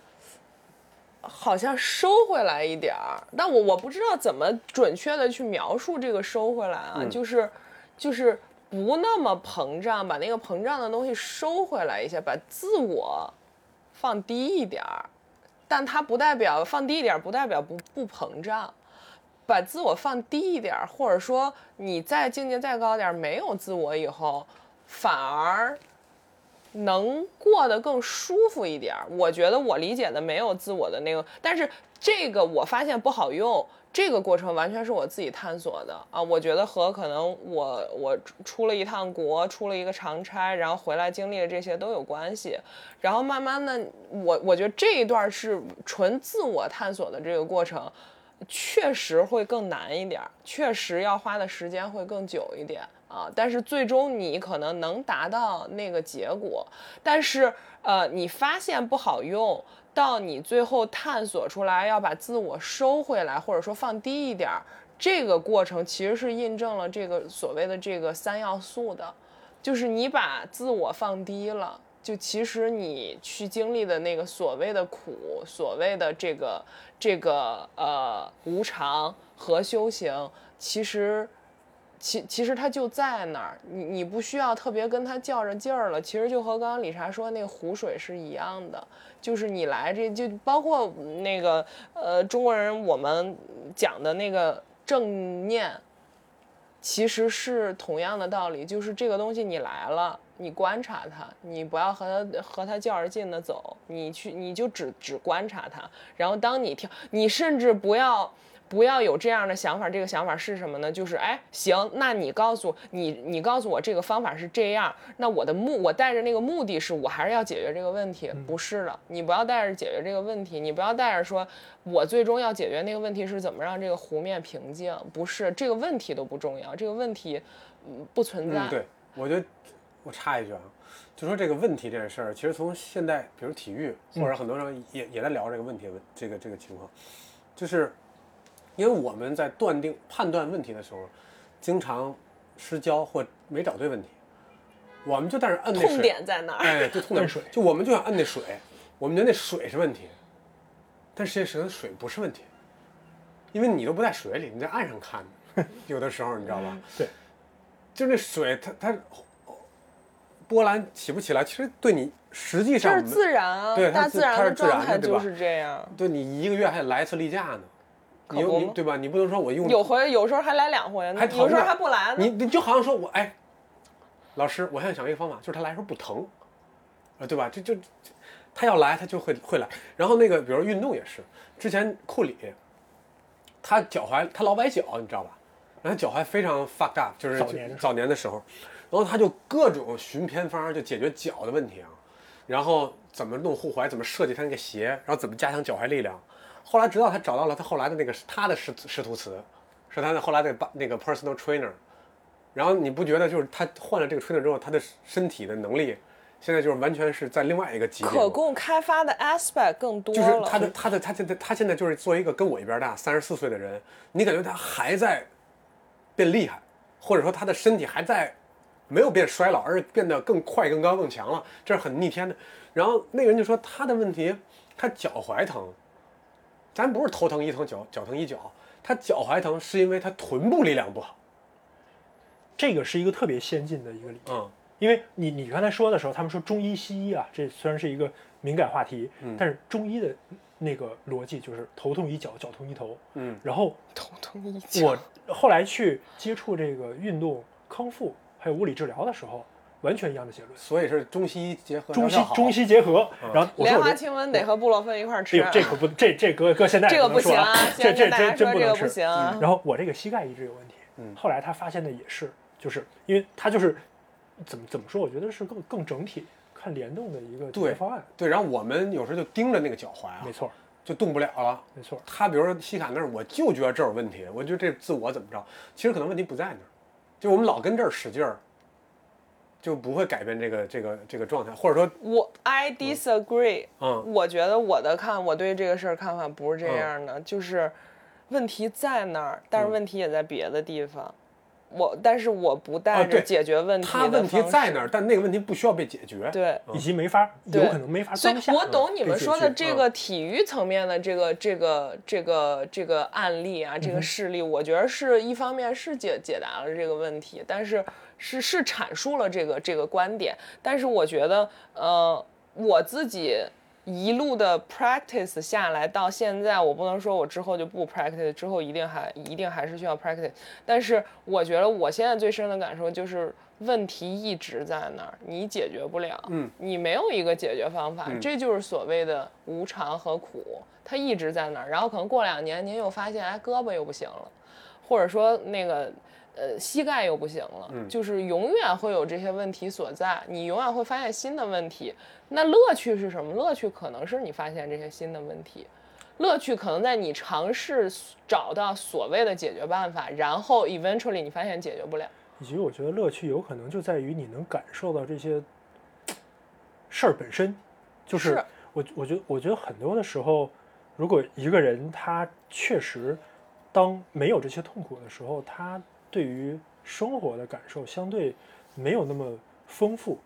好像收回来一点儿，但我我不知道怎么准确的去描述这个收回来啊，嗯就是就是不那么膨胀，把那个膨胀的东西收回来一些，把自我放低一点儿。但它不代表放低一点，不代表不不膨胀。把自我放低一点，或者说你再境界再高点，没有自我以后，反而能过得更舒服一点。我觉得我理解的没有自我的那个，但是这个我发现不好用。这个过程完全是我自己探索的啊！我觉得和可能我我出了一趟国，出了一个长差，然后回来经历的这些都有关系。然后慢慢的，我我觉得这一段是纯自我探索的这个过程，确实会更难一点，确实要花的时间会更久一点啊。但是最终你可能能达到那个结果，但是呃，你发现不好用。到你最后探索出来要把自我收回来，或者说放低一点儿，这个过程其实是印证了这个所谓的这个三要素的，就是你把自我放低了，就其实你去经历的那个所谓的苦，所谓的这个这个呃无常和修行，其实。其其实它就在那儿，你你不需要特别跟他较着劲儿了。其实就和刚刚理查说那个湖水是一样的，就是你来这就包括那个呃中国人我们讲的那个正念，其实是同样的道理，就是这个东西你来了，你观察它，你不要和它和它较着劲的走，你去你就只只观察它，然后当你跳，你甚至不要。不要有这样的想法，这个想法是什么呢？就是哎，行，那你告诉你，你告诉我这个方法是这样，那我的目，我带着那个目的是我还是要解决这个问题，不是的，你不要带着解决这个问题，你不要带着说，我最终要解决那个问题是怎么让这个湖面平静，不是这个问题都不重要，这个问题，嗯，不存在。对，我觉得我插一句啊，就说这个问题这件事儿，其实从现在，比如体育或者很多人也也在聊这个问题问这个这个情况，就是。因为我们在断定、判断问题的时候，经常失焦或没找对问题，我们就在那摁那水。痛点在哪儿？哎，就痛点水。[LAUGHS] 就我们就想摁那水，我们觉得那水是问题，但实际上水不是问题，因为你都不在水里，你在岸上看，[LAUGHS] 有的时候你知道吧？对，就那水，它它波澜起不起来，其实对你实际上这是自然啊，对，大自然的状态就是这样。对你一个月还得来一次例假呢。你你对吧？你不能说我用有回有时候还来两回呢，还有时候还不来呢。你你就好像说我哎，老师，我现在想一个方法，就是他来时候不疼，啊，对吧？这就他要来，他就会会来。然后那个，比如运动也是，之前库里，他脚踝他老崴脚，你知道吧？然后脚踝非常 fucked up，就是早年早年的时候，然后他就各种寻偏方，就解决脚的问题啊。然后怎么弄护踝，怎么设计他那个鞋，然后怎么加强脚踝力量。后来直到他找到了他后来的那个他的师师徒词，是他的后来的那个 personal trainer，然后你不觉得就是他换了这个 trainer 之后，他的身体的能力现在就是完全是在另外一个级别，可供开发的 aspect 更多了。就是他的他的他现在他现在就是作为一个跟我一边大三十四岁的人，你感觉他还在变厉害，或者说他的身体还在没有变衰老，而是变得更快、更高、更强了，这是很逆天的。然后那个人就说他的问题，他脚踝疼。咱不是头疼一疼脚脚疼一脚，他脚踝疼是因为他臀部力量不好。这个是一个特别先进的一个理论，因为你你刚才说的时候，他们说中医西医啊，这虽然是一个敏感话题，但是中医的那个逻辑就是头痛医脚，脚痛医头。嗯，然后头痛医脚。我后来去接触这个运动康复还有物理治疗的时候。完全一样的结论，所以是中西医结合，中西中西结合。然后莲花清瘟得和布洛芬一块吃。这可不，这这搁搁现在这个不行啊，这这真真不能吃。然后我这个膝盖一直有问题，后来他发现的也是，就是因为他就是怎么怎么说？我觉得是更更整体看联动的一个解决方案。对，然后我们有时候就盯着那个脚踝啊，没错，就动不了了。没错，他比如说西卡那儿，我就觉得这有问题，我觉得这自我怎么着？其实可能问题不在那儿，就我们老跟这儿使劲儿。就不会改变这个这个这个状态，或者说，我 I disagree。嗯，我觉得我的看，我对这个事儿看法不是这样的，就是问题在那儿，但是问题也在别的地方。我但是我不带着解决问题他问题在那儿，但那个问题不需要被解决。对。以及没法有对可能没法所以。我懂你们说的这个体育层面的这个这个这个这个案例啊，这个事例，我觉得是一方面是解解答了这个问题，但是是是阐述了这个这个观点，但是我觉得呃我自己。一路的 practice 下来到现在，我不能说我之后就不 practice，之后一定还一定还是需要 practice。但是我觉得我现在最深的感受就是问题一直在那儿，你解决不了，嗯，你没有一个解决方法，嗯这就是所谓的无常和苦，它一直在那儿。然后可能过两年您又发现，哎，胳膊又不行了，或者说那个。呃，膝盖又不行了，嗯就是永远会有这些问题所在，你永远会发现新的问题。那乐趣是什么？乐趣可能是你发现这些新的问题，乐趣可能在你尝试找到所谓的解决办法，然后 eventually 你发现解决不了。以及我觉得乐趣有可能就在于你能感受到这些事儿本身，就是是我我觉得我觉得很多的时候，如果一个人他确实当没有这些痛苦的时候，他对于生活的感受相对没有那么丰富，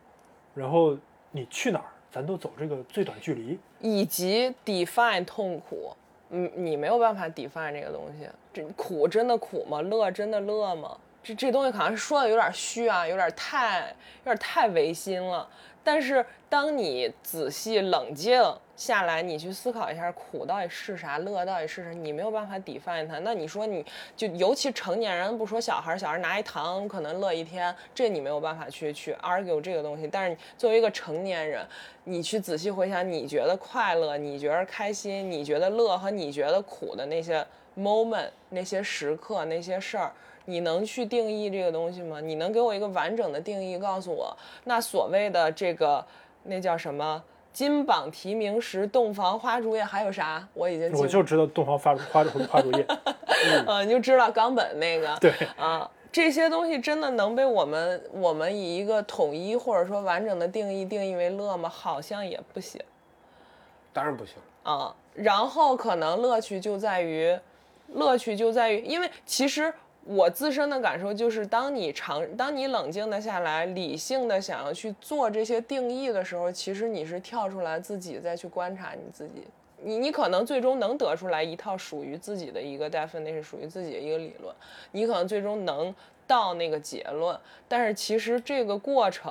然后你去哪儿，咱都走这个最短距离，以及 define 痛苦，嗯，你没有办法 define 这个东西。这苦真的苦吗？乐真的乐吗？这这东西好像是说的有点虚啊，有点太有点太违心了。但是当你仔细冷静下来，你去思考一下苦到底是啥，乐到底是啥，你没有办法 define 它。那你说你就尤其成年人不说小孩儿，小孩儿拿一糖可能乐一天，这你没有办法去去 argue 这个东西。但是作为一个成年人，你去仔细回想，你觉得快乐，你觉得开心，你觉得乐和你觉得苦的那些 moment、那些时刻、那些事儿，你能去定义这个东西吗？你能给我一个完整的定义，告诉我那所谓的这个那叫什么？金榜题名时，洞房花烛夜，还有啥？我已经我就知道洞房花花烛花烛夜，[LAUGHS] 嗯，你就知道冈本那个，对啊，这些东西真的能被我们我们以一个统一或者说完整的定义定义为乐吗？好像也不行当然不行。啊。然后可能乐趣就在于，乐趣就在于，因为其实我自身的感受就是，当你长，当你冷静的下来，理性的想要去做这些定义的时候，其实你是跳出来自己再去观察你自己。你你可能最终能得出来一套属于自己的一个 definite，属于自己的一个理论，你可能最终能到那个结论，但是其实这个过程，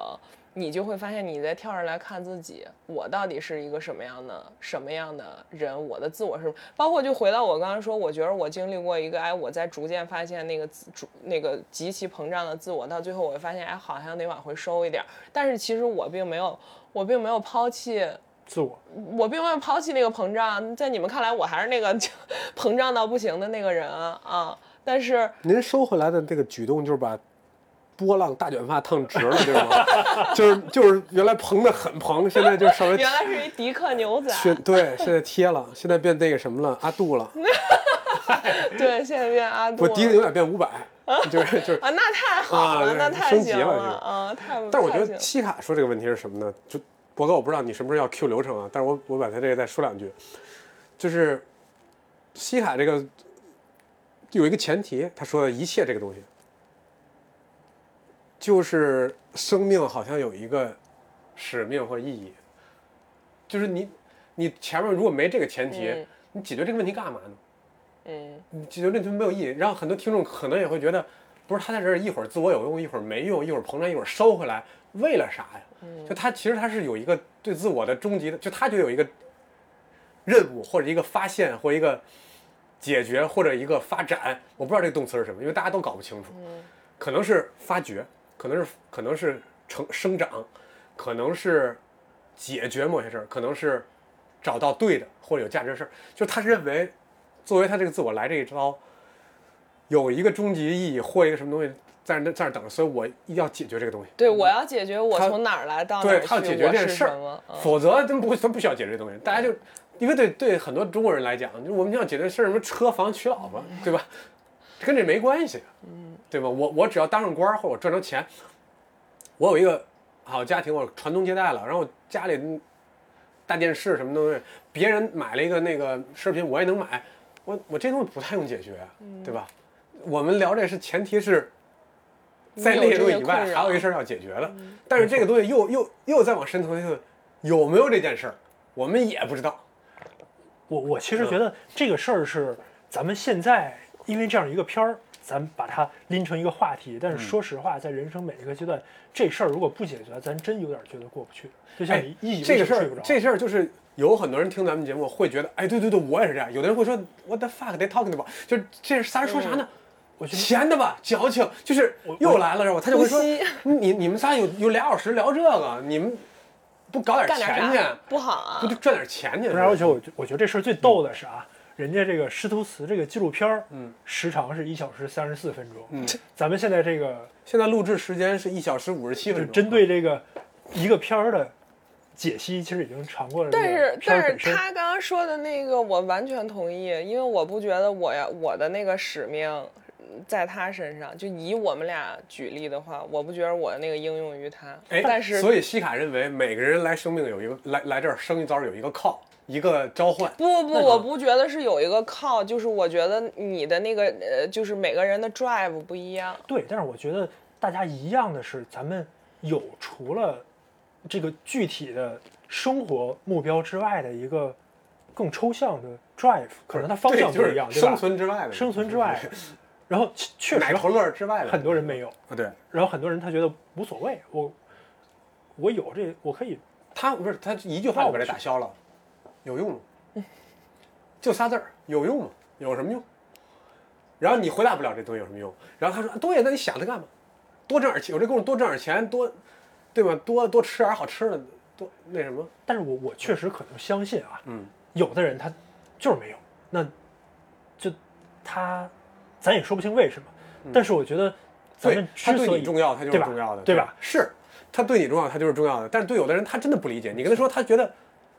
你就会发现你在跳上来看自己，我到底是一个什么样的什么样的人，我的自我是，包括就回到我刚刚说，我觉得我经历过一个，哎，我在逐渐发现那个自主那个极其膨胀的自我，到最后我会发现，哎，好像得往回收一点儿，但是其实我并没有，我并没有抛弃。自我我并没有抛弃那个膨胀，在你们看来，我还是那个 [LAUGHS] 膨胀到不行的那个人啊。但是您收回来的这个举动就是把波浪大卷发烫直了，对吗？[LAUGHS] 就是就是原来蓬的很蓬，现在就稍微 [LAUGHS] 原来是一迪克牛仔，现对现在贴了，现在变那个什么了，阿杜了，[LAUGHS] 对，现在变阿杜了。不迪克牛仔变五百，就是就是。啊，那太好了，那太升级行了这个啊，太。但是我觉得西卡说这个问题是什么呢？就博哥，我不知道你什么时候要 Q 流程啊，但是我我把他这个再说两句，就是西卡这个有一个前提，他说的一切这个东西，就是生命好像有一个使命或意义，就是你你前面如果没这个前提，嗯。你解决这个问题干嘛呢？嗯，你解决问题没有意义，然后很多听众可能也会觉得，不是他在这儿一会儿自我有用，一会儿没用，一会儿膨胀，一会儿收回来，为了啥呀？就他其实他是有一个对自我的终极的，就他就有一个任务或者一个发现或一个解决或者一个发展，我不知道这个动词是什么，因为大家都搞不清楚，可能是发掘，可能是可能是成生长，可能是解决某些事儿，可能是找到对的或者有价值的事儿，就他认为作为他这个自我来这一招，有一个终极意义或一个什么东西在那在那等着，所以我一定要解决这个东西。对，我要解决我从哪儿来到哪儿去，他要解决这件事儿否则他不会，他不需要解决这东西。大家就因为对对很多中国人来讲，就我们要解决事儿，什么车房娶老婆，对吧？跟这没关系，嗯，对吧？我我只要当上官儿或者我赚着钱，我有一个好家庭，我传宗接代了，然后我家里大电视什么东西，别人买了一个那个奢侈品，我也能买，我我这东西不太用解决，对吧？我们聊这是前提是在那些东西以外，还有一事儿要解决的。但是这个东西又又又再往深层次，有没有这件事儿，我们也不知道。我我其实觉得这个事儿是咱们现在因为这样一个片儿，咱把它拎成一个话题。但是说实话，在人生每一个阶段，这事儿如果不解决，咱真有点觉得过不去。就像你一这个事儿，这事儿就是有很多人听咱们节目会觉得，哎，对对对，我也是这样。有的人会说，What the fuck they talking about？就是这仨人说啥呢？我觉得闲的吧，矫情，就是又来了，是吧？他就会说，你你们仨有有俩小时聊这个，你们不搞点钱去？不好啊，不就赚点钱去？不是，而且我我觉得这事儿最逗的是啊，人家这个师徒词这个纪录片儿，嗯，时长是一小时三十四分钟，嗯，[LAUGHS] 咱们现在这个现在录制时间是一小时五十七分钟，针对这个一个片儿的。解析其实已经长过了，但是但是他刚刚说的那个我完全同意，因为我不觉得我呀我的那个使命在他身上，就以我们俩举例的话，我不觉得我的那个应用于他。哎，但是所以西卡认为每个人来生命有一个来来这儿生一遭有一个靠一个召唤。不不不，我不觉得是有一个靠，就是我觉得你的那个呃，就是每个人的 drive 不一样。对，但是我觉得大家一样的是，咱们有除了。这个具体的生活目标之外的一个更抽象的 drive，可能它方向不一样？生存之外的，生存之外。然后确实，头乐之外的，很多人没有啊。对。然后很多人他觉得无所谓，我我有这我可以。他不是他一句话就给他打消了，有用吗？就仨字儿，有用吗？有什么用？然后你回答不了这东西有什么用？然后他说对，那你想它干嘛？多挣点钱，有这功夫多挣点钱多。对吧？多多吃点好吃的，多那什么？但是我我确实可能相信啊，嗯，有的人他就是没有，那就他咱也说不清为什么。但是我觉得，咱们他对你重要，他就是重要的，对吧？是，他对你重要，他就是重要的。但是对有的人，他真的不理解。你跟他说，他觉得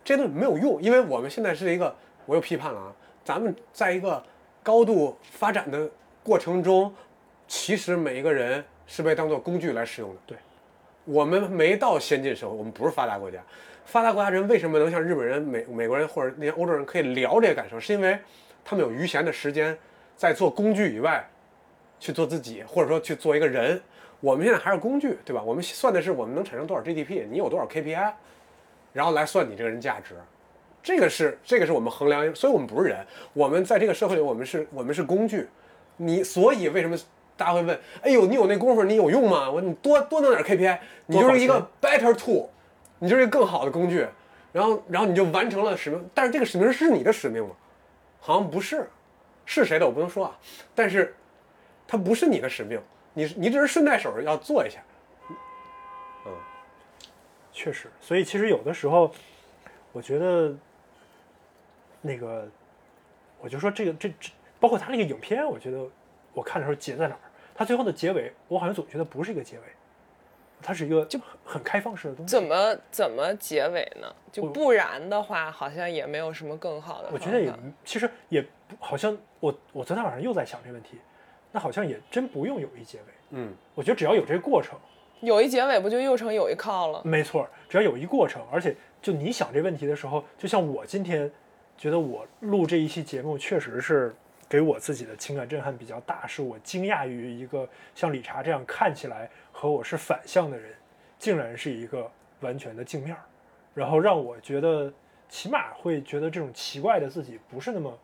这东西没有用，因为我们现在是一个，我又批判了啊，咱们在一个高度发展的过程中，其实每一个人是被当做工具来使用的，对。我们没到先进社会，我们不是发达国家。发达国家人为什么能像日本人、美美国人或者那些欧洲人可以聊这个感受？是因为他们有余闲的时间，在做工具以外，去做自己，或者说去做一个人。我们现在还是工具，对吧？我们算的是我们能产生多少 GDP，你有多少 KPI，然后来算你这个人价值。这个是这个是我们衡量，所以我们不是人。我们在这个社会里，我们是我们是工具。你所以为什么？大家会问：“哎呦，你有那功夫，你有用吗？我你多多弄点 KPI，你就是一个 better tool，你就是一个更好的工具。然后，然后你就完成了使命。但是这个使命是你的使命吗？好像不是，是谁的我不能说啊。但是，它不是你的使命，你你只是顺带手要做一下。嗯，确实。所以其实有的时候，我觉得那个，我就说这个这这，包括他那个影片，我觉得我看的时候结在哪儿。他最后的结尾，我好像总觉得不是一个结尾，它是一个就很很开放式的东西。怎么怎么结尾呢？就不然的话，好像也没有什么更好的。我觉得也其实也好像我我昨天晚上又在想这问题，那好像也真不用有一结尾。嗯，我觉得只要有这个过程，有一结尾不就又成有一靠了？没错，只要有一过程，而且就你想这问题的时候，就像我今天觉得我录这一期节目确实是。给我自己的情感震撼比较大，是我惊讶于一个像理查这样看起来和我是反向的人，竟然是一个完全的镜面儿，然后让我觉得起码会觉得这种奇怪的自己不是那么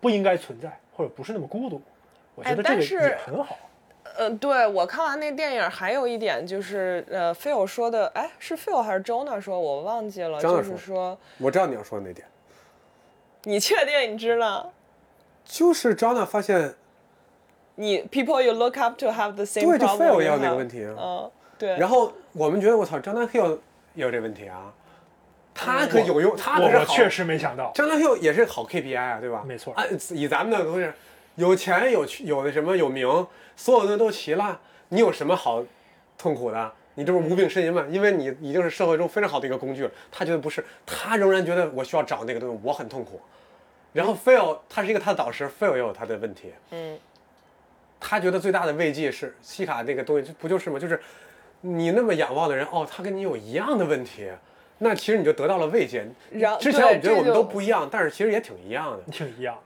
不应该存在，或者不是那么孤独。我觉得这个也很好。嗯，对我看完那电影还有一点就是，呃，Phil 说的，哎，是 Phil 还是 Jonah 说？我忘记了，就是说，我知道你要说的那点。你确定你知道？就是张娜发现，你 people you look up to have the same 对，就也有那个问题啊，嗯，对。然后我们觉得我操，张丹 Hill 也有这问题啊，他可有用，他可是我确实没想到，张丹 Hill 也是好 KPI 啊，对吧？没错，啊以咱们的都是有钱有有那什么有名，所有东西都齐了，你有什么好痛苦的？你这不是无病呻吟吗？因为你已经是社会中非常好的一个工具了。他觉得不是，他仍然觉得我需要找那个东西，我很痛苦。然后 Phil 他是一个他的导师，Phil 也有他的问题。嗯，他觉得最大的慰藉是西卡那个东西，不就是吗？就是你那么仰望的人，哦，他跟你有一样的问题，那其实你就得到了慰藉。然之前我们觉得我们都不一样，但是其实也挺一样的，挺一样，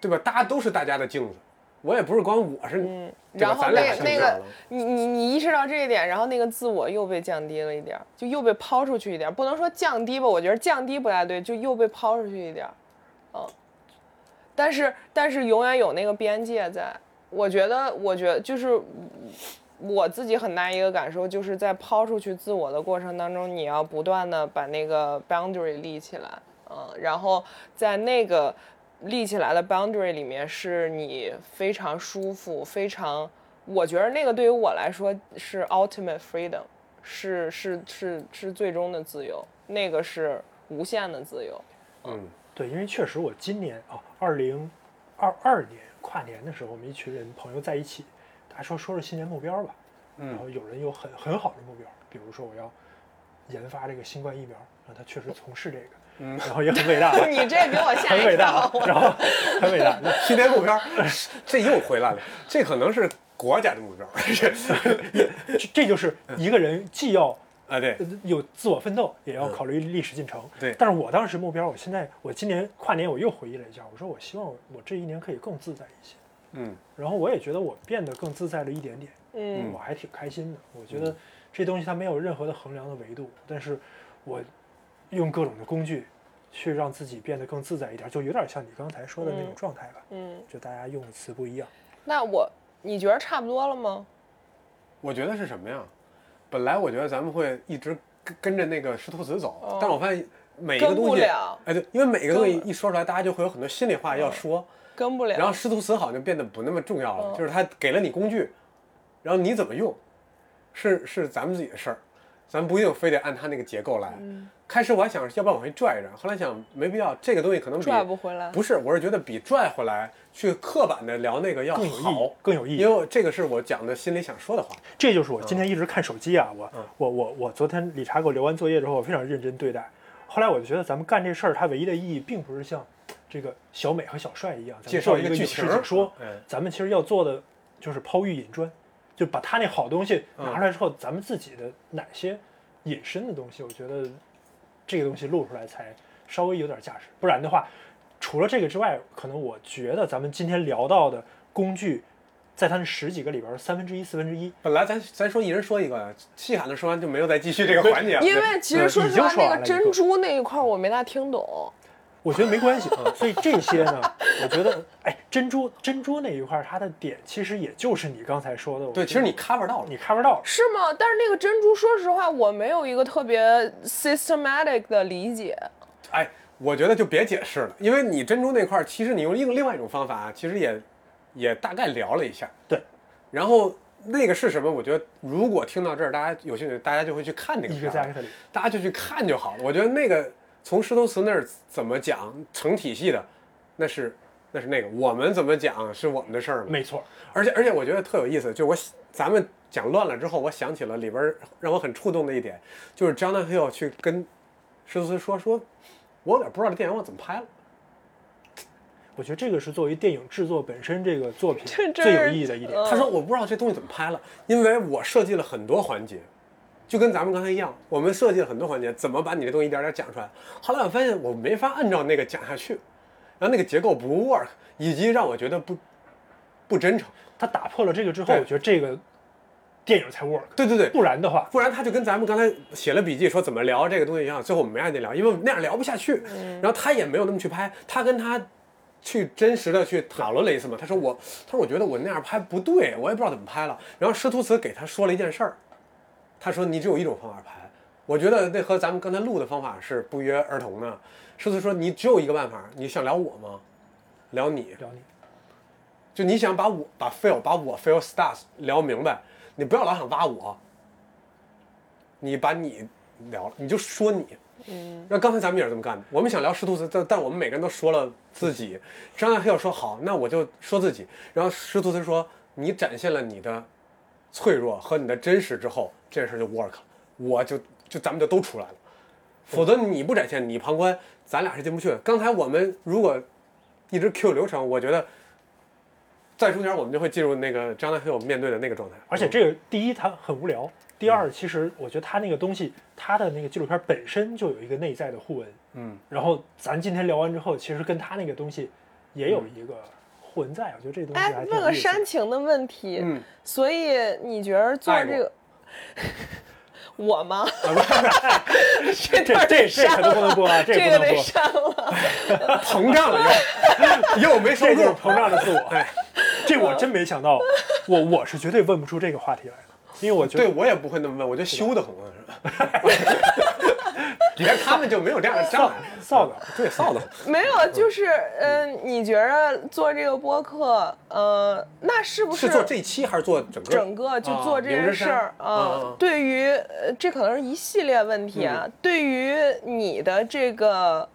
对吧？大家都是大家的镜子，我也不是光我是嗯然后那那个你你你意识到这一点，然后那个自我又被降低了一点儿，就又被抛出去一点儿，不能说降低吧，我觉得降低不太对，就又被抛出去一点儿，嗯。但是但是永远有那个边界在，我觉得我觉得就是我自己很大一个感受，就是在抛出去自我的过程当中，你要不断的把那个 boundary 立起来，嗯，然后在那个立起来的 boundary 里面，是你非常舒服、非常，我觉得那个对于我来说是 ultimate freedom，是是是是最终的自由，那个是无限的自由。嗯，对，因为确实我今年啊，二零二二年跨年的时候，我们一群人朋友在一起，大家说说说新年目标吧，嗯然后有人有很很好的目标，比如说我要研发这个新冠疫苗，然后他确实从事这个，嗯。然后也很伟大，[LAUGHS] 你这给我吓很伟一大跳，，然后很伟大，那新年目标，[LAUGHS] 这又回来了，这可能是国家的目标，[LAUGHS] 这这就是一个人既要啊，对，有自我奋斗，也要考虑历史进程。对。但是我当时目标，我现在我今年跨年我又回忆了一下，我说我希望我我这一年可以更自在一些。嗯。然后我也觉得我变得更自在了一点点，嗯。我还挺开心的。我觉得这东西它没有任何的衡量的维度，但是我用各种的工具去让自己变得更自在一点，就有点像你刚才说的那种嗯状态吧。嗯，就大家用的词不一样。那我你觉得差不多了吗？我觉得是什么呀？本来我觉得咱们会一直跟跟着那个师徒词走，哦但是我发现每一个东西，不了哎，对，因为每个东西一说出来，大家就会有很多心里话要说，跟不了。然后师徒词好像变得不那么重要了，嗯就是他给了你工具，然后你怎么用，是是咱们自己的事儿，咱不一定非得按他那个结构来。嗯开始我还想要不要往回拽一拽，后来想没必要，这个东西可能拽不回来。不是，我是觉得比拽回来去刻板的聊那个要更有意义好，更有意义因为这个是我讲的心里想说的话。这就是我今天一直看手机啊，我嗯我我我昨天理查给我留完作业之后，我非常认真对待。后来我就觉得咱们干这事儿，它唯一的意义并不是像这个小美和小帅一样，咱介绍一个剧情说，嗯咱们其实要做的就是抛玉引砖，就把他那好东西拿出来之后，咱们自己的哪些隐身的东西，我觉得这个东西露出来才稍微有点价值。不然的话，除了这个之外，可能我觉得咱们今天聊到的工具，在他那十几个里边三分之一、四分之一，本来咱咱说一人说一个，细喊的说完就没有再继续这个环节了。因为其实说实话，那个珍珠那一块儿我没大听懂。我觉得没关系啊。所以这些呢，我觉得，哎，珍珠珍珠那一块儿它的点，其实也就是你刚才说的，对，其实你 cover 到了。你 cover 到了。是吗？但是那个珍珠，说实话，我没有一个特别 systematic 的理解。哎，我觉得就别解释了，因为你珍珠那块儿，其实你用另另外一种方法，其实也也大概聊了一下。对，然后那个是什么？我觉得如果听到这儿，大家有兴趣，大家就会去看那个片儿大家就去看就好了。我觉得那个从石头词那儿怎么讲成体系的，那是那是那个，我们怎么讲是我们的事儿嘛。没错，而且而且我觉得特有意思，就我咱们讲乱了之后，我想起了里边儿让我很触动的一点，就是 Jonathan Hill 去跟施图斯说说，我有点不知道这电影我怎么拍了。我觉得这个是作为电影制作本身这个作品这这最有意义的一点。嗯他说我不知道这东西怎么拍了，因为我设计了很多环节，就跟咱们刚才一样，我们设计了很多环节，怎么把你的东西一点点讲出来。后来我发现我没法按照那个讲下去，然后那个结构不 work，以及让我觉得不不真诚。他打破了这个之后，我觉得这个电影才 work。对对对，不然的话，不然他就跟咱们刚才写了笔记说怎么聊这个东西一样，最后我们没按那聊，因为那样聊不下去。然后他也没有那么去拍，他跟他去真实的去讨论了一次嘛。他说我，他说我觉得我那样拍不对，我也不知道怎么拍了。然后施图茨给他说了一件事儿，他说你只有一种方法排，我觉得那和咱们刚才录的方法是不约而同的。施图茨说你只有一个办法，你想聊我吗？聊你，聊你就你想把我把 fail 把我 fail Stars 聊明白，你不要老想挖我，你把你聊了，你就说你。嗯，那刚才咱们也是这么干的。我们想聊师徒词，但但我们每个人都说了自己。张亚黑要说好，那我就说自己。然后师徒他说你展现了你的脆弱和你的真实之后，这事儿就 work 了，我就就咱们就都出来了。否则你不展现，你旁观，咱俩是进不去的。刚才我们如果一直 Q 流程，我觉得在中间我们就会进入那个张大黑面对的那个状态。而且这个第一它很无聊，第二其实我觉得它那个东西，它的那个纪录片本身就有一个内在的互文。嗯，然后咱今天聊完之后，其实跟他那个东西也有一个后文在，我觉得这东西哎还，问个煽情的问题，嗯，所以你觉得做这个，我吗？[LAUGHS] 这这这这可能不能播啊，这这个得不能播，删了。[LAUGHS] 膨胀了又，又没收这就是。膨胀的自我。这我真没想到，我我是绝对问不出这个话题来的，因为我觉得对我也不会那么问，我觉得羞得很啊，是吧？[LAUGHS] 你看他们就没有这样的 [LAUGHS] 障碍，臊的。对臊得很。没有，就是嗯、呃你觉得做这个播客，呃，那是不是做这一期还是做整个？整个就做这件事儿啊、对于呃，这可能是一系列问题啊。对于你的这个，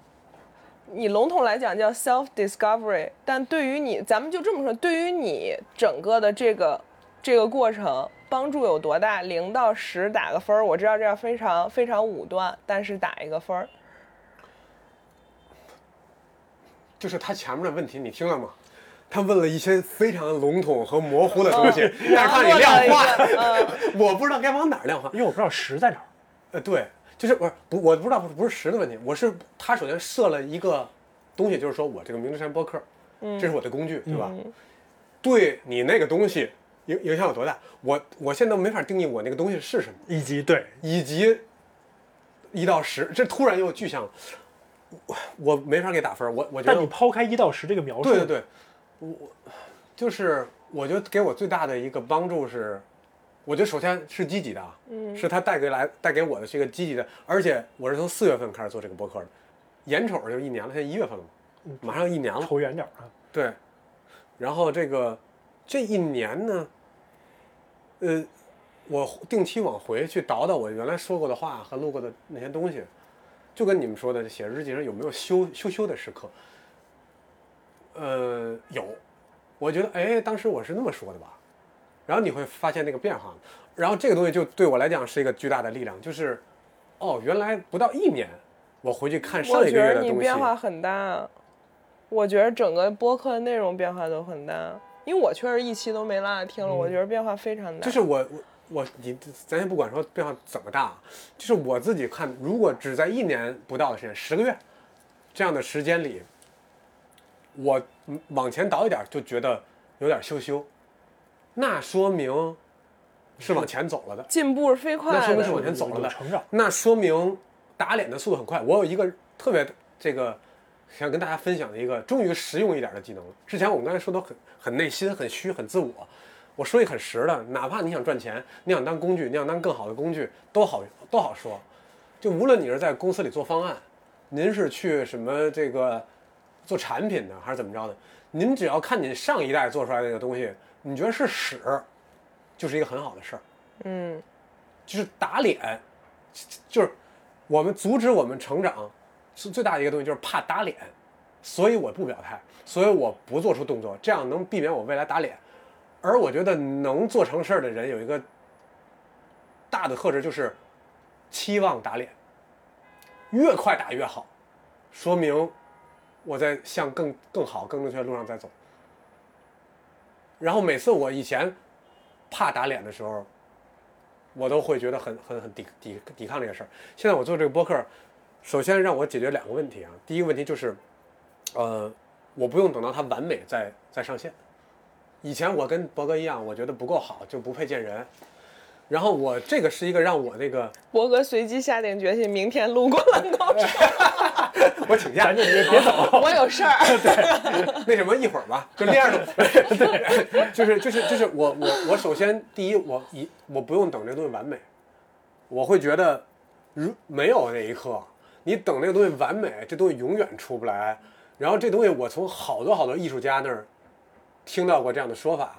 你笼统来讲叫 self discovery，但对于你，咱们就这么说，对于你整个的这个这个过程帮助有多大？零到十打个分儿，我知道这样非常非常武断，但是打一个分儿。就是他前面的问题你听了吗？他问了一些非常笼统和模糊的东西，但是他让你量化，嗯，[LAUGHS] 我不知道该往哪儿量化。因为我不知道十在哪儿。呃，对，就是不是不，我不知道不是不是十的问题，我是他首先设了一个东西，就是说我这个明之山播客，这是我的工具，对吧？对你那个东西影影响有多大？我我现在都没法定义我那个东西是什么，以及对，以及一到十，这突然又具象了，我我没法给打分，我我觉得但你抛开一到十这个描述，对对对，我就是我觉得给我最大的一个帮助是，我觉得首先是积极的啊，嗯，是他带给来带给我的是一个积极的，而且我是从四月份开始做这个播客的，眼瞅着就一年了，现在一月份了嘛，马上一年了，瞅远点儿啊。对，然后这个这一年呢，呃，我定期往回去倒倒我原来说过的话和录过的那些东西，就跟你们说的，写日记上有没有羞羞羞的时刻？呃，有，我觉得哎，当时我是那么说的吧，然后你会发现那个变化，然后这个东西就对我来讲是一个巨大的力量，就是哦，原来不到一年，我回去看上一个月的东西，变化很大，我觉得整个播客的内容变化都很大，因为我确实一期都没落下听了，我觉得变化非常大。嗯就是我我我你咱先不管说变化怎么大，就是我自己看，如果只在一年不到的时间，十个月这样的时间里，我嗯往前倒一点就觉得有点羞羞，那说明是往前走了的，进步是飞快的那说明是。往前走了的，成长。那说明打脸的速度很快。我有一个特别这个想跟大家分享的一个终于实用一点的技能了。之前我们刚才说的很很内心、很虚、很自我，我说一个很实的，哪怕你想赚钱，你想当工具，你想当更好的工具，都好都好说。就无论你是在公司里做方案，您是去什么这个做产品的，还是怎么着的，您只要看你上一代做出来的那个东西，你觉得是屎，就是一个很好的事儿。嗯，就是打脸，就是我们阻止我们成长是最大的一个东西，就是怕打脸，所以我不表态，所以我不做出动作，这样能避免我未来打脸。而我觉得能做成事儿的人有一个大的特质，就是期望打脸，越快打越好，说明我在向更更好、更正确的路上在走。然后每次我以前怕打脸的时候，我都会觉得很很很抵抵抵抗这个事儿。现在我做这个播客，首先让我解决两个问题啊。第一个问题就是，呃，我不用等到它完美再再上线。以前我跟博哥一样，我觉得不够好就不配见人。然后我这个是一个让我那个博哥随即下定决心，明天录《灌篮高手》，我请假咱，就别别走，我有事儿。那什么一会儿吧，就那样的。对，就是就是就是我我我首先第一我一我不用等这东西完美，我会觉得如没有那一刻，你等那个东西完美，这东西永远出不来。然后这东西我从好多好多艺术家那儿听到过这样的说法，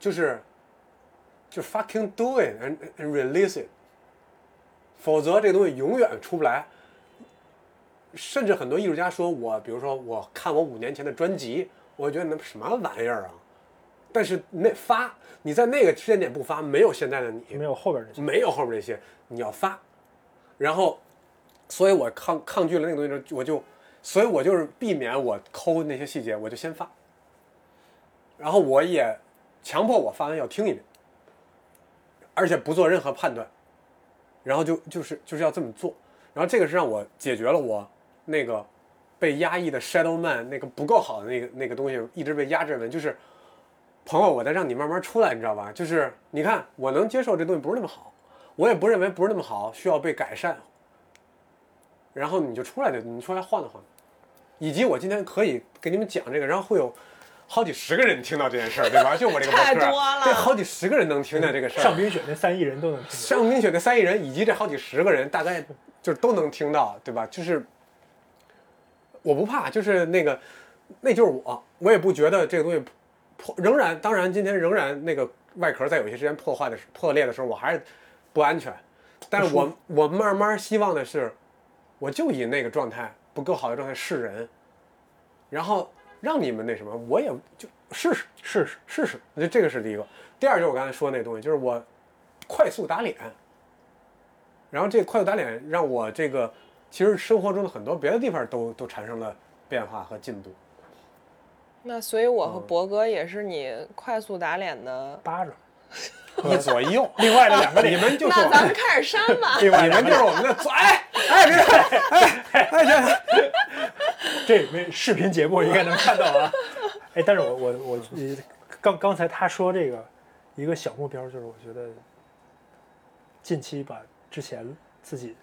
就是就 fucking do it and and release it，否则这东西永远出不来。甚至很多艺术家说我，比如说我看我五年前的专辑，我觉得那什么玩意儿啊？但是那发你在那个时间点不发，没有现在的你，没有后边这些。没有后边这些，你要发，然后，所以我抗抗拒了那个东西，我就，所以我就是避免我抠那些细节，我就先发，然后我也强迫我发完要听一遍，而且不做任何判断，然后就就是就是要这么做，然后这个是让我解决了我那个被压抑的 Shadow Man 那个不够好的那个那个东西一直被压制着，就是朋友，我在让你慢慢出来，你知道吧？就是你看，我能接受这东西不是那么好，我也不认为不是那么好，需要被改善。然后你就出来的，你出来晃荡晃荡，以及我今天可以给你们讲这个，然后会有好几十个人听到这件事儿，对吧？[LAUGHS] 就我这个博客，太多了对，好几十个人能听见这个事儿。[LAUGHS] 上冰雪那三亿人都能听见。上冰雪那三亿人以及这好几十个人，大概就是都能听到，对吧？就是我不怕，就是那个，那就是我，我也不觉得这个东西破，仍然，当然今天仍然那个外壳在有些时间破坏的破裂的时候，我还是不安全。但是我我慢慢希望的是，我就以那个状态不够好的状态示人，然后让你们那什么，我也就试试试试，试试。我觉得这个是第一个。第二就是我刚才说那东西，就是我快速打脸，然后这快速打脸让我这个其实生活中的很多别的地方都都产生了变化和进步。那所以我和博哥也是你快速打脸的。巴掌。[LAUGHS] 一左一右，另外的两个你脸，们就是咱们开始删吧。另外你们就是我们的左，哎哎别哎哎这 [LAUGHS] 这没视频节目应该能看到啊。哎，但是我我我呃刚刚才他说这个一个小目标，就是我觉得近期把之前自己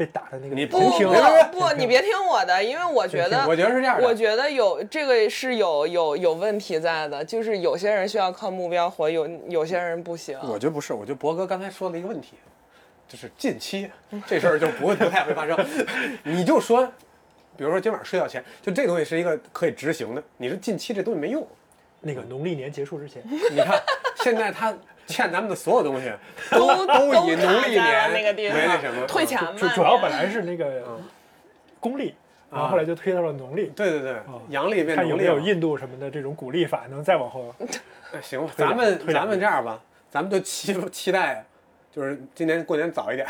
被打的那个你不评听别别别不不，[LAUGHS] 你别听我的，因为我觉得，我觉得是这样的我觉得有这个是有有有问题在的，就是有些人需要靠目标活，有有些人不行。我觉得不是，我觉得博哥刚才说了一个问题，就是近期这事儿就不会不太会发生。[LAUGHS] 你就说，比如说今晚睡觉前，就这东西是一个可以执行的。你说近期这东西没用，那个农历年结束之前，你看现在他欠咱们的所有东西 [LAUGHS] 都都以卡农历在了年那个地方为那什么退钱嘛，主主要本来是那个公历，然后后来就推到了农历。对对对，阳历变看有农历了。没有印度什么的这种鼓励法，能再往后哎行吧，咱们咱们这样吧，咱们就期期待，就是今年过年早一点，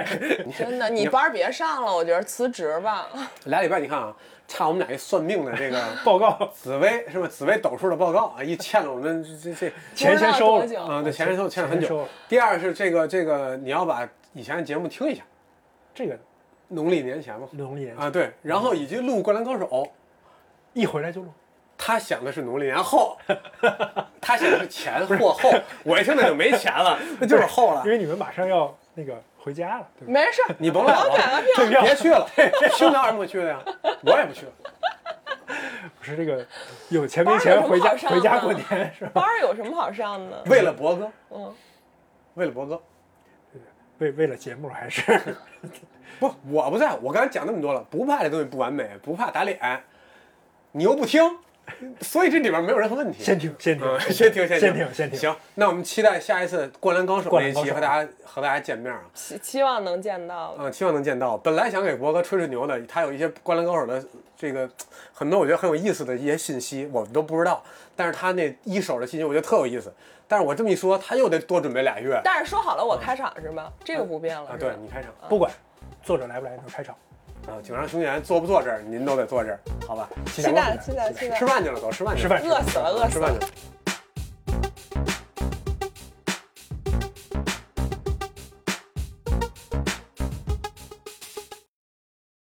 [LAUGHS] 真的，你班别上了，我觉得辞职吧。俩礼拜你看啊，差我们俩一算命的这个报告紫薇是吧？紫薇斗数的报告啊，一欠了我们这这钱先收了啊，对，钱先收欠了很久。第二是这个这个，你要把以前的节目听一下，这个农历年前嘛农历年啊，对，然后以及录《灌篮高手》，一回来就录，他想的是农历年后，[LAUGHS] 他想的是前或后，我一听那就没钱了，那就是后了因。为你们马上要那个回家了，对吧？没事儿，你甭来我买了票。了，别去了，青岛为什么去的呀？我也不去了。[LAUGHS] 不是这个有钱没钱回家班儿有什么好上的回家过年是吧？班儿有什么好上的？为了博哥，嗯，为了博哥，为为了节目还是 [LAUGHS] 不，我不在，我刚才讲那么多了，不怕这东西不完美，不怕打脸，你又不听，[LAUGHS] 所以这里边没有任何问题。先听先听嗯，[LAUGHS] 先听，先先听先听行，那我们期待下一次《灌篮高手》那一期和大家和大家见面啊。期期望能见到。嗯，期望能见到。本来想给博哥吹吹牛的，他有一些《灌篮高手》的这个很多我觉得很有意思的一些信息，我们都不知道。但是他那一手的信息，我觉得特有意思。但是我这么一说，他又得多准备俩月但是说好了，我开场是吗？这个不变了。啊。对你开场不管作者来不来，你就开场。啊，警察雄彦坐不坐这儿，您都得坐这儿，好吧？期待期待期待吃，饭去了，走吃饭去了，吃饭饿死了饿死了吃饭去。了。